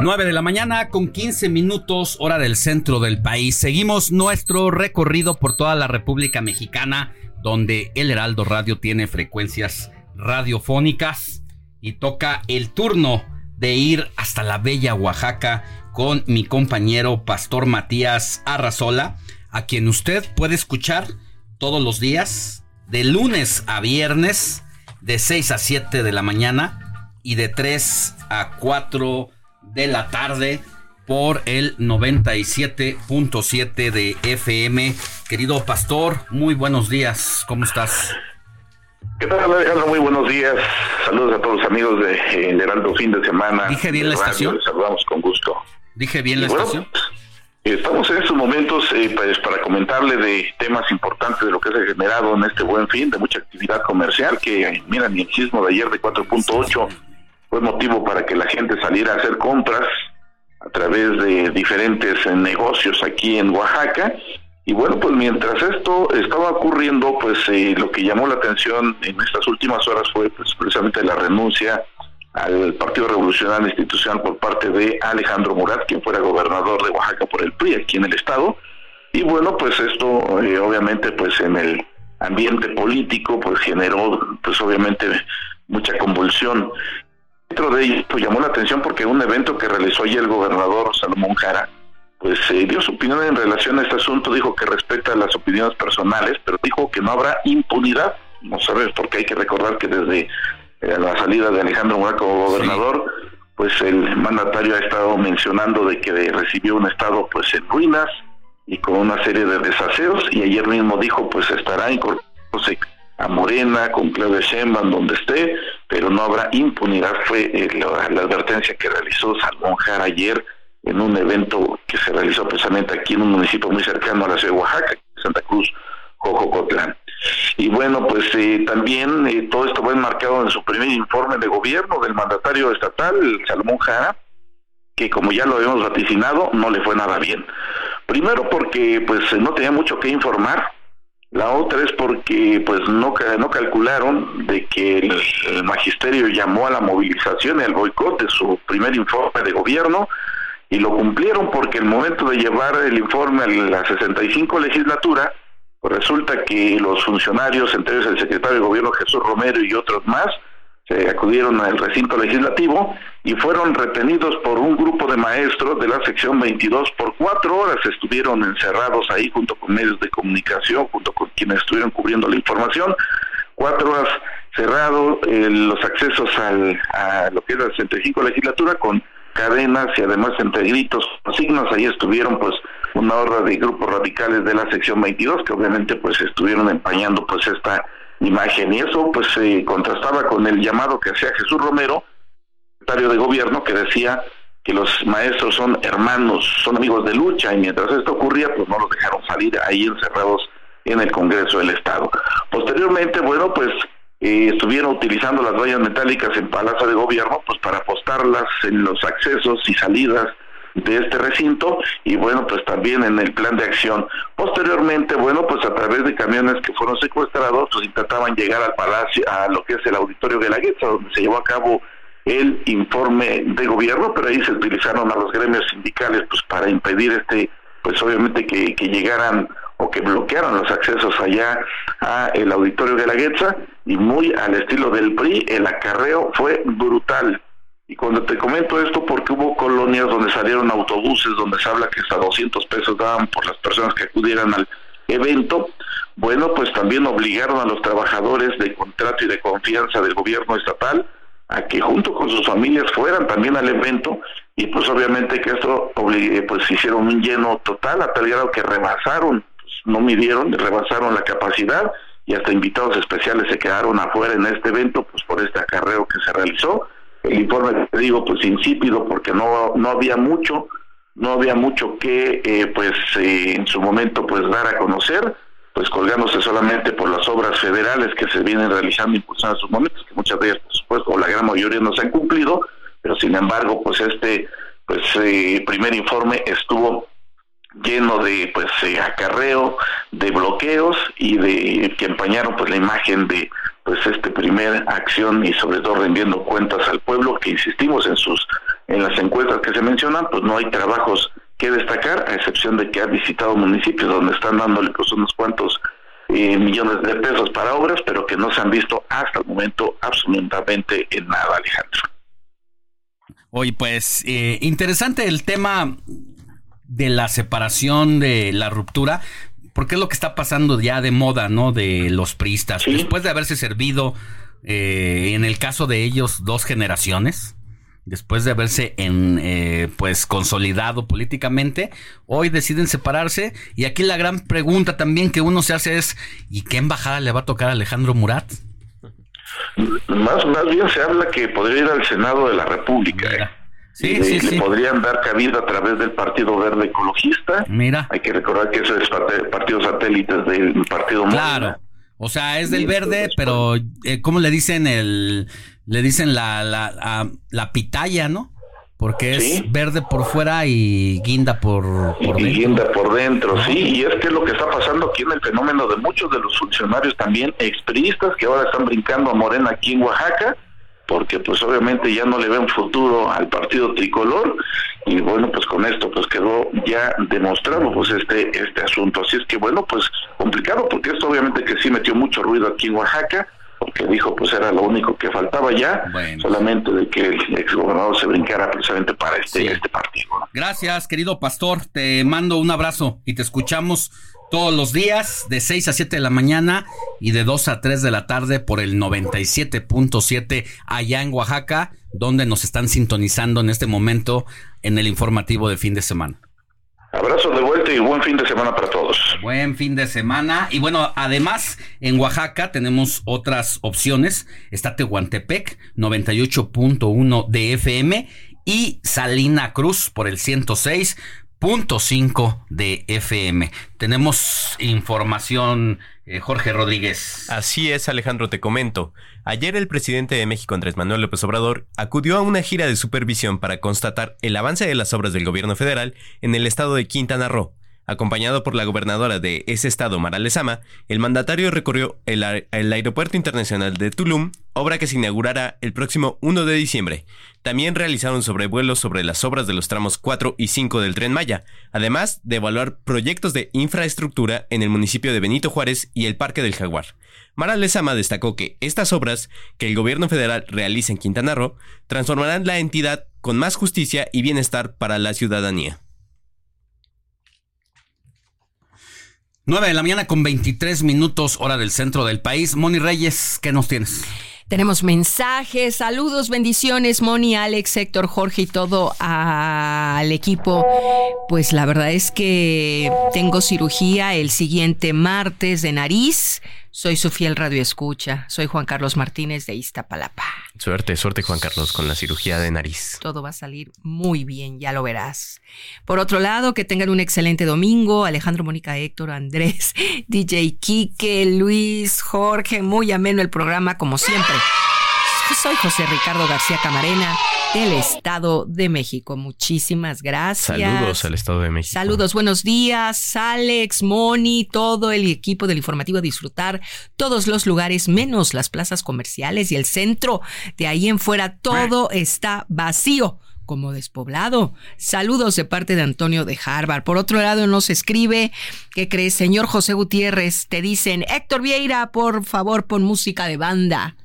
9 de la mañana con 15 minutos hora del centro del país. Seguimos nuestro recorrido por toda la República Mexicana, donde el Heraldo Radio tiene frecuencias radiofónicas y toca el turno de ir hasta la bella Oaxaca con mi compañero Pastor Matías Arrazola, a quien usted puede escuchar todos los días, de lunes a viernes, de 6 a 7 de la mañana y de 3 a 4 de la tarde por el 97.7 de FM. Querido pastor, muy buenos días, ¿cómo estás? ¿Qué tal Alejandro? Muy buenos días. Saludos a todos los amigos de Heraldo Fin de Semana. ¿Dije bien la estación? saludamos con gusto. ¿Dije bien la estación? Estamos en estos momentos eh, pues, para comentarle de temas importantes de lo que se ha generado en este buen fin, de mucha actividad comercial, que mira, ni el sismo de ayer de 4.8 fue motivo para que la gente saliera a hacer compras a través de diferentes eh, negocios aquí en Oaxaca. Y bueno, pues mientras esto estaba ocurriendo, pues eh, lo que llamó la atención en estas últimas horas fue pues, precisamente la renuncia al Partido Revolucionario Institucional por parte de Alejandro Murat, quien fuera gobernador de Oaxaca por el PRI aquí en el estado. Y bueno, pues esto eh, obviamente pues en el ambiente político pues generó pues obviamente mucha convulsión. Dentro de ello pues, llamó la atención porque un evento que realizó ayer el gobernador Salomón Jara pues eh, dio su opinión en relación a este asunto, dijo que respeta las opiniones personales, pero dijo que no habrá impunidad. A ver, porque hay que recordar que desde eh, la salida de Alejandro Murat como gobernador, pues el mandatario ha estado mencionando de que recibió un estado pues en ruinas y con una serie de desaseos y ayer mismo dijo pues estará incorporándose a Morena con Claudia Sheinbaum donde esté, pero no habrá impunidad fue eh, la, advertencia que realizó Salmón Jara ayer en un evento que se realizó precisamente aquí en un municipio muy cercano a la ciudad de Oaxaca, Santa Cruz, Jojocotlán. Y bueno, pues eh, también eh, todo esto va enmarcado en su primer informe de gobierno del mandatario estatal, Salomón Jara, que como ya lo habíamos vaticinado, no le fue nada bien. Primero porque pues no tenía mucho que informar, la otra es porque pues no, no calcularon de que el, magisterio llamó a la movilización y al boicot de su primer informe de gobierno y lo cumplieron porque el momento de llevar el informe a la 65 legislatura, pues resulta que los funcionarios, entre ellos el secretario de gobierno Jesús Romero y otros más, se acudieron al recinto legislativo y fueron retenidos por un grupo de maestros de la sección 22 por cuatro horas. Estuvieron encerrados ahí junto con medios de comunicación, junto con quienes estuvieron cubriendo la información. Cuatro horas cerrados eh, los accesos al, a lo que era la 65 legislatura con cadenas y además entre gritos, signos. Ahí estuvieron pues una horda de grupos radicales de la sección 22 que obviamente pues estuvieron empañando pues esta imagen y eso pues se contrastaba con el llamado que hacía Jesús Romero, secretario de gobierno, que decía que los maestros son hermanos, son amigos de lucha y mientras esto ocurría pues no los dejaron salir ahí encerrados en el Congreso del Estado. Posteriormente, bueno, pues eh, estuvieron utilizando las vallas metálicas en Palacio de Gobierno pues para apostarlas en los accesos y salidas de este recinto y bueno, pues también en el plan de acción. Posteriormente, bueno, pues a través de camiones que fueron secuestrados, pues intentaban llegar al palacio, a lo que es el auditorio de la Guetza, donde se llevó a cabo el informe de gobierno, pero ahí se utilizaron a los gremios sindicales pues para impedir este, pues obviamente que, que llegaran o que bloquearan los accesos allá a el auditorio de la Guetza y muy al estilo del PRI, el acarreo fue brutal y cuando te comento esto, porque hubo colonias donde salieron autobuses, donde se habla que hasta 200 pesos daban por las personas que acudieran al evento, bueno, pues también obligaron a los trabajadores de contrato y de confianza del gobierno estatal a que junto con sus familias fueran también al evento y pues obviamente que esto pues hicieron un lleno total a tal que rebasaron, pues, no midieron, rebasaron la capacidad y hasta invitados especiales se quedaron afuera en este evento pues por este acarreo que se realizó el informe te digo pues insípido porque no no había mucho no había mucho que eh, pues eh, en su momento pues dar a conocer pues colgándose solamente por las obras federales que se vienen realizando impulsando en sus momentos que muchas de ellas por supuesto o la gran mayoría no se han cumplido pero sin embargo pues este pues eh, primer informe estuvo lleno de pues acarreo de bloqueos y de que empañaron pues la imagen de pues este primer acción y sobre todo rendiendo cuentas al pueblo que insistimos en sus en las encuestas que se mencionan pues no hay trabajos que destacar a excepción de que ha visitado municipios donde están dándole pues unos cuantos eh, millones de pesos para obras pero que no se han visto hasta el momento absolutamente en nada Alejandro. Oye, pues eh, interesante el tema de la separación, de la ruptura, porque es lo que está pasando ya de moda, ¿no? De los priistas. Después de haberse servido, eh, en el caso de ellos, dos generaciones, después de haberse en, eh, pues consolidado políticamente, hoy deciden separarse. Y aquí la gran pregunta también que uno se hace es, ¿y qué embajada le va a tocar a Alejandro Murat? Más, más bien se habla que podría ir al Senado de la República. ¿Eh? Sí, le, sí, le podrían dar cabida a través del Partido Verde Ecologista. Mira. Hay que recordar que eso es partido satélite del Partido Claro. O sea, es del verde, pero eh, ¿cómo le dicen el le dicen la la, la pitaya, ¿no? Porque es verde por fuera y guinda por, por y guinda por dentro, sí. Y es que es lo que está pasando aquí en el fenómeno de muchos de los funcionarios también expriistas que ahora están brincando a Morena aquí en Oaxaca, porque pues obviamente ya no le ven futuro al partido tricolor y bueno pues con esto pues quedó ya demostrado pues este este asunto. Así es que bueno pues complicado porque esto obviamente que sí metió mucho ruido aquí en Oaxaca porque dijo pues era lo único que faltaba ya, solamente de que el exgobernador se brincara precisamente para este, este partido. Gracias, querido pastor, te mando un abrazo y te escuchamos todos los días de 6 a 7 de la mañana y de 2 a 3 de la tarde por el 97.7 allá en Oaxaca, donde nos están sintonizando en este momento en el informativo de fin de semana. Abrazo de vuelta y buen fin de semana para todos. Buen fin de semana. Y bueno, además en Oaxaca tenemos otras opciones. Está Tehuantepec, 98.1 de FM y Salina Cruz por el 106.5 de FM. Tenemos información, eh, Jorge Rodríguez. Así es, Alejandro, te comento. Ayer el presidente de México, Andrés Manuel López Obrador, acudió a una gira de supervisión para constatar el avance de las obras del gobierno federal en el estado de Quintana Roo. Acompañado por la gobernadora de ese estado, Mara Lezama, el mandatario recorrió el, Aeropuerto Internacional de Tulum, obra que se inaugurará el próximo 1 de diciembre. También realizaron sobrevuelos sobre las obras de los tramos 4 y 5 del Tren Maya, además de evaluar proyectos de infraestructura en el municipio de Benito Juárez y el Parque del Jaguar. Mara Lezama destacó que estas obras que el gobierno federal realiza en Quintana Roo transformarán la entidad con más justicia y bienestar para la ciudadanía. 9 de la mañana con 23 minutos hora del centro del país. Moni Reyes, ¿qué nos tienes? Tenemos mensajes, saludos, bendiciones, Moni, Alex, Héctor, Jorge y todo al equipo. Pues la verdad es que tengo cirugía el siguiente martes de nariz. Soy su fiel radio escucha. Soy Juan Carlos Martínez de Iztapalapa. Suerte, suerte Juan Carlos con la cirugía de nariz. Todo va a salir muy bien, ya lo verás. Por otro lado, que tengan un excelente domingo. Alejandro, Mónica, Héctor, Andrés, DJ Quique, Luis, Jorge, muy ameno el programa como siempre. Soy José Ricardo García Camarena del Estado de México. Muchísimas gracias. Saludos al Estado de México. Saludos, buenos días, Alex, Moni, todo el equipo del informativo a disfrutar todos los lugares, menos las plazas comerciales y el centro. De ahí en fuera todo está vacío como despoblado. Saludos de parte de Antonio de Harvard. Por otro lado, nos escribe, ¿qué crees, señor José Gutiérrez? Te dicen, Héctor Vieira, por favor, pon música de banda.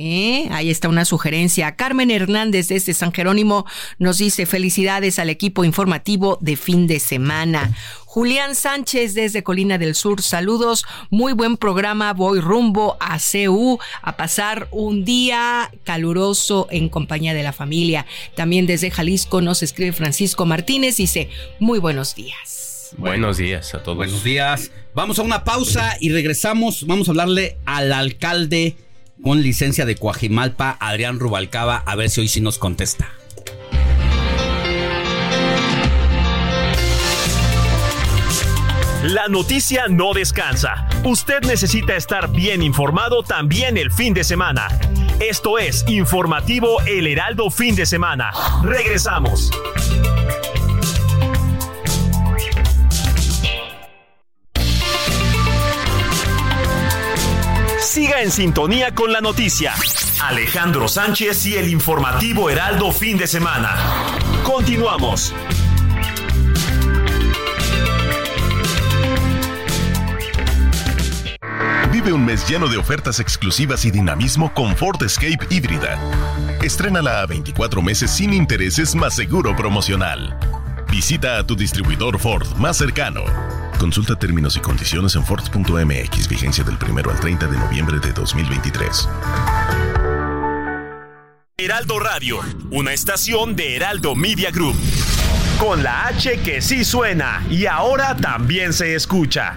¿Eh? Ahí está una sugerencia. Carmen Hernández desde San Jerónimo nos dice felicidades al equipo informativo de fin de semana. Julián Sánchez desde Colina del Sur, saludos, muy buen programa, voy rumbo a CU a pasar un día caluroso en compañía de la familia. También desde Jalisco nos escribe Francisco Martínez, dice, muy buenos días. Buenos días a todos. Buenos días. Vamos a una pausa y regresamos. Vamos a hablarle al alcalde con licencia de Coajimalpa, Adrián Rubalcaba, a ver si hoy sí nos contesta. La noticia no descansa. Usted necesita estar bien informado también el fin de semana. Esto es Informativo El Heraldo Fin de Semana. Regresamos. Siga en sintonía con la noticia. Alejandro Sánchez y el informativo Heraldo fin de semana. Continuamos. Vive un mes lleno de ofertas exclusivas y dinamismo con Ford Escape híbrida. Estrénala a 24 meses sin intereses más seguro promocional. Visita a tu distribuidor Ford más cercano. Consulta términos y condiciones en Ford.mx, vigencia del 1 al 30 de noviembre de 2023. Heraldo Radio, una estación de Heraldo Media Group. Con la H que sí suena y ahora también se escucha.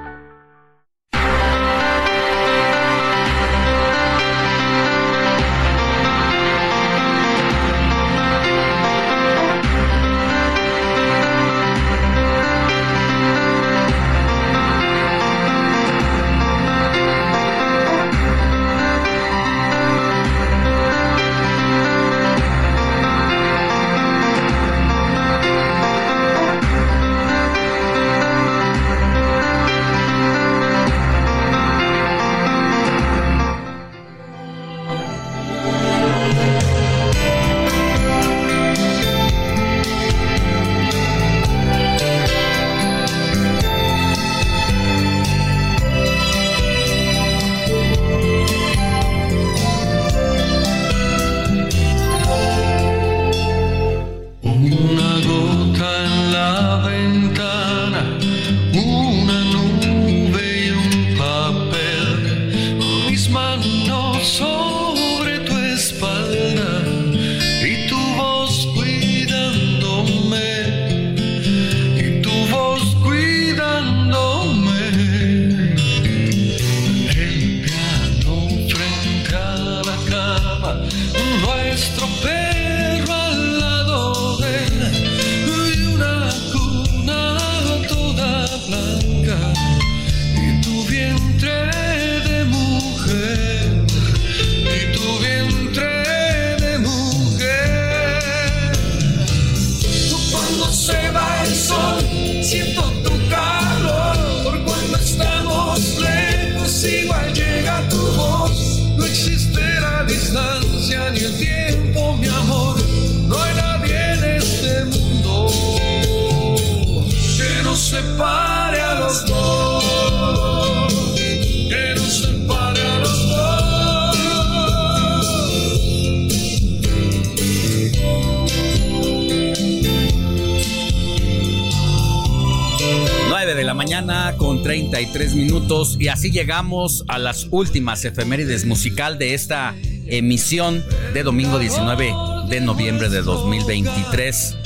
Y así llegamos a las últimas efemérides musical de esta emisión de domingo 19 de noviembre de 2023.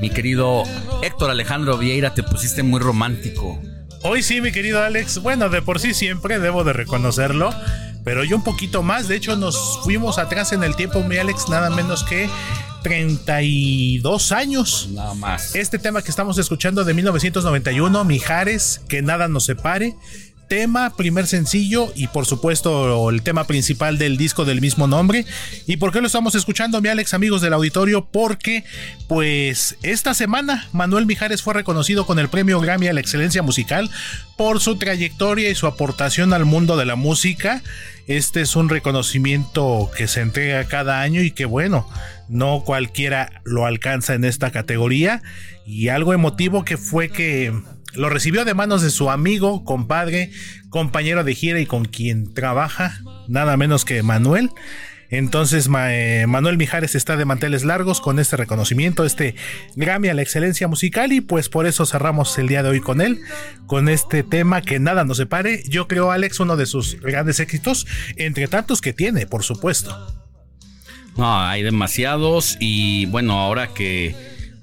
Mi querido Héctor Alejandro Vieira, te pusiste muy romántico. Hoy sí, mi querido Alex. Bueno, de por sí siempre debo de reconocerlo. Pero yo un poquito más. De hecho, nos fuimos atrás en el tiempo, mi Alex, nada menos que 32 años. Nada más. Este tema que estamos escuchando de 1991, Mijares, que nada nos separe tema, primer sencillo y por supuesto el tema principal del disco del mismo nombre. ¿Y por qué lo estamos escuchando, mi Alex, amigos del auditorio? Porque pues esta semana Manuel Mijares fue reconocido con el premio Grammy a la excelencia musical por su trayectoria y su aportación al mundo de la música. Este es un reconocimiento que se entrega cada año y que bueno, no cualquiera lo alcanza en esta categoría. Y algo emotivo que fue que lo recibió de manos de su amigo, compadre, compañero de gira y con quien trabaja, nada menos que Manuel. Entonces eh, Manuel Mijares está de manteles largos con este reconocimiento, este Grammy a la excelencia musical y pues por eso cerramos el día de hoy con él, con este tema que nada nos separe. Yo creo Alex uno de sus grandes éxitos, entre tantos que tiene, por supuesto. No, hay demasiados y bueno, ahora que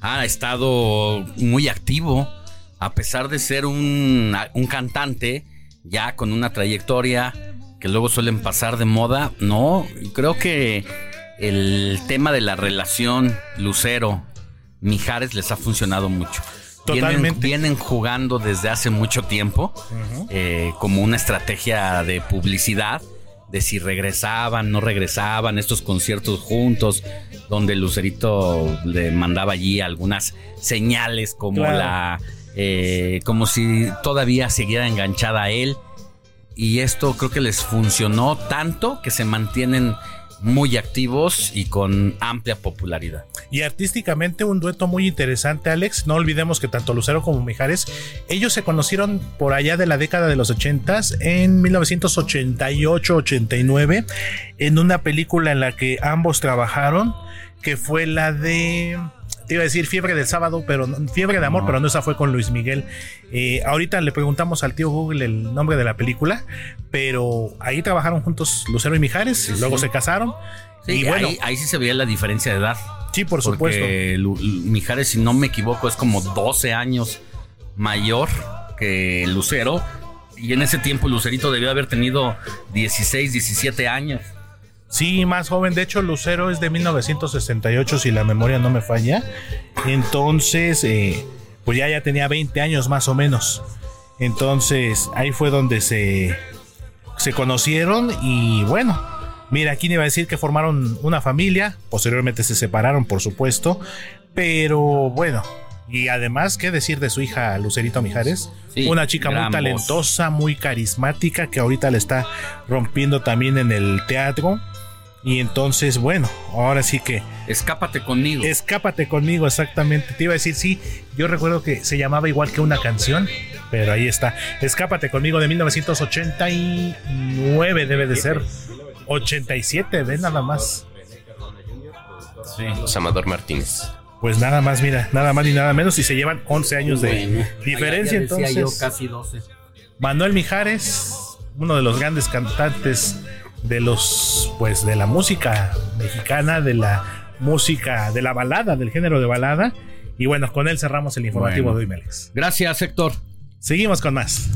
ha estado muy activo a pesar de ser un, cantante ya con una trayectoria que luego suelen pasar de moda, no, creo que el tema de la relación Lucero Mijares les ha funcionado mucho. Totalmente. Vienen, jugando desde hace mucho tiempo eh, como una estrategia de publicidad de si regresaban, no regresaban, estos conciertos juntos, donde Lucerito le mandaba allí algunas señales como la eh, como si todavía siguiera enganchada a él. Y esto creo que les funcionó tanto que se mantienen muy activos y con amplia popularidad. Y artísticamente un dueto muy interesante, Alex. No olvidemos que tanto Lucero como Mijares, ellos se conocieron por allá de la década de los 80 en 1988-89 en una película en la que ambos trabajaron, que fue la de te iba a decir fiebre del sábado, pero fiebre de amor, pero no esa fue con Luis Miguel. Eh, ahorita le preguntamos al tío Google el nombre de la película, pero ahí trabajaron juntos Lucero y Mijares, luego se casaron. y bueno, ahí, sí se veía la diferencia de edad. Sí, por supuesto. Mijares, si no me equivoco, es como 12 años mayor que Lucero. Y en ese tiempo Lucerito debió haber tenido 16, 17 años. Sí, más joven. De hecho, Lucero es de 1968, si la memoria no me falla. Entonces, eh, pues ya, ya tenía 20 años más o menos. Entonces, ahí fue donde se, se conocieron y bueno, mira, aquí iba a decir que formaron una familia, posteriormente se separaron, por supuesto, pero bueno, y además, ¿qué decir de su hija Lucerito Mijares? una chica muy talentosa, muy carismática, que ahorita le está rompiendo también en el teatro. Y entonces, bueno, ahora sí que. Escápate conmigo. Escápate conmigo, exactamente. Te iba a decir, sí, yo recuerdo que se llamaba igual que una canción, pero ahí está. Escápate conmigo de 1989, debe de ser. 87, ve nada más. Sí. Amador Martínez. Pues nada más, mira, nada más ni nada menos. Y se llevan 11 años de diferencia, entonces. Yo casi 12. Manuel Mijares, uno de los grandes cantantes de los pues de la música mexicana, de la música de la balada, del género de balada. Y bueno, con él cerramos el informativo de hoy, Gracias, Héctor. Seguimos con más.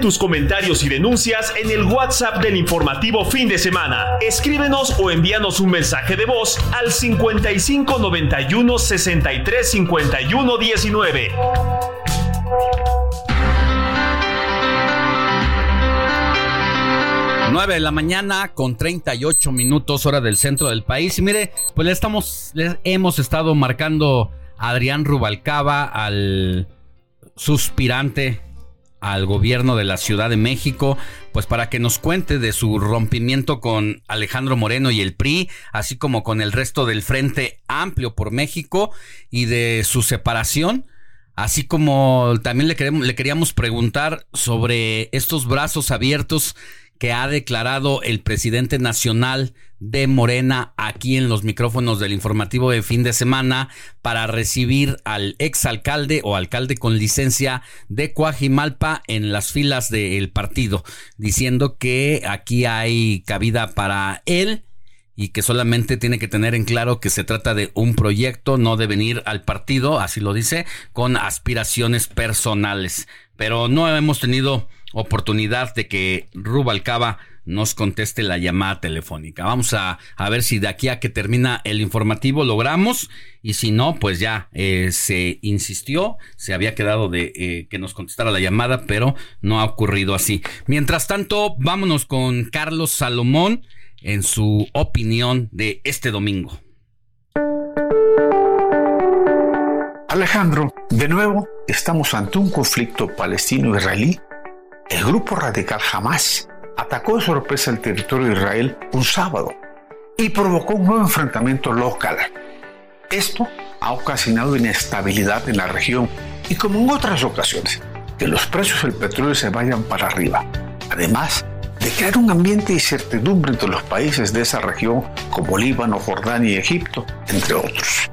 Tus comentarios y denuncias en el WhatsApp del informativo fin de semana. Escríbenos o envíanos un mensaje de voz al 55 91 63 51 19. 9 de la mañana con 38 minutos hora del centro del país. Y mire, pues le estamos, le hemos estado marcando a Adrián Rubalcaba, al suspirante al gobierno de la Ciudad de México, pues para que nos cuente de su rompimiento con Alejandro Moreno y el PRI, así como con el resto del Frente Amplio por México y de su separación. Así como también le, queremos, le queríamos preguntar sobre estos brazos abiertos que ha declarado el presidente nacional de Morena aquí en los micrófonos del informativo de fin de semana para recibir al exalcalde o alcalde con licencia de Coajimalpa en las filas del partido, diciendo que aquí hay cabida para él y que solamente tiene que tener en claro que se trata de un proyecto, no de venir al partido, así lo dice, con aspiraciones personales. Pero no hemos tenido oportunidad de que Rubalcaba nos conteste la llamada telefónica. Vamos a, a, ver si de aquí a que termina el informativo logramos y si no, pues ya eh, se insistió, se había quedado de eh, que nos contestara la llamada, pero no ha ocurrido así. Mientras tanto, vámonos con Carlos Salomón en su opinión de este domingo. Alejandro, de nuevo estamos ante un conflicto palestino-israelí el grupo radical Hamas atacó de sorpresa el territorio de Israel un sábado y provocó un nuevo enfrentamiento local. Esto ha ocasionado inestabilidad en la región y como en otras ocasiones, que los precios del petróleo se vayan para arriba. Además de crear un ambiente de incertidumbre entre los países de esa región como Líbano, Jordania y Egipto, entre otros.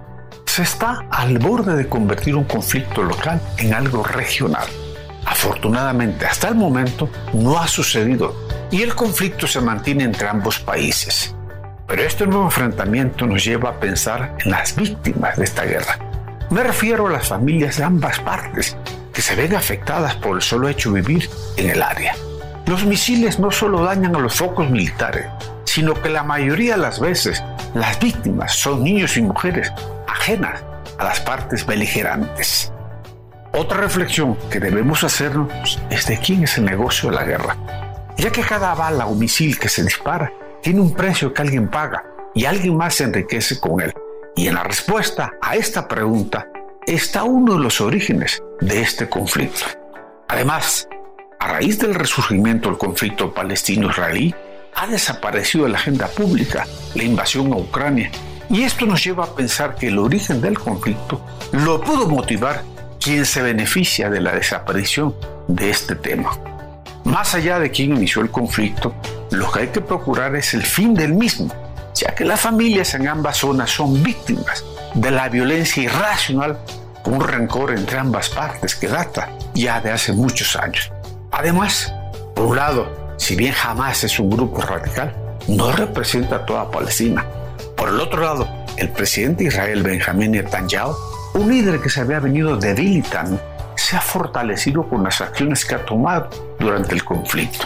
Se está al borde de convertir un conflicto local en algo regional Afortunadamente, hasta el momento no ha sucedido y el conflicto se mantiene entre ambos países. Pero este nuevo enfrentamiento nos lleva a pensar en las víctimas de esta guerra. Me refiero a las familias de ambas partes que se ven afectadas por el solo hecho de vivir en el área. Los misiles no solo dañan a los focos militares, sino que la mayoría de las veces las víctimas son niños y mujeres ajenas a las partes beligerantes. Otra reflexión que debemos hacernos es de quién es el negocio de la guerra, ya que cada bala o misil que se dispara tiene un precio que alguien paga y alguien más se enriquece con él. Y en la respuesta a esta pregunta está uno de los orígenes de este conflicto. Además, a raíz del resurgimiento del conflicto palestino-israelí, ha desaparecido de la agenda pública la invasión a Ucrania. Y esto nos lleva a pensar que el origen del conflicto lo pudo motivar quien se beneficia de la desaparición de este tema. Más allá de quien inició el conflicto, lo que hay que procurar es el fin del mismo, ya que las familias en ambas zonas son víctimas de la violencia irracional con un rencor entre ambas partes que data ya de hace muchos años. Además, por un lado, si bien jamás es un grupo radical, no representa a toda Palestina. Por el otro lado, el presidente de Israel Benjamín Netanyahu, un líder que se había venido debilitando, se ha fortalecido con las acciones que ha tomado durante el conflicto.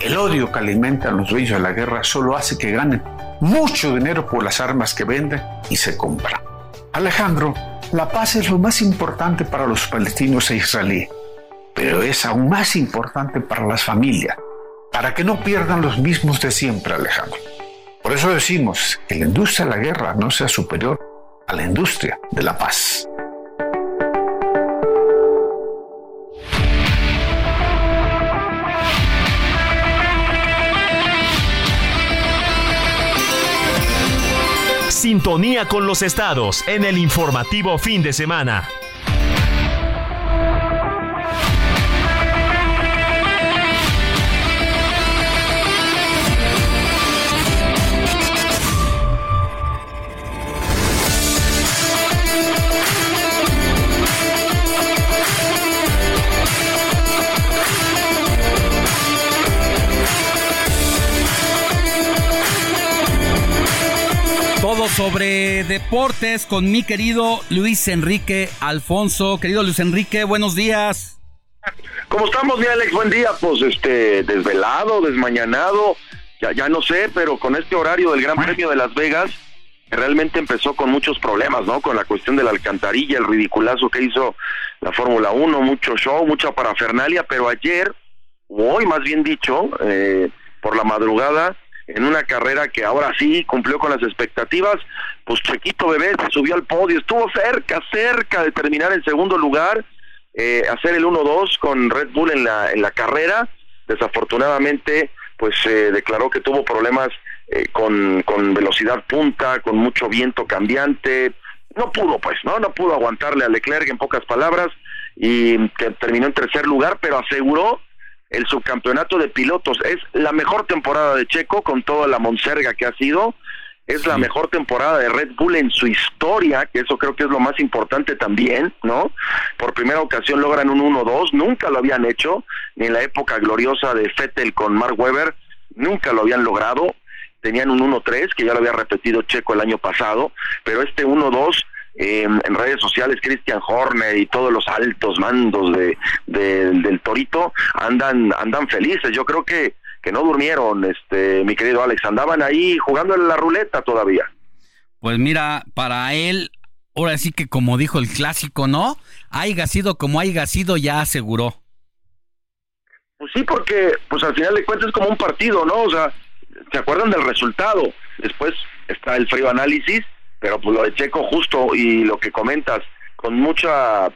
El odio que alimentan los dueños de la guerra solo hace que ganen mucho dinero por las armas que venden y se compran. Alejandro, la paz es lo más importante para los palestinos e israelíes, pero es aún más importante para las familias, para que no pierdan los mismos de siempre, Alejandro. Por eso decimos que la industria de la guerra no sea superior la industria de la paz. Sintonía con los estados en el informativo fin de semana. Sobre deportes con mi querido Luis Enrique Alfonso. Querido Luis Enrique, buenos días. ¿Cómo estamos, mi Alex? Buen día. Pues este, desvelado, desmañanado, ya, ya no sé, pero con este horario del Gran Premio de Las Vegas, realmente empezó con muchos problemas, ¿no? Con la cuestión de la alcantarilla, el ridiculazo que hizo la Fórmula 1, mucho show, mucha parafernalia, pero ayer, hoy más bien dicho, eh, por la madrugada, en una carrera que ahora sí cumplió con las expectativas, pues Chequito Bebé se subió al podio, estuvo cerca, cerca de terminar en segundo lugar, eh, hacer el 1-2 con Red Bull en la, en la carrera, desafortunadamente pues se declaró que tuvo problemas eh, con, con velocidad punta, con mucho viento cambiante, no pudo pues, ¿no? No pudo aguantarle a Leclerc en pocas palabras y que terminó en tercer lugar, pero aseguró el subcampeonato de pilotos. Es la mejor temporada de Checo con toda la monserga que ha sido. Es la mejor temporada de Red Bull en su historia, que eso creo que es lo más importante también, ¿no? Por primera ocasión logran un 1-2, nunca lo habían hecho, ni en la época gloriosa de Fettel con Mark Webber, nunca lo habían logrado. Tenían un 1-3, que ya lo había repetido Checo el año pasado, pero este 1-2 eh, en redes sociales Christian Horner y todos los altos mandos de, de- del Torito andan andan felices. Yo creo que que no durmieron, este mi querido Alex, andaban ahí jugando en la ruleta todavía. Pues mira, para él, ahora sí que como dijo el clásico, ¿no? Haiga sido como haiga sido, ya aseguró. Pues sí, porque pues al final de cuentas es como un partido, ¿no? O sea, ¿se acuerdan del resultado? Después está el frío análisis, pero pues lo de Checo justo y lo que comentas, con mucho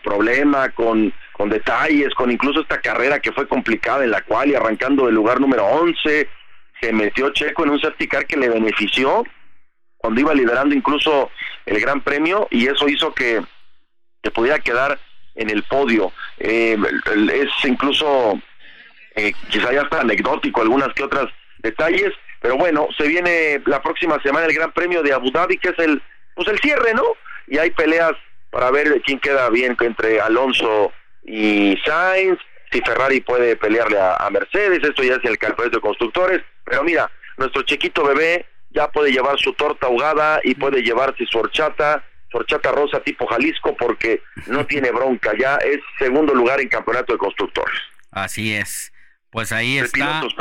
problema, con, con detalles, con incluso esta carrera que fue complicada en la cual y arrancando del lugar número 11, se metió Checo en un safety que le benefició cuando iba liderando incluso el Gran Premio y eso hizo que, que pudiera quedar en el podio. Eh, es incluso eh, quizá ya está anecdótico algunas que otras detalles, pero bueno, se viene la próxima semana el Gran Premio de Abu Dhabi, que es el, pues el cierre, ¿no? Y hay peleas para ver quién queda bien entre Alonso y Sainz, si Ferrari puede pelearle a, a Mercedes, esto ya es el campeonato de constructores, pero mira, nuestro chiquito bebé ya puede llevar su torta ahogada y puede llevarse su horchata, su horchata rosa tipo Jalisco, porque no tiene bronca, ya es segundo lugar en campeonato de constructores. Así es. Pues ahí De está. pilotos.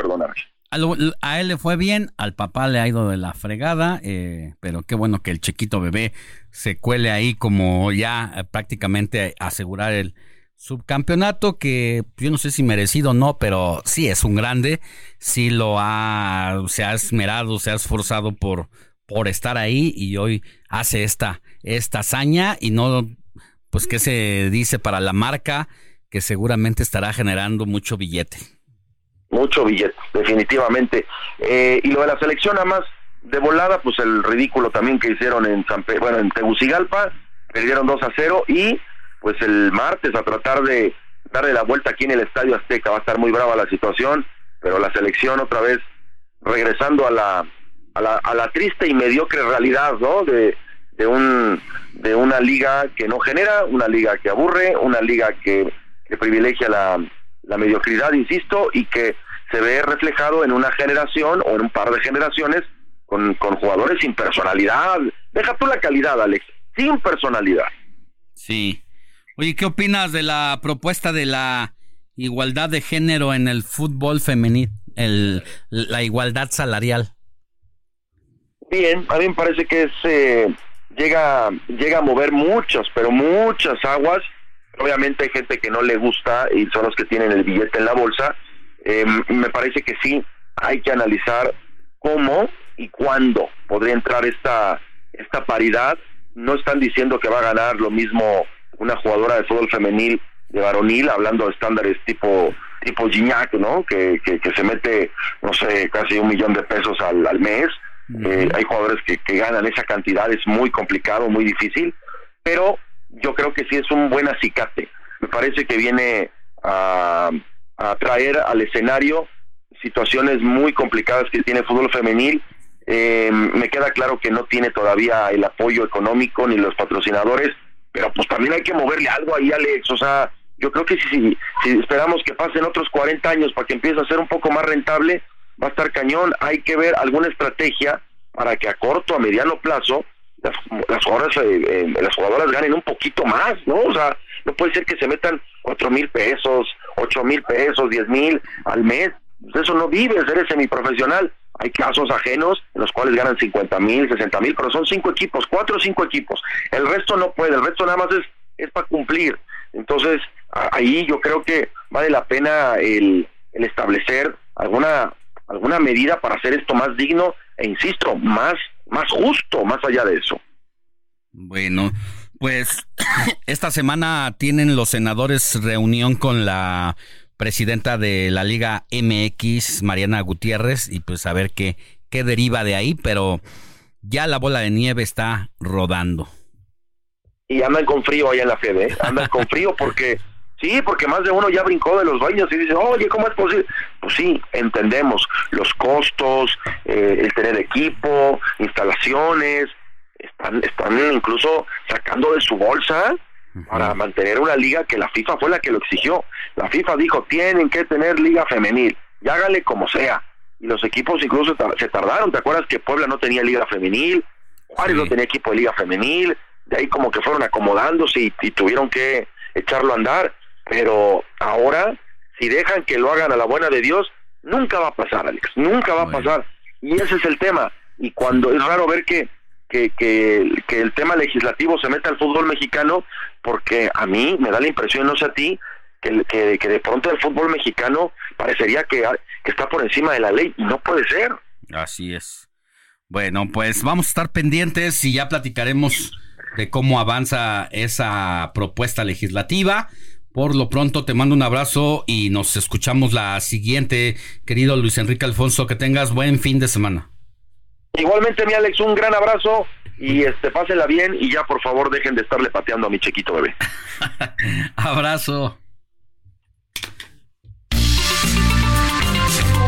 A, él le fue bien, al papá le ha ido de la fregada, eh, pero qué bueno que el chiquito bebé se cuele ahí como ya eh, prácticamente asegurar el subcampeonato que yo no sé si merecido o no, pero sí es un grande, sí lo ha, se ha esmerado, se ha esforzado por, por estar ahí y hoy hace esta, esta hazaña y no pues, ¿qué se dice para la marca? Que seguramente estará generando mucho billete. Mucho billete, definitivamente. Eh, y lo de la selección, nada más de volada, pues el ridículo también que hicieron en San Pe- bueno, en Tegucigalpa, perdieron 2 a 0 y pues el martes a tratar de darle la vuelta aquí en el Estadio Azteca, va a estar muy brava la situación, pero la selección otra vez regresando a la a la, a la triste y mediocre realidad, ¿no? De, de un de una liga que no genera, una liga que aburre, una liga que, que privilegia la, la mediocridad, insisto, y que se ve reflejado en una generación o en un par de generaciones con, con jugadores sin personalidad. Deja tú la calidad, Alex, sin personalidad. Sí. Oye, ¿qué opinas de la propuesta de la igualdad de género en el fútbol femenino? El, la igualdad salarial. Bien, a mí me parece que es eh, llega llega a mover muchas, pero muchas aguas. Obviamente hay gente que no le gusta y son los que tienen el billete en la bolsa. Eh, me parece que sí hay que analizar cómo y cuándo podría entrar esta esta paridad. No están diciendo que va a ganar lo mismo una jugadora de fútbol femenil de varonil, hablando de estándares tipo tipo Gignac, ¿no? Que, que, que se mete, no sé, casi un millón de pesos al, al mes. Eh, hay jugadores que, que ganan esa cantidad, es muy complicado, muy difícil, pero yo creo que sí es un buen acicate. Me parece que viene a, a traer al escenario situaciones muy complicadas que tiene el fútbol femenil. Eh, me queda claro que no tiene todavía el apoyo económico ni los patrocinadores, pero pues también hay que moverle algo ahí, Alex. O sea, yo creo que si, si, si esperamos que pasen otros 40 años para que empiece a ser un poco más rentable, va a estar cañón. Hay que ver alguna estrategia para que a corto, a mediano plazo, las, las jugadoras eh, eh, las jugadoras ganen un poquito más, ¿no? O sea, no puede ser que se metan cuatro mil pesos, ocho mil pesos, diez mil al mes. Pues eso no vives, eres semiprofesional. Hay casos ajenos en los cuales ganan 50 mil, 60 mil, pero son cinco equipos, cuatro o cinco equipos. El resto no puede, el resto nada más es, es para cumplir. Entonces, ahí yo creo que vale la pena el, el establecer alguna alguna medida para hacer esto más digno e insisto, más más justo, más allá de eso. Bueno, pues esta semana tienen los senadores reunión con la presidenta de la Liga MX, Mariana Gutiérrez, y pues a ver qué, qué deriva de ahí, pero ya la bola de nieve está rodando. Y andan con frío allá en la Fede, ¿eh? andan con frío porque sí, porque más de uno ya brincó de los baños y dice, oye, ¿cómo es posible? Pues sí, entendemos los costos, eh, el tener equipo, instalaciones, están, están incluso sacando de su bolsa para mantener una liga que la FIFA fue la que lo exigió. La FIFA dijo, tienen que tener liga femenil, y hágale como sea. Y los equipos incluso se tardaron, ¿te acuerdas que Puebla no tenía liga femenil? Juárez no tenía equipo de liga femenil, de ahí como que fueron acomodándose y, y tuvieron que echarlo a andar, pero ahora, si dejan que lo hagan a la buena de Dios, nunca va a pasar, Alex, nunca va a pasar. Y ese es el tema. Y cuando es raro ver que, que, que, que el tema legislativo se meta al fútbol mexicano, porque a mí me da la impresión, no sé a ti, que, que, que de pronto el fútbol mexicano parecería que, que está por encima de la ley, y no puede ser. Así es. Bueno, pues vamos a estar pendientes y ya platicaremos de cómo avanza esa propuesta legislativa. Por lo pronto te mando un abrazo y nos escuchamos la siguiente, querido Luis Enrique Alfonso, que tengas buen fin de semana. Igualmente, mi Alex, un gran abrazo y este pásenla bien y ya por favor dejen de estarle pateando a mi chiquito bebé. Abrazo.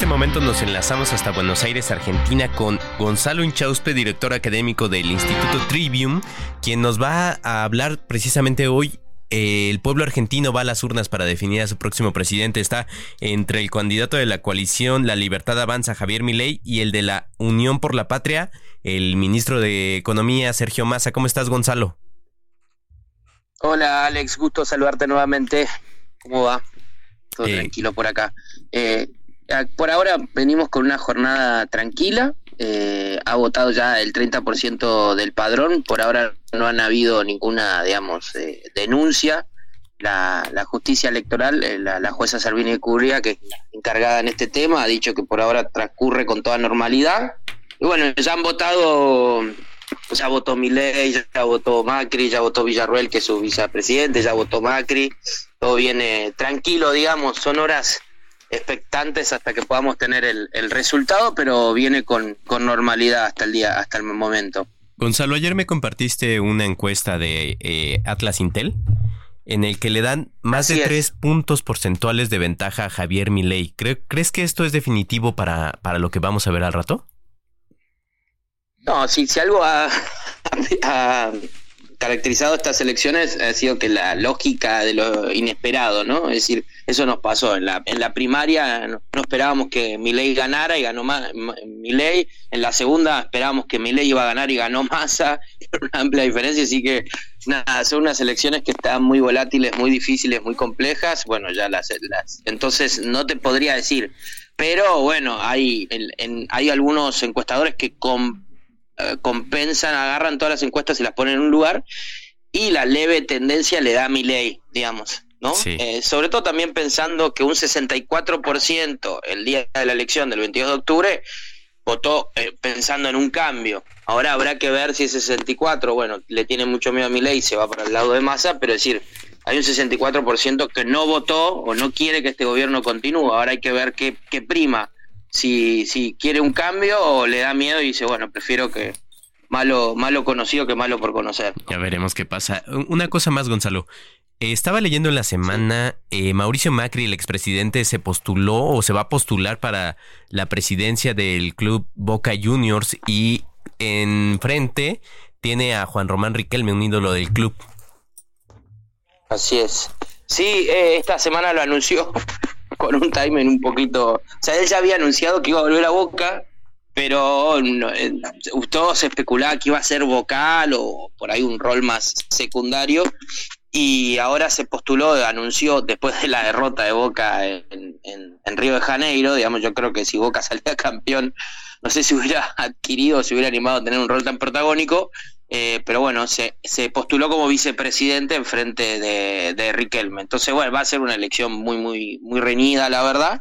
Este momento nos enlazamos hasta Buenos Aires, Argentina, con Gonzalo Inchauspe, director académico del Instituto Trivium, quien nos va a hablar precisamente hoy. eh, el pueblo argentino va a las urnas para definir a su próximo presidente. Está entre el candidato de la coalición La Libertad Avanza, Javier Milei, y el de la Unión por la Patria, el ministro de Economía, Sergio Massa. ¿Cómo estás, Gonzalo? Hola Alex, gusto saludarte nuevamente. ¿Cómo va? Todo Eh. tranquilo por acá. Eh, Por ahora venimos con una jornada tranquila. eh, ha votado ya el 30% del padrón. Por ahora no han habido ninguna, digamos, eh, denuncia. La, justicia electoral, eh, la, la jueza Servini Curia, que es encargada en este tema, ha dicho que por ahora transcurre con toda normalidad. Y bueno, ya han votado, ya votó Milei, ya votó Macri, ya votó Villarruel, que es su vicepresidente, ya votó Macri. Todo viene tranquilo, digamos, son horas expectantes hasta que podamos tener el, el resultado, pero viene con, con normalidad hasta el día, hasta el momento. Gonzalo, ayer me compartiste una encuesta de eh, Atlas Intel en el que le dan más Así de es. tres puntos porcentuales de ventaja a Javier Milei. ¿Cre- ¿Crees que esto es definitivo para, para lo que vamos a ver al rato? No, si, si algo ha, ha caracterizado estas elecciones ha sido que la lógica de lo inesperado, ¿no? Es decir, eso nos pasó. En la, en la primaria no, esperábamos que Milei ganara y ganó más Milei. En la segunda esperábamos que Milei iba a ganar y ganó Massa. Una amplia diferencia, así que nada, son unas elecciones que están muy volátiles, muy difíciles, muy complejas. Bueno, ya las... las entonces no te podría decir. Pero bueno, hay, en- en- hay algunos encuestadores que con compensan, agarran todas las encuestas y las ponen en un lugar y la leve tendencia le da a mi ley, digamos, ¿no? Sí. Eh, sobre todo también pensando que un 64% el día de la elección del 22 de octubre votó eh, pensando en un cambio. Ahora habrá que ver si ese 64, bueno, le tiene mucho miedo a mi ley y se va para el lado de masa, pero es decir, hay un 64% que no votó o no quiere que este gobierno continúe. Ahora hay que ver qué, qué prima si, si quiere un cambio o le da miedo y dice, bueno, prefiero que malo, malo conocido que malo por conocer. Ya veremos qué pasa. Una cosa más, Gonzalo. Eh, Estaba leyendo en la semana, eh, Mauricio Macri, el expresidente, se postuló o se va a postular para la presidencia del club Boca Juniors y enfrente tiene a Juan Román Riquelme, un ídolo del club. Así es. Sí, eh, esta semana lo anunció con un timing un poquito... O sea, él ya había anunciado que iba a volver a Boca, pero no, eh, todo se especulaba que iba a ser vocal o por ahí un rol más secundario. Y ahora se postuló, anunció después de la derrota de Boca en, en- en Río de Janeiro, digamos, yo creo que si Boca salía campeón, no sé si hubiera adquirido, si hubiera animado a tener un rol tan protagónico, eh, pero bueno, se, se postuló como vicepresidente en frente de, de Riquelme. Entonces, bueno, va a ser una elección muy, muy, muy reñida, la verdad.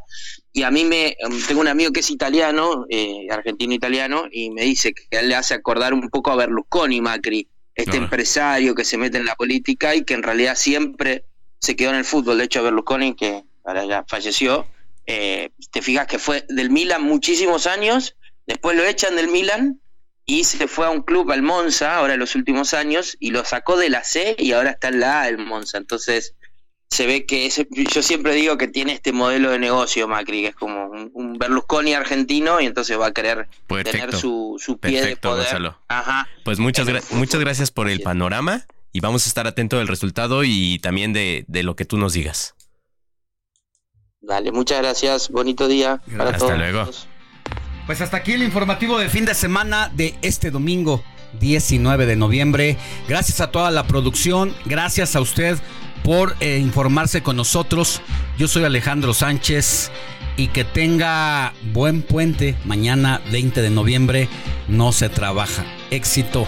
Y a mí me, em, tengo un amigo que es italiano, eh, argentino-italiano, y me dice que a él le hace acordar un poco a Berlusconi, Macri, este empresario que se mete en la política y que en realidad siempre se quedó en el fútbol. De hecho, Berlusconi, que ahora ya falleció, eh, te fijas que fue del Milan muchísimos años, después lo echan del Milan y se fue a un club al Monza, ahora en los últimos años, y lo sacó de la C y ahora está en la A el Monza. Entonces, se ve que ese, yo siempre digo que tiene este modelo de negocio Macri, que es como un, un Berlusconi argentino y entonces va a querer tener Perfecto. su, su pie Perfecto, de poder. Gonzalo. Ajá. Pues muchas, gra- muchas gracias por el panorama y vamos a estar atentos del resultado y también de, de lo que tú nos digas. Dale, muchas gracias, bonito día para Hasta todos. luego. Pues hasta aquí el informativo de fin de semana de este domingo 19 de noviembre. Gracias a toda la producción, gracias a usted por eh, informarse con nosotros. Yo soy Alejandro Sánchez y que tenga buen puente. Mañana 20 de noviembre no se trabaja. Éxito.